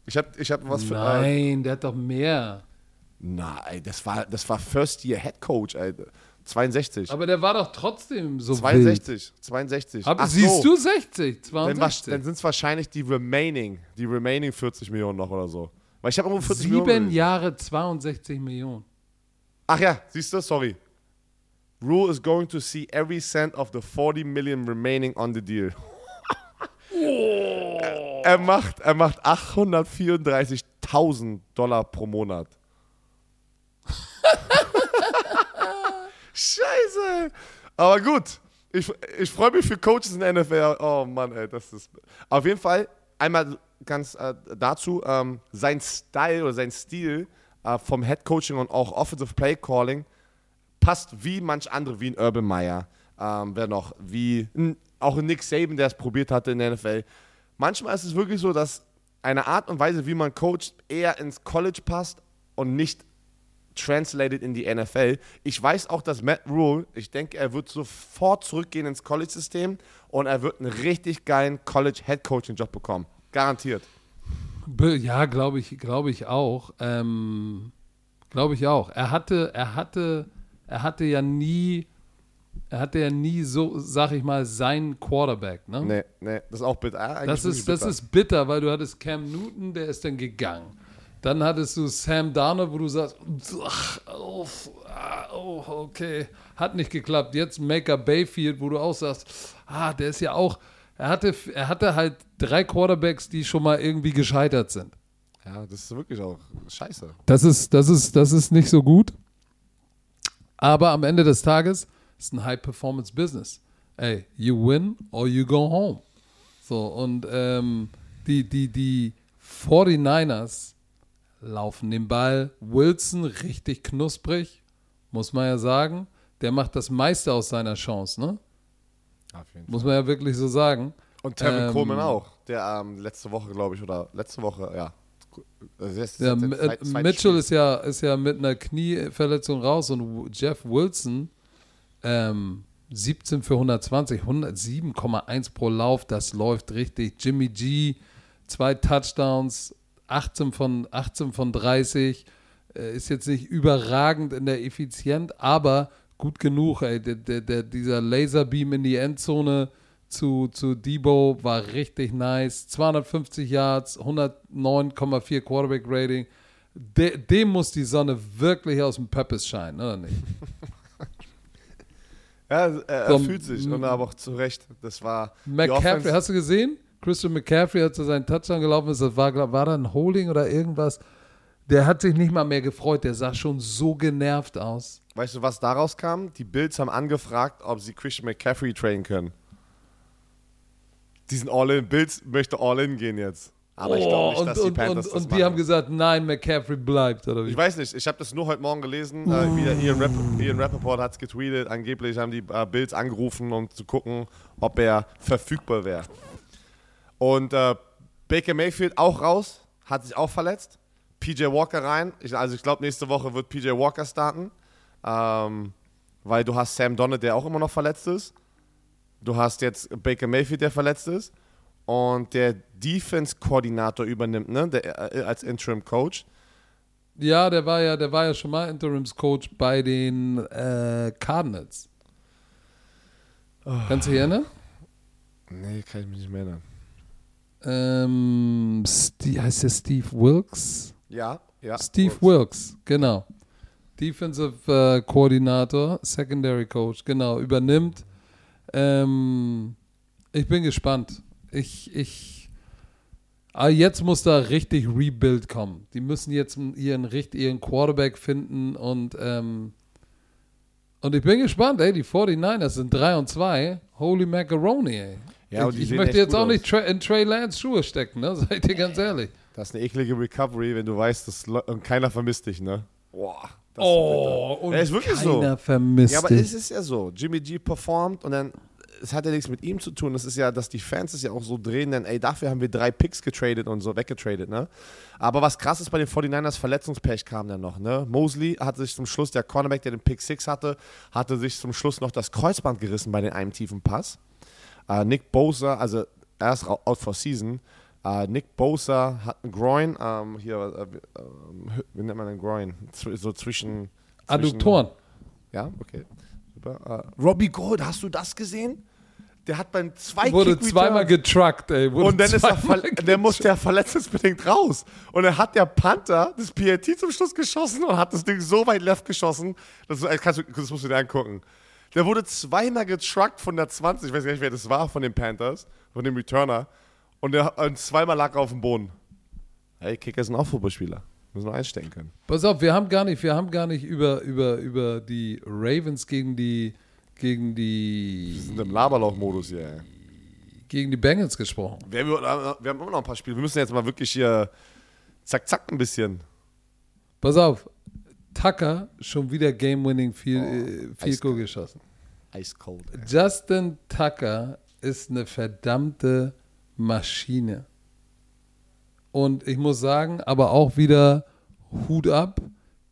S2: Ich habe ich hab was für.
S1: Nein, äh, der hat doch mehr.
S2: Nein, das war, das war First Year Head Coach, Alter. 62.
S1: Aber der war doch trotzdem so
S2: 62,
S1: wild.
S2: 62.
S1: Aber siehst so. du 60, 62?
S2: Dann, dann sind es wahrscheinlich die remaining, die remaining 40 Millionen noch oder so. Weil ich habe irgendwo 40
S1: Sieben
S2: Millionen.
S1: Sieben Jahre 62 Millionen.
S2: Ach ja, siehst du, sorry. Rule is going to see every cent of the 40 million remaining on the deal.
S1: Oh.
S2: er, macht, er macht 834.000 Dollar pro Monat. Scheiße. Aber gut. Ich, ich freue mich für Coaches in der NFL. Oh Mann, ey, das ist. Auf jeden Fall, einmal ganz äh, dazu, ähm, sein Style oder sein Stil äh, vom Head Coaching und auch Offensive Play Calling passt wie manch andere, wie ein Urban Meyer. Ähm, wer noch? Wie auch Nick Saban, der es probiert hatte in der NFL. Manchmal ist es wirklich so, dass eine Art und Weise, wie man coacht, eher ins College passt und nicht translated in die NFL. Ich weiß auch, dass Matt Rule, ich denke, er wird sofort zurückgehen ins College-System und er wird einen richtig geilen College-Head-Coaching-Job bekommen. Garantiert.
S1: Ja, glaube ich, glaube ich auch. Ähm, glaube ich auch. Er hatte, er hatte, er hatte ja nie, hatte ja nie so, sag ich mal, seinen Quarterback, ne?
S2: Nee, nee, das ist auch bitter.
S1: Ah, das ist, bitter. das ist bitter, weil du hattest Cam Newton, der ist dann gegangen. Dann hattest du Sam Darnold, wo du sagst, ach, oh, oh, okay, hat nicht geklappt. Jetzt Maker Bayfield, wo du auch sagst, ah, der ist ja auch, er hatte, er hatte halt drei Quarterbacks, die schon mal irgendwie gescheitert sind.
S2: Ja, das ist wirklich auch scheiße.
S1: Das ist, das ist, das ist nicht so gut. Aber am Ende des Tages ist ein High-Performance-Business. ey, you win or you go home. So, und ähm, die, die, die 49ers laufen den Ball. Wilson richtig knusprig, muss man ja sagen. Der macht das meiste aus seiner Chance, ne? Muss man ja wirklich so sagen.
S2: Und Tevin
S1: Ähm,
S2: Coleman auch, der ähm, letzte Woche, glaube ich, oder letzte Woche, ja. Also jetzt-
S1: Ja,
S2: jetzt- jetzt
S1: äh, Mitchell
S2: Spiel.
S1: ist ja, ist ja mit einer Knieverletzung raus und Jeff Wilson ähm, 17 für 120, 107,1 pro Lauf, das läuft richtig. Jimmy G, zwei Touchdowns, 18 von, 18 von 30, äh, ist jetzt nicht überragend in der Effizienz, aber gut genug, ey. Der, der, der, dieser Laserbeam in die Endzone zu, zu Debo war richtig nice. 250 Yards, 109,4 Quarterback Rating. De, dem muss die Sonne wirklich aus dem Pöppes scheinen, oder nicht?
S2: Ja, er, er
S1: So,
S2: fühlt sich und aber auch zu Recht. Das war
S1: McCaffrey, hast du gesehen? Christian McCaffrey, als er seinen Touchdown gelaufen ist, das war, glaub- war da ein Holding oder irgendwas? Der hat sich nicht mal mehr gefreut, der sah schon so genervt aus.
S2: Weißt du, was daraus kam? Die Bills haben angefragt, ob sie Christian McCaffrey trainen können. Die sind All-In. Bills möchte All-In gehen jetzt. Aber ich glaube nicht,
S1: Oh, und,
S2: dass die
S1: und,
S2: Panthers
S1: und,
S2: das
S1: und
S2: machen.
S1: die haben gesagt, nein, McCaffrey bleibt, oder wie?
S2: Ich weiß nicht, ich habe das nur heute Morgen gelesen. Äh, wieder Ian, Rapp Ian Rappaport hat es getweetet. Angeblich haben die äh, Bills angerufen, um zu gucken, ob er verfügbar wäre. Und äh, Baker Mayfield auch raus, hat sich auch verletzt. PJ Walker rein. Ich, also ich glaube, nächste Woche wird PJ Walker starten. Ähm, weil du hast Sam Donald, der auch immer noch verletzt ist. Du hast jetzt Baker Mayfield, der verletzt ist. Und der Defense-Koordinator übernimmt, ne? Der, äh, als Interim-Coach.
S1: Ja, der war ja, der war ja schon mal Interimscoach bei den äh, Cardinals. Kannst du dich erinnern?
S2: Nee, kann ich mich nicht mehr erinnern.
S1: Ähm, Steve, heißt der Steve Wilkes?
S2: Ja, ja.
S1: Steve Wilkes, genau. Defensive äh, Koordinator, Secondary Coach, genau, übernimmt. Ähm, ich bin gespannt. Ich, ich, ah, jetzt muss da richtig Rebuild kommen. Die müssen jetzt ihren, ihren Quarterback finden und, ähm, und ich bin gespannt, ey, die 49ers sind 3 und 2. Holy Macaroni, ey.
S2: Ja,
S1: ich ich möchte jetzt auch nicht in Trey Lance Schuhe stecken, ne? Seid ihr ganz ehrlich.
S2: Das ist eine eklige Recovery, wenn du weißt, dass und keiner vermisst dich, ne? Boah.
S1: Oh, und
S2: Ja, ist wirklich so.
S1: keiner vermisst
S2: Ja, aber
S1: dich.
S2: es ist ja so. Jimmy G performt und dann, es hat ja nichts mit ihm zu tun. Es ist ja, dass die Fans es ja auch so drehen, denn ey, dafür haben wir drei Picks getradet und so weggetradet, ne? Aber was krass ist bei den 49ers, Verletzungspech kam dann noch, ne? Mosley hat sich zum Schluss, der Cornerback, der den Pick 6 hatte, hatte sich zum Schluss noch das Kreuzband gerissen bei den einem tiefen Pass. Äh, Nick Bosa, also er ist out for season. Äh, Nick Bosa hat einen Groin, ähm, hier, äh, wie- nennt man einen Groin? So zwischen. zwischen
S1: Adduktoren.
S2: ja, okay. Super. Äh, Robbie Gold, hast du das gesehen? Der hat beim zwei
S1: Wurde zweimal getruckt, ey. Wurde
S2: und dann ist er ver der muss der verletzungsbedingt raus. Und dann hat der Panther das PAT zum Schluss geschossen und hat das Ding so weit left geschossen, das, äh, kannst du, das musst du dir angucken. Der wurde zweimal getruckt von der 20, ich weiß gar nicht, wer das war, von den Panthers, von dem Returner. Und, der, und zweimal lag er auf dem Boden. Hey, Kicker sind auch Fußballspieler. Müssen wir einstecken können.
S1: Pass auf, wir haben gar nicht, wir haben gar nicht über, über, über die Ravens gegen die gegen
S2: Wir
S1: die
S2: sind im Laberlauch-Modus hier, ey.
S1: gegen die Bengals gesprochen.
S2: Wir, wir, wir haben immer noch ein paar Spiele. Wir müssen jetzt mal wirklich hier zack, zack ein bisschen.
S1: Pass auf, Tucker schon wieder Game-Winning Field,
S2: Oh,
S1: äh, Field Goal
S2: eiskalt.
S1: geschossen.
S2: Ice cold. Ey.
S1: Justin Tucker ist eine verdammte Maschine. Und ich muss sagen, aber auch wieder Hut ab.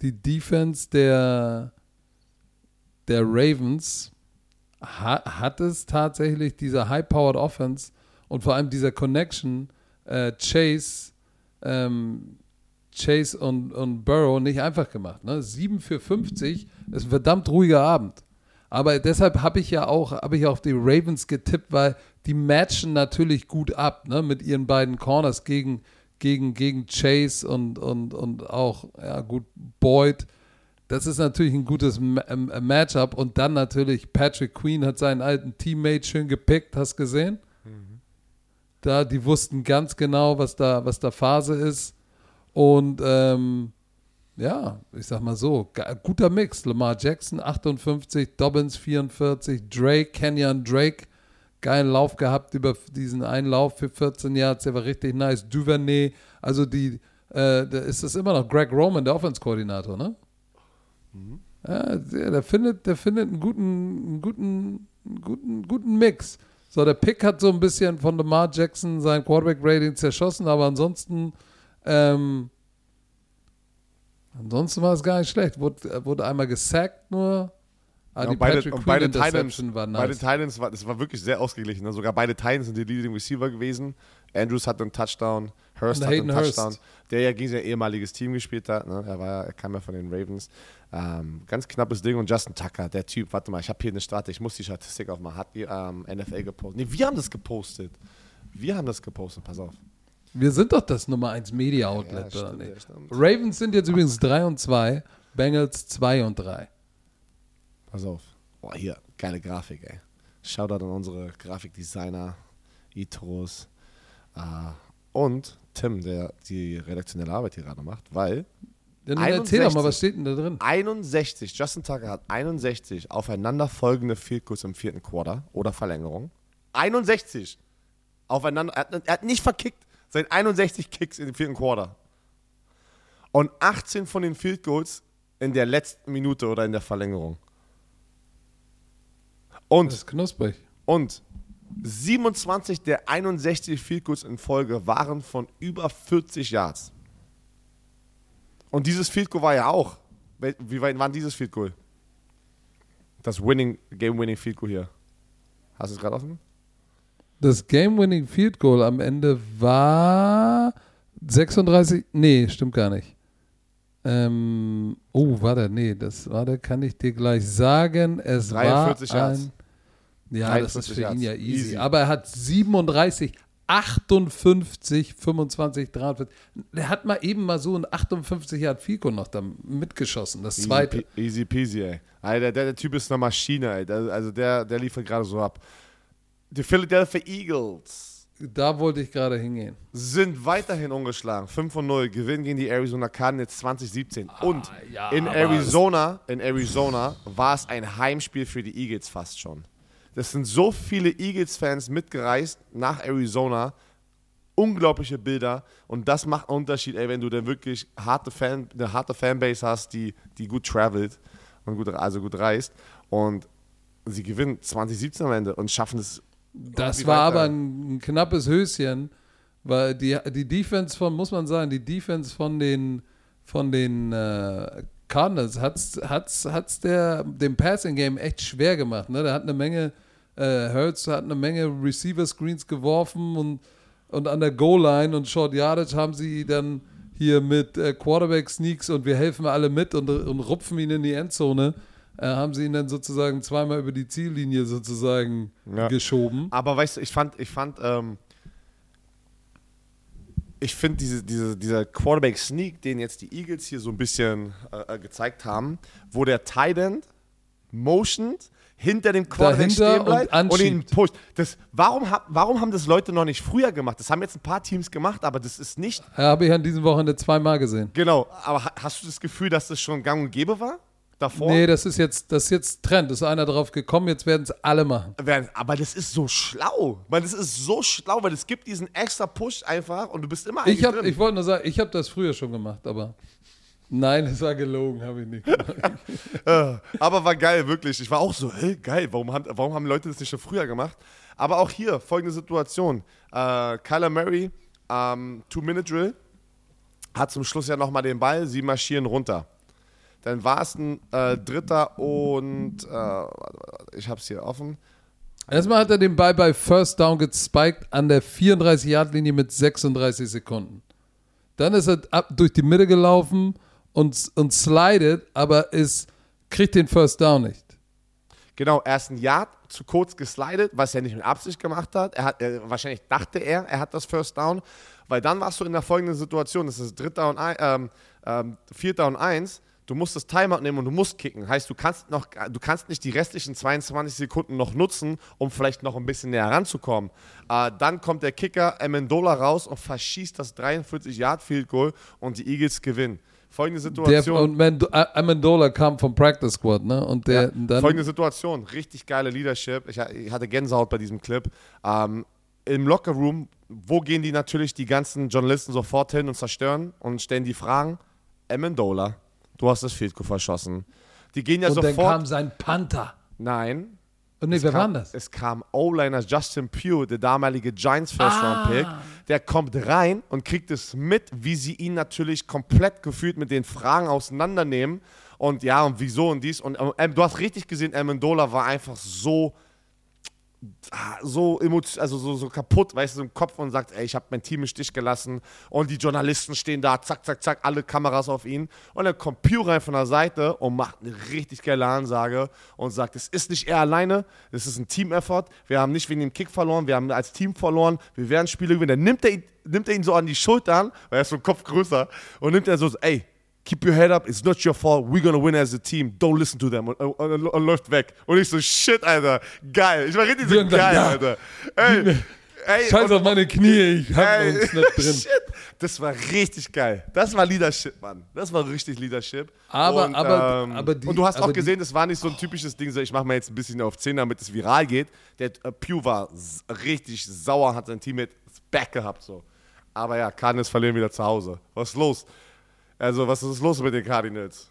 S1: Die Defense der, der Ravens ha, hat es tatsächlich, diese High-Powered Offense und vor allem dieser Connection äh, Chase, ähm, Chase und, und Burrow nicht einfach gemacht. Ne? 7 für 50 ist ein verdammt ruhiger Abend. Aber deshalb habe ich ja auch, habe ich auf die Ravens getippt, weil die matchen natürlich gut ab, ne, mit ihren beiden Corners gegen, gegen, gegen Chase und, und, und auch, ja gut, Boyd. Das ist natürlich ein gutes ähm, äh, Matchup. Und dann natürlich Patrick Queen hat seinen alten Teammate schön gepickt, hast gesehen? Da, die wussten ganz genau, was da, was da Phase ist. Und ähm, ja, ich sag mal so, guter Mix. Lamar Jackson 58, Dobbins 44, Drake, Kenyon Drake, geilen Lauf gehabt über diesen einen Lauf für 14 Yards, der war richtig nice. Duvernay, also die, äh, da ist das immer noch Greg Roman, der Offense-Koordinator, ne? Ja, der, der findet, der findet einen guten, einen guten, einen guten, guten Mix. So, der Pick hat so ein bisschen von Lamar Jackson sein Quarterback-Rating zerschossen, aber ansonsten, ähm, ansonsten war es gar nicht schlecht. Wurde, wurde einmal gesackt nur. Ah,
S2: Ja,
S1: die
S2: und beide,
S1: Patrick
S2: beide Titans,
S1: Interception war
S2: beide
S1: nice.
S2: Titans war, das war wirklich sehr ausgeglichen. Ne? Sogar beide Titans sind die Leading Receiver gewesen. Andrews hatte einen Touchdown, Hurst hatte einen
S1: Hurst.
S2: Touchdown, der ja gegen sein ehemaliges Team gespielt hat. Ne? Er, war, ja- er kam ja von den Ravens. Ähm, ganz knappes Ding. Und Justin Tucker, der Typ, warte mal, ich habe hier eine Statistik, ich muss die Statistik aufmachen. Hat die ähm, NFL gepostet? Nee, wir haben das gepostet. Wir haben das gepostet, pass auf.
S1: Wir sind doch das Nummer 1 Media Outlet,
S2: ja, stimmt.
S1: Ravens sind jetzt übrigens 3 und 2, Bengals 2 und 3.
S2: Pass auf. Boah, hier, geile Grafik, ey. Shoutout an unsere Grafikdesigner, Itros äh, und Tim, der die redaktionelle Arbeit hier gerade macht, weil
S1: Dann erzähl doch mal,
S2: 61.
S1: was steht denn da drin?
S2: 61, Justin Tucker hat 61 aufeinanderfolgende Field Goals im vierten Quarter oder Verlängerung. 61 aufeinander, er hat, er hat nicht verkickt, seit 61 Kicks dem vierten Quarter. Und 18 von den Field Goals in der letzten Minute oder in der Verlängerung. Und
S1: Das ist knusprig.
S2: und 27 der 61 Field Goals in Folge waren von über 40 Yards. Und dieses Field Goal war ja auch. Wie weit war dieses Field Goal? Das Winning, Game-Winning Field Goal hier. Hast du es gerade offen?
S1: Das Game-Winning Field Goal am Ende war 36. Nee, stimmt gar nicht. Ähm, oh, warte, nee, das warte, kann ich dir gleich sagen. Es
S2: 43
S1: war
S2: Yards.
S1: ein. Ja, das ist
S2: 43
S1: für ihn
S2: Yards.
S1: ja easy.
S2: Easy.
S1: Aber er hat 37, 58, 25, 43. Er hat mal eben mal so ein 58 Yard Goal noch da mitgeschossen. Das zweite.
S2: Easy, pe- easy peasy, ey. Alter, der, der Typ ist eine Maschine, ey. Der, also der, der liefert gerade so ab. Die Philadelphia Eagles
S1: Da wollte ich gerade hingehen.
S2: sind weiterhin ungeschlagen. 5 von 0, gewinnen gegen die Arizona Cardinals 2017. Und
S1: Ah, ja,
S2: in Arizona, in Arizona war es ein Heimspiel für die Eagles fast schon. Das sind so viele Eagles-Fans mitgereist nach Arizona. Unglaubliche Bilder. Und das macht einen Unterschied, ey, wenn du dann wirklich harte Fan, eine harte Fanbase hast, die, die gut travelt und gut, also gut reist. Und sie gewinnen 2017 am Ende und schaffen es.
S1: Das war
S2: weiter.
S1: aber ein, knappes Höschen, weil die, die Defense von, muss man sagen, die Defense von den, von den äh, Cardinals hat's, hat's, hat's der, dem Passing Game echt schwer gemacht. Ne? Der hat eine Menge, äh, Hurts hat eine Menge Receiver Screens geworfen und, und an der Goal-Line und Short Yardage haben sie dann hier mit äh, Quarterback Sneaks und wir helfen alle mit und, und rupfen ihn in die Endzone. Äh, haben sie ihn dann sozusagen zweimal über die Ziellinie sozusagen
S2: Ja.
S1: geschoben.
S2: Aber weißt du, ich fand, ich fand, ähm, ich finde diese, diese, dieser Quarterback-Sneak, den jetzt die Eagles hier so ein bisschen äh, äh, gezeigt haben, wo der Tight End motioned, hinter dem Quarterback stehen bleibt
S1: und
S2: und, ihn pusht. Das, warum, warum haben das Leute noch nicht früher gemacht? Das haben jetzt ein paar Teams gemacht, aber das ist nicht,
S1: Habe ich an diesem Wochenende zweimal gesehen.
S2: genau, aber ha- hast du das Gefühl, dass das schon gang und gäbe war? Davor?
S1: Nee, das ist jetzt, das ist jetzt Trend. Ist einer drauf gekommen, jetzt werden es alle machen.
S2: Aber das ist so schlau. Weil das ist so schlau, weil es gibt diesen extra Push einfach und du bist immer
S1: Ich, hab,
S2: drin.
S1: ich wollte nur sagen, ich habe das früher schon gemacht, aber nein, es war gelogen, habe ich nicht gemacht.
S2: Äh, Aber war geil, wirklich. Ich war auch so, hey, geil, warum, haben- warum haben Leute das nicht schon früher gemacht? Aber auch hier, folgende Situation. Äh, Kyler Murray, ähm, Two-Minute-Drill, hat zum Schluss ja nochmal den Ball, sie marschieren runter. Dann war es ein äh, Dritter und, äh, ich hab's hier offen.
S1: Erstmal hat er den Ball bei First Down gespiked an der 34-Yard-Linie mit 36 Sekunden. Dann ist er ab, durch die Mitte gelaufen und, und slidet, aber ist, kriegt den First Down nicht.
S2: Genau, erst ein Yard zu kurz geslidet, was er nicht mit Absicht gemacht hat. Er hat er, wahrscheinlich dachte er, er hat das First Down, weil dann warst du in der folgenden Situation: Das ist dritter und ein, ähm, ähm, vierter und eins. Du musst das Timeout nehmen und du musst kicken. Heißt, du kannst noch, du kannst nicht die restlichen 22 Sekunden noch nutzen, um vielleicht noch ein bisschen näher ranzukommen. Äh, dann kommt der Kicker Amendola raus und verschießt das 43 Yard Field Goal und die Eagles gewinnen. Folgende
S1: Der,
S2: Situation.
S1: und Mendo- A- Amendola kam vom Practice Squad, ne? Und der
S2: Ja,
S1: dann.
S2: folgende Situation, richtig geile Leadership. Ich, ich hatte Gänsehaut bei diesem Clip. Ähm, Im Lockerroom, wo gehen die natürlich die ganzen Journalisten sofort hin und zerstören und stellen die Fragen? Amendola, du hast das Field Goal verschossen. Die gehen ja
S1: und dann
S2: sofort.
S1: kam sein Panther.
S2: nein.
S1: Und nee,
S2: es
S1: wer
S2: kam,
S1: war das?
S2: Es kam O-Liner Justin Pugh, der damalige Giants First Round Pick.
S1: Ah.
S2: Der kommt rein und kriegt es mit, wie sie ihn natürlich komplett gefühlt mit den Fragen auseinandernehmen. Und ja, und wieso und dies. Und ähm, du hast richtig gesehen, Amendola war einfach so so emotion also so, so kaputt, weißt du, im Kopf und sagt, ey, ich habe mein Team im Stich gelassen und die Journalisten stehen da, zack, zack, zack, alle Kameras auf ihn und dann kommt Pew rein von der Seite und macht eine richtig geile Ansage und sagt, es ist nicht er alleine, es ist ein Team-Effort, wir haben nicht wegen dem Kick verloren, wir haben als Team verloren, wir werden Spiele gewinnen. Dann nimmt er, nimmt er ihn so an die Schultern, weil er ist so ein Kopf größer und nimmt er so, ey, Keep your head up, it's not your fault, we're gonna win as a team, don't listen to them und, und, und, und läuft weg. Und ich so, shit, Alter, geil. Ich war richtig so geil,
S1: ja.
S2: Alter. Ey, ey,
S1: Scheiß auf meine Knie, ich hab
S2: Ey,
S1: uns nicht drin.
S2: Shit, das war richtig geil. Das war Leadership, Mann. Das war richtig Leadership.
S1: Aber-
S2: und,
S1: aber-
S2: ähm,
S1: aber die-
S2: und du hast auch
S1: die-
S2: gesehen, das war nicht so ein typisches Ding, so ich mache mal jetzt ein bisschen auf 10, damit es viral geht. Der äh, Pew war richtig sauer, hat sein Teammate back gehabt, so. Aber ja, Cardinals verlieren wieder zu Hause. Was ist los? Also, was ist los mit den Cardinals?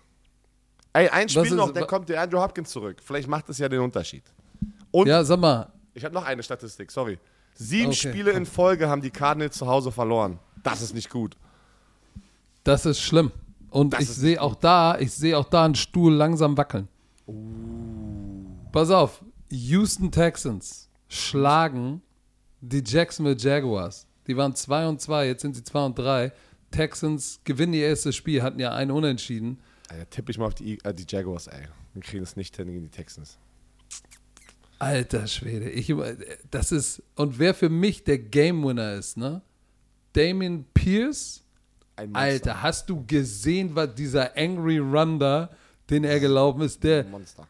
S2: Ey, ein Spiel
S1: ist-
S2: noch, dann kommt der Andrew Hopkins zurück. Vielleicht macht das ja den Unterschied. Und
S1: Ja, sag mal,
S2: ich habe noch eine Statistik, sorry. Sieben
S1: Okay,
S2: Spiele in Folge haben die Cardinals zu Hause verloren. Das ist nicht gut.
S1: das ist schlimm. Und
S2: Das
S1: ich sehe auch da, ich sehe auch da einen Stuhl langsam wackeln. Pass auf, Houston Texans schlagen die Jacksonville Jaguars. Die waren 2 und 2, jetzt sind sie 2 und 3. Texans gewinnen ihr erstes Spiel, hatten ja einen Unentschieden.
S2: Alter, tippe ich mal auf die, äh, die Jaguars, ey. Wir kriegen es nicht hin gegen die Texans.
S1: Alter Schwede, ich, das ist, und wer für mich der Game Winner ist, ne? Damien Pierce. Alter, hast du gesehen, was dieser Angry Run da, den er gelaufen ist, der,
S2: Monster.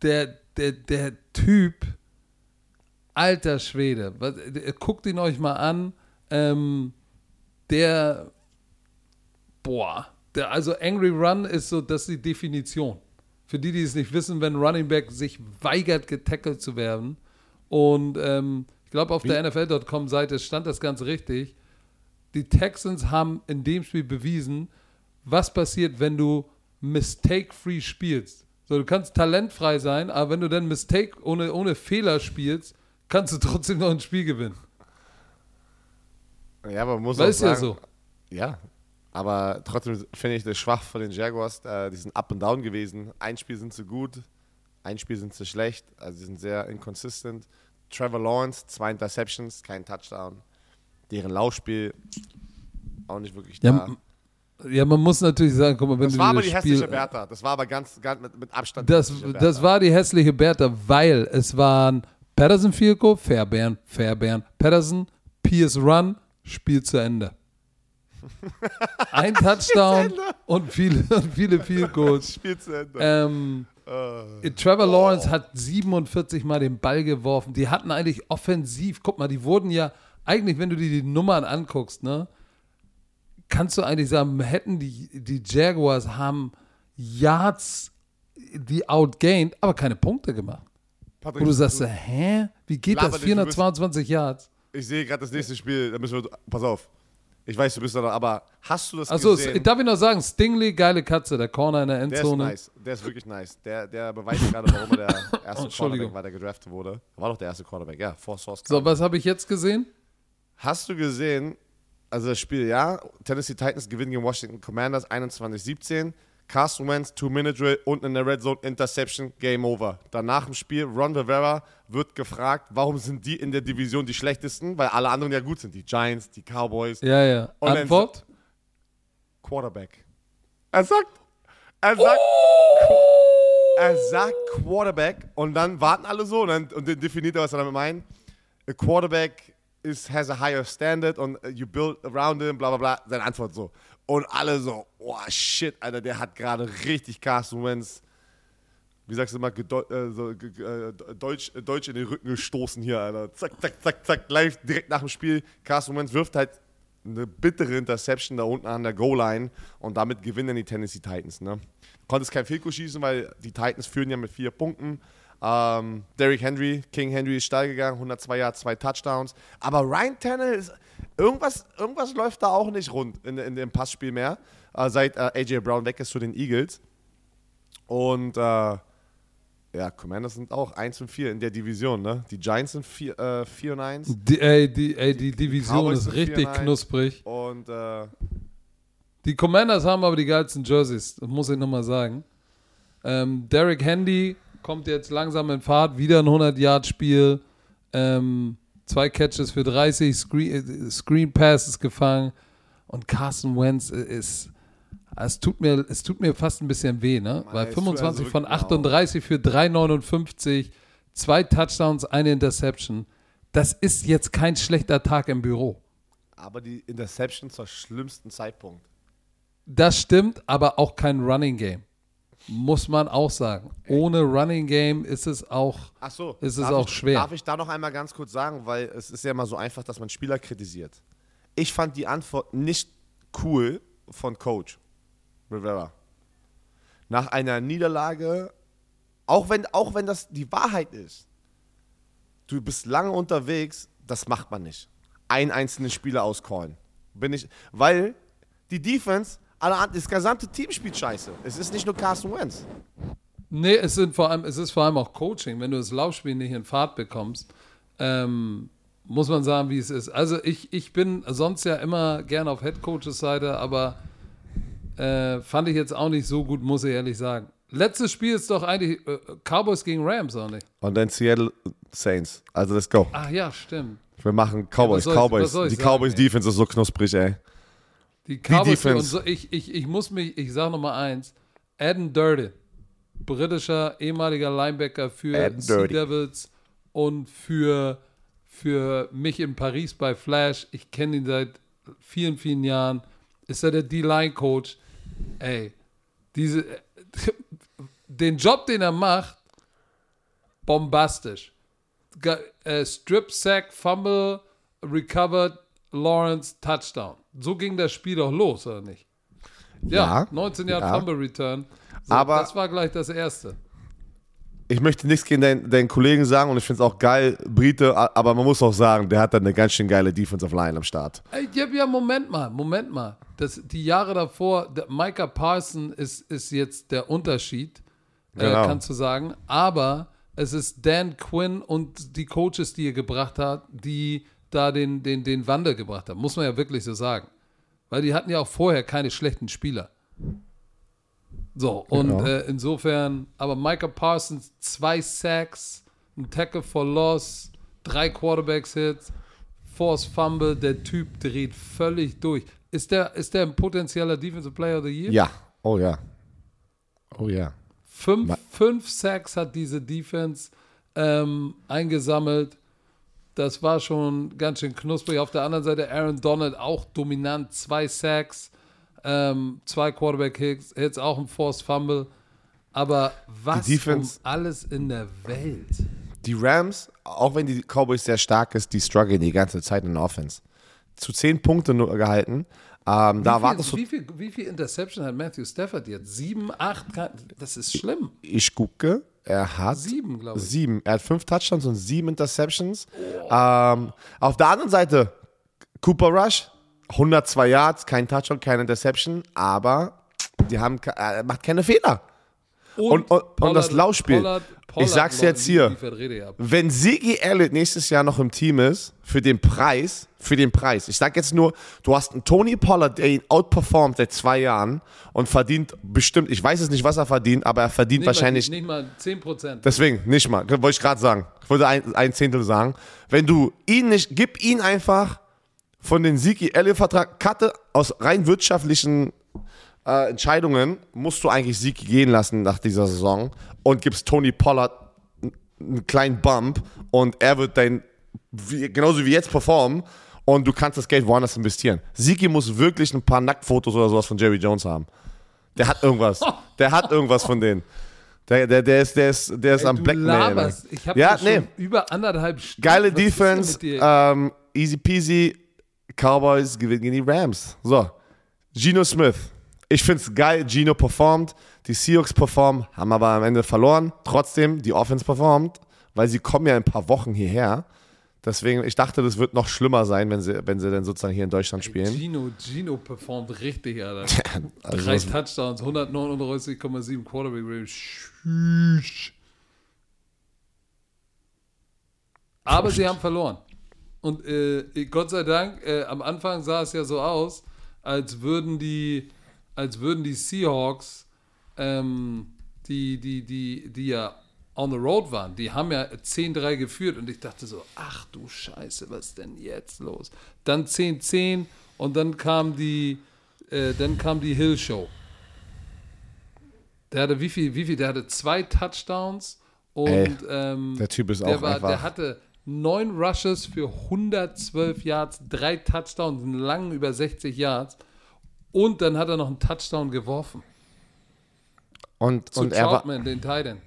S1: der, der, der Typ, alter Schwede, was, äh, guckt ihn euch mal an, ähm, der, boah, der, also Angry Run ist so, das ist die Definition. Für die, die es nicht wissen, wenn Running Back sich weigert, getackelt zu werden und ähm, ich glaube, auf der NFL.com-Seite stand das ganz richtig. Die Texans haben in dem Spiel bewiesen, was passiert, wenn du mistake-free spielst. So, du kannst talentfrei sein, aber wenn du dann Mistake ohne, ohne Fehler spielst, kannst du trotzdem noch ein Spiel gewinnen.
S2: Ja, aber man muss
S1: Weil
S2: auch
S1: ist ja
S2: sagen,
S1: so.
S2: Ja, aber trotzdem finde ich das schwach von den Jaguars. Äh, die sind up and down gewesen. Ein Spiel sind sie gut, ein Spiel sind sie schlecht. Also sie sind sehr inconsistent. Trevor Lawrence, zwei Interceptions, kein Touchdown. Deren Laufspiel auch nicht wirklich da.
S1: Ja, Ja, man muss natürlich sagen, guck mal, wenn
S2: das
S1: du
S2: war aber
S1: das
S2: die
S1: Spiel,
S2: hässliche Bertha. Das war aber ganz, ganz mit, mit Abstand.
S1: Das, das war die hässliche Bertha, weil es waren Patterson Field Goal, Fairbairn, Fairbairn, Patterson, Pierce Run, Spiel zu Ende. Ein Touchdown und viele, und viele Field Goals.
S2: Spiel zu Ende.
S1: Ähm,
S2: Äh,
S1: Trevor Lawrence hat 47 Mal den Ball geworfen. Die hatten eigentlich offensiv, guck mal, die wurden ja, eigentlich, wenn du dir die Nummern anguckst, ne, kannst du eigentlich sagen, hätten die, die Jaguars haben Yards, die outgained, aber keine Punkte gemacht.
S2: Patrick,
S1: Wo du sagst, hä? Wie geht das?
S2: nicht, du bist-
S1: 422 Yards.
S2: ich sehe gerade das nächste Spiel. Da müssen wir. Pass auf. Ich weiß, du bist da noch, aber hast du das
S1: Achso,
S2: gesehen?
S1: darf ich noch sagen, Stingley, geile Katze, der Corner in der
S2: Der ist
S1: Endzone.
S2: nice. Der ist wirklich nice. Der, der beweist gerade, warum er der erste
S1: Entschuldigung.
S2: Quarterback war, der gedraftet wurde. War doch der erste Quarterback, ja. Vor Source.
S1: So, was habe ich jetzt gesehen?
S2: Hast du gesehen, also das Spiel, ja, Tennessee Titans gewinnen gegen Washington Commanders 21-17. Carson Wentz, Two-Minute-Drill und in der Red Zone Interception, Game Over. Danach im Spiel, Ron Rivera wird gefragt, warum sind die in der Division die schlechtesten, weil alle anderen ja gut sind. Die Giants, die Cowboys,
S1: Ja, ja.
S2: Und
S1: Antwort?
S2: Quarterback. Er sagt, er sagt, er sagt Quarterback und dann warten alle so und dann, und definiert er, was er damit meint. A quarterback is, has a higher standard und uh, you build around him, bla bla bla. Seine Antwort so. Und alle so, oh shit, Alter, der hat gerade richtig Carson Wentz, wie sagst du gedeu- äh, so, äh, Deutsch, äh, Deutsch in den Rücken gestoßen hier, Alter. Zack, zack, zack, zack, live direkt nach dem Spiel. Carson Wentz wirft halt eine bittere Interception da unten an der Goal-Line und damit gewinnen die Tennessee Titans. Ne? Konntest kein Goal schießen, weil die Titans führen ja mit vier Punkten. Ähm, Derrick Henry, King Henry ist steil gegangen, 102 Yards, zwei Touchdowns. Aber Ryan Tannehill ist, irgendwas, irgendwas läuft da auch nicht rund in, in dem Passspiel mehr, äh, seit äh, AJ Brown weg ist zu den Eagles. Und äh, ja, Commanders sind auch 1 und 4 in der Division, ne? Die Giants sind 4, äh, 4 und 1.
S1: Die, ey, die, ey, die Division
S2: Cowboys
S1: ist richtig
S2: 4-1.
S1: knusprig.
S2: Und äh,
S1: Die Commanders haben aber die geilsten Jerseys, das muss ich nochmal sagen. Ähm, Derek Handy kommt jetzt langsam in Fahrt, wieder ein 100-Yard-Spiel. Ähm, zwei Catches für 30, Screen, äh, Screen Passes gefangen. Und Carson Wentz ist. Es tut, mir, es tut mir fast ein bisschen weh, ne? Weil
S2: es tut
S1: 25
S2: also
S1: von
S2: wirklich auch.
S1: 38 für 3,59, zwei Touchdowns, eine Interception. Das ist jetzt kein schlechter Tag im Büro.
S2: aber die Interception zur schlimmsten Zeitpunkt.
S1: Das stimmt, aber auch kein Running Game. Muss man auch sagen. Ohne Running Game ist es auch.
S2: Ach so,
S1: Ist es auch
S2: ich,
S1: schwer.
S2: Darf ich da noch einmal ganz kurz sagen, weil es ist ja immer so einfach, dass man Spieler kritisiert. Ich fand die Antwort nicht cool von Coach Rivera. Nach einer Niederlage, auch wenn, auch wenn das die Wahrheit ist, du bist lange unterwegs, das macht man nicht. Einen einzelnen Spieler auscallen. Bin ich, weil die Defense, alle, das gesamte Team spielt scheiße. Es ist nicht nur Carson Wentz.
S1: Nee, es, sind vor allem, es ist vor allem auch Coaching. Wenn du das Laufspiel nicht in Fahrt bekommst, ähm, muss man sagen, wie es ist. Also ich, ich bin sonst ja immer gerne auf Headcoaches Seite, aber äh, fand ich jetzt auch nicht so gut, muss ich ehrlich sagen. Letztes Spiel ist doch eigentlich äh, Cowboys gegen Rams, oder nicht?
S2: Und dann Seattle Saints. Also let's go.
S1: Ach ja, stimmt.
S2: Wir machen Cowboys,
S1: Ja,
S2: Cowboys.
S1: ich
S2: die
S1: sagen,
S2: Cowboys
S1: ey?
S2: Defense ist so knusprig, ey.
S1: Die Cowboys und so, ich, ich, ich muss mich, ich sage nochmal eins, Adam Durden, britischer ehemaliger Linebacker für
S2: Adam
S1: Sea
S2: Dirty.
S1: Devils und für, für mich in Paris bei Flash, ich kenne ihn seit vielen, vielen Jahren, ist er der D-Line-Coach. Ey, diese, den Job, den er macht, bombastisch. Äh, Strip Sack, Fumble, Recovered, Lawrence, Touchdown. So ging das Spiel doch los, oder nicht? Ja,
S2: Ja,
S1: 19 Jahre
S2: ja.
S1: Fumble Return. So,
S2: Aber-
S1: das war gleich das erste.
S2: Ich möchte nichts gegen deinen, deinen Kollegen sagen und ich finde es auch geil, Brite, aber man muss auch sagen, der hat da eine ganz schön geile Defensive Line am Start.
S1: Ey, ja, ja, Moment mal, Moment mal. Das, die Jahre davor, der Micah Parson ist, ist jetzt der Unterschied,
S2: Genau.
S1: äh, kannst du sagen. Aber es ist Dan Quinn und die Coaches, die er gebracht hat, die da den, den, den Wandel gebracht haben. Muss man ja wirklich so sagen. Weil die hatten ja auch vorher keine schlechten Spieler. So, und
S2: Genau.
S1: äh, insofern, aber Micah Parsons, zwei Sacks, ein Tackle for Loss, drei Quarterbacks-Hits, Force Fumble, der Typ dreht völlig durch. Ist der, ist der ein potenzieller Defensive Player of the Year?
S2: Ja, oh ja. Oh ja.
S1: Fünf, fünf Sacks hat diese Defense ähm, eingesammelt. Das war schon ganz schön knusprig. Auf der anderen Seite Aaron Donald auch dominant. Zwei Sacks, ähm, zwei Quarterback-Hits, jetzt auch ein Forced Fumble. Aber was
S2: Defense-
S1: um alles in der Welt?
S2: Die Rams, auch wenn die Cowboys sehr stark ist, die strugglen die ganze Zeit in der Offense. Zu zehn Punkte nur gehalten. Ähm, da
S1: wie,
S2: wartest
S1: viel,
S2: du.
S1: wie, viel, wie viel Interception hat Matthew Stafford jetzt? Sieben, acht? Das ist schlimm.
S2: Ich gucke, er hat
S1: Sieben, glaube ich.
S2: sieben. Er hat fünf Touchdowns und sieben Interceptions. Ähm, auf der anderen Seite, Cooper Rush, 102 Yards, kein Touchdown, keine Interception, aber die haben, er macht keine Fehler. Und- und- und das Laufspiel. Ich sag's jetzt hier. Wenn Sigi Elliott nächstes Jahr noch im Team ist, für den Preis, für den Preis. Ich sag jetzt nur, du hast einen Tony Pollard, der ihn outperformt seit zwei Jahren und verdient bestimmt, ich weiß es nicht, was er verdient, aber er verdient
S1: Nicht
S2: wahrscheinlich
S1: Mal, nicht mal 10 Prozent.
S2: Deswegen, nicht mal. Wollte ich gerade sagen. Ich wollte ein, ein Zehntel sagen. Wenn du ihn nicht, gib ihn einfach von den Siki Elliott-Vertrag, Katte aus rein wirtschaftlichen äh, Entscheidungen, musst du eigentlich Siki gehen lassen nach dieser Saison und gibst Tony Pollard einen kleinen Bump und er wird dein, wie, genauso wie jetzt performen und du kannst das Geld woanders investieren. Siki muss wirklich ein paar Nacktfotos oder sowas von Jerry Jones haben. Der hat irgendwas. Der hat irgendwas von denen. Der, der, der ist, der ist, der ist am
S1: du
S2: Blackmail.
S1: laberst. Ich habe
S2: Ja, nee.
S1: über anderthalb Stunden.
S2: Geile
S1: Was
S2: Defense, ähm, easy peasy. Cowboys gewinnen gegen die Rams. So, Geno Smith. Ich finde es geil, Geno performt. Die Seahawks performen, haben aber am Ende verloren. Trotzdem, die Offense performt, weil sie kommen ja in ein paar Wochen hierher. Deswegen, ich dachte, das wird noch schlimmer sein, wenn sie, wenn sie dann sozusagen hier in Deutschland spielen.
S1: Gino, Gino performt richtig, Alter.
S2: Also
S1: Drei Touchdowns, 139,7 Quarterback Rating. Aber sie haben verloren. Und äh, Gott sei Dank, äh, am Anfang sah es ja so aus, als würden die, als würden die Seahawks, ähm, die, die, die, die ja on the road waren, die haben ja 10-3 geführt und ich dachte so, ach du Scheiße, was ist denn jetzt los? Dann 10-10 und dann kam die, äh, dann kam die Hill Show. Der hatte wie viel, wie viel? Der hatte zwei Touchdowns und
S2: Ey,
S1: ähm,
S2: der Typ ist
S1: der,
S2: auch
S1: war,
S2: einfach-
S1: der hatte neun Rushes für 112 Yards, drei Touchdowns, einen langen über 60 Yards und dann hat er noch einen Touchdown geworfen.
S2: Und,
S1: Zu
S2: und er war,
S1: den Titan.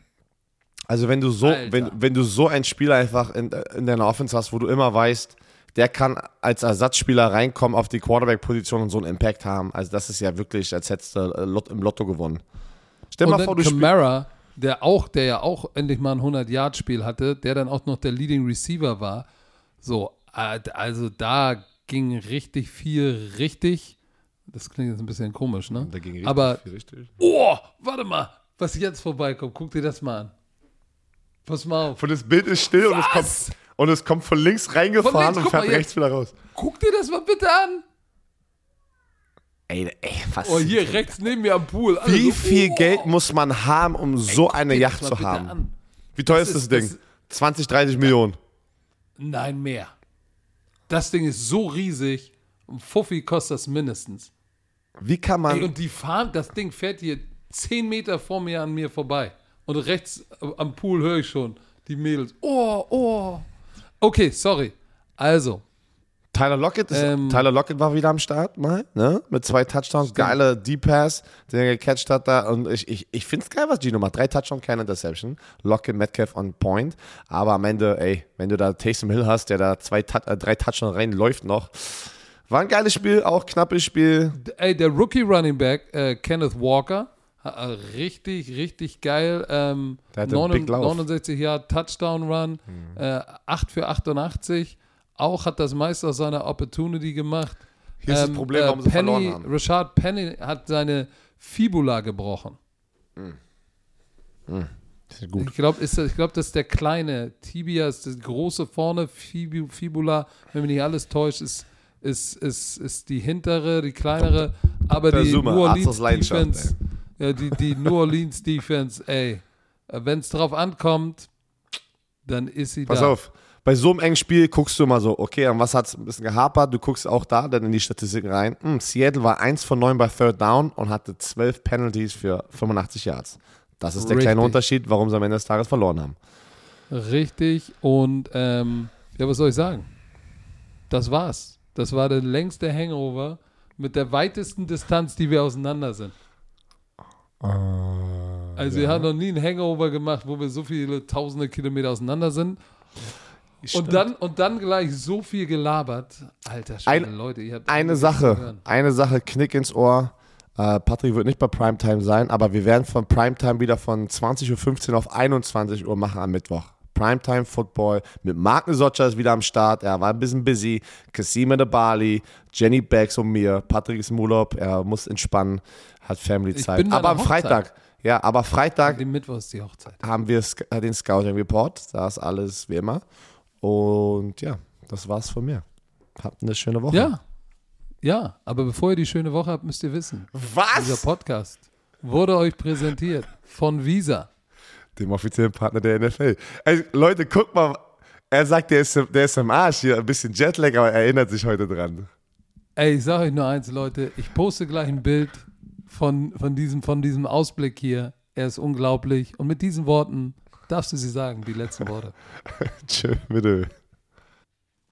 S2: also wenn du so,
S1: Alter.
S2: wenn, wenn du so einen Spieler einfach in, in deiner Offense hast, wo du immer weißt, der kann als Ersatzspieler reinkommen auf die Quarterback-Position und so einen Impact haben. Also das ist ja wirklich, als hättest du im Lotto gewonnen. Stell
S1: Und
S2: mal vor, du.
S1: Camara, der auch, der ja auch endlich mal ein 100-Yard-Spiel hatte, der dann auch noch der Leading Receiver war. So, äh, also da ging richtig viel richtig. Das klingt jetzt ein bisschen komisch, ne?
S2: Da ging richtig
S1: Aber
S2: viel richtig.
S1: Oh, warte mal, was jetzt vorbeikommt. Guck dir das mal an. Pass mal auf.
S2: Und das Bild ist still und es, kommt, und es kommt von links reingefahren
S1: Von links,
S2: und fährt
S1: jetzt.
S2: rechts wieder raus.
S1: Guck dir das mal bitte an.
S2: Ey, ey, was?
S1: Oh, hier rechts neben mir am Pool. Alle
S2: Wie
S1: so,
S2: viel
S1: oh.
S2: Geld muss man haben, um so
S1: Guck
S2: eine Yacht zu haben?
S1: an.
S2: Wie teuer
S1: Das
S2: ist das Ding?
S1: das-
S2: 20, 30 Millionen.
S1: Nein, mehr. Das Ding ist so riesig. Ein Fuffi kostet das mindestens.
S2: Wie kann man.
S1: Ey, und die fahren, das Ding fährt hier 10 Meter vor mir an mir vorbei. Und rechts äh, am Pool höre ich schon die Mädels. Oh, oh. Okay, sorry. Also,
S2: Tyler Lockett, ist,
S1: Ähm,
S2: Tyler Lockett war wieder am Start, mal, ne? Mit zwei Touchdowns, geile Deep-Pass, den er gecatcht hat da. Und ich, ich, ich finde es geil, was Gino macht. Drei Touchdowns, keine Interception. Lockett, Metcalf on point. Aber am Ende, ey, wenn du da Taysom Hill hast, der da zwei, äh, drei Touchdowns reinläuft noch. War ein geiles Spiel, auch knappes Spiel.
S1: ey, der Rookie Running Back, äh, Kenneth Walker, äh, richtig, richtig geil. Ähm,
S2: Der hatte einen Big Lauf.
S1: 69 Jahre Touchdown Run, äh, 8 für 88. Auch hat das meiste aus seiner Opportunity gemacht.
S2: Hier ist das Problem, warum sie
S1: Penny,
S2: verloren haben.
S1: Rashad Penny hat seine Fibula gebrochen.
S2: Gut.
S1: Ich glaube, ich glaub, das ist der kleine. Tibia ist das große vorne. Fibu, Fibula, wenn mich nicht alles täuscht, ist, ist, ist, ist die hintere, die kleinere. Aber die New Defense, ja, die, die New Orleans Defense, ey, wenn es drauf ankommt, dann ist sie
S2: Pass
S1: da.
S2: auf, bei so einem engen Spiel guckst du immer so, okay, an was hat es ein bisschen gehapert? Du guckst auch da dann in die Statistiken rein. Hm, Seattle war 1 von 9 bei Third Down und hatte 12 Penalties für 85 Yards. Das ist der kleine
S1: Richtig.
S2: Unterschied, warum sie am Ende des Tages verloren haben.
S1: Richtig. Und ähm, ja, was soll ich sagen? Das war's. Das war der längste Hangover mit der weitesten Distanz, die wir auseinander sind. Also wir haben noch nie einen Hangover gemacht, wo wir so viele tausende Kilometer auseinander sind. Und dann, und dann gleich so viel gelabert. Alter Schwede,
S2: Ein-
S1: Leute, ihr habt
S2: Eine Sache, eine Sache, Knick ins Ohr. Äh, Patrick wird nicht bei Primetime sein, aber wir werden von Primetime wieder von 20.15 Uhr auf 21 Uhr machen am Mittwoch. Primetime Football mit Mark Nesocca ist wieder am Start. Er war ein bisschen busy. Kassim de Bali, Jenny Bags und mir. Patrick ist im Urlaub. Er muss entspannen, hat Family-Zeit.
S1: bin bei
S2: Aber am Freitag, ja, aber Freitag
S1: Dem Mittwoch ist die Hochzeit.
S2: haben wir äh, den Scouting Report. Da ist alles wie immer. Und ja, das war's von mir. Habt eine schöne Woche.
S1: Ja. Ja, aber bevor ihr die schöne Woche habt, müsst ihr wissen, dieser
S2: Was?
S1: Podcast wurde euch präsentiert von Visa.
S2: Dem offiziellen Partner der NFL. Ey, Leute, guck mal. Er sagt, der ist, der ist im Arsch hier. Ein bisschen Jetlag, aber er erinnert sich heute dran.
S1: Ey, ich sage euch nur eins, Leute. Ich poste gleich ein Bild von, von, diesem, von diesem Ausblick hier. Er ist unglaublich. Und mit diesen Worten darfst du sie sagen, die letzten Worte.
S2: Tschö, bitte.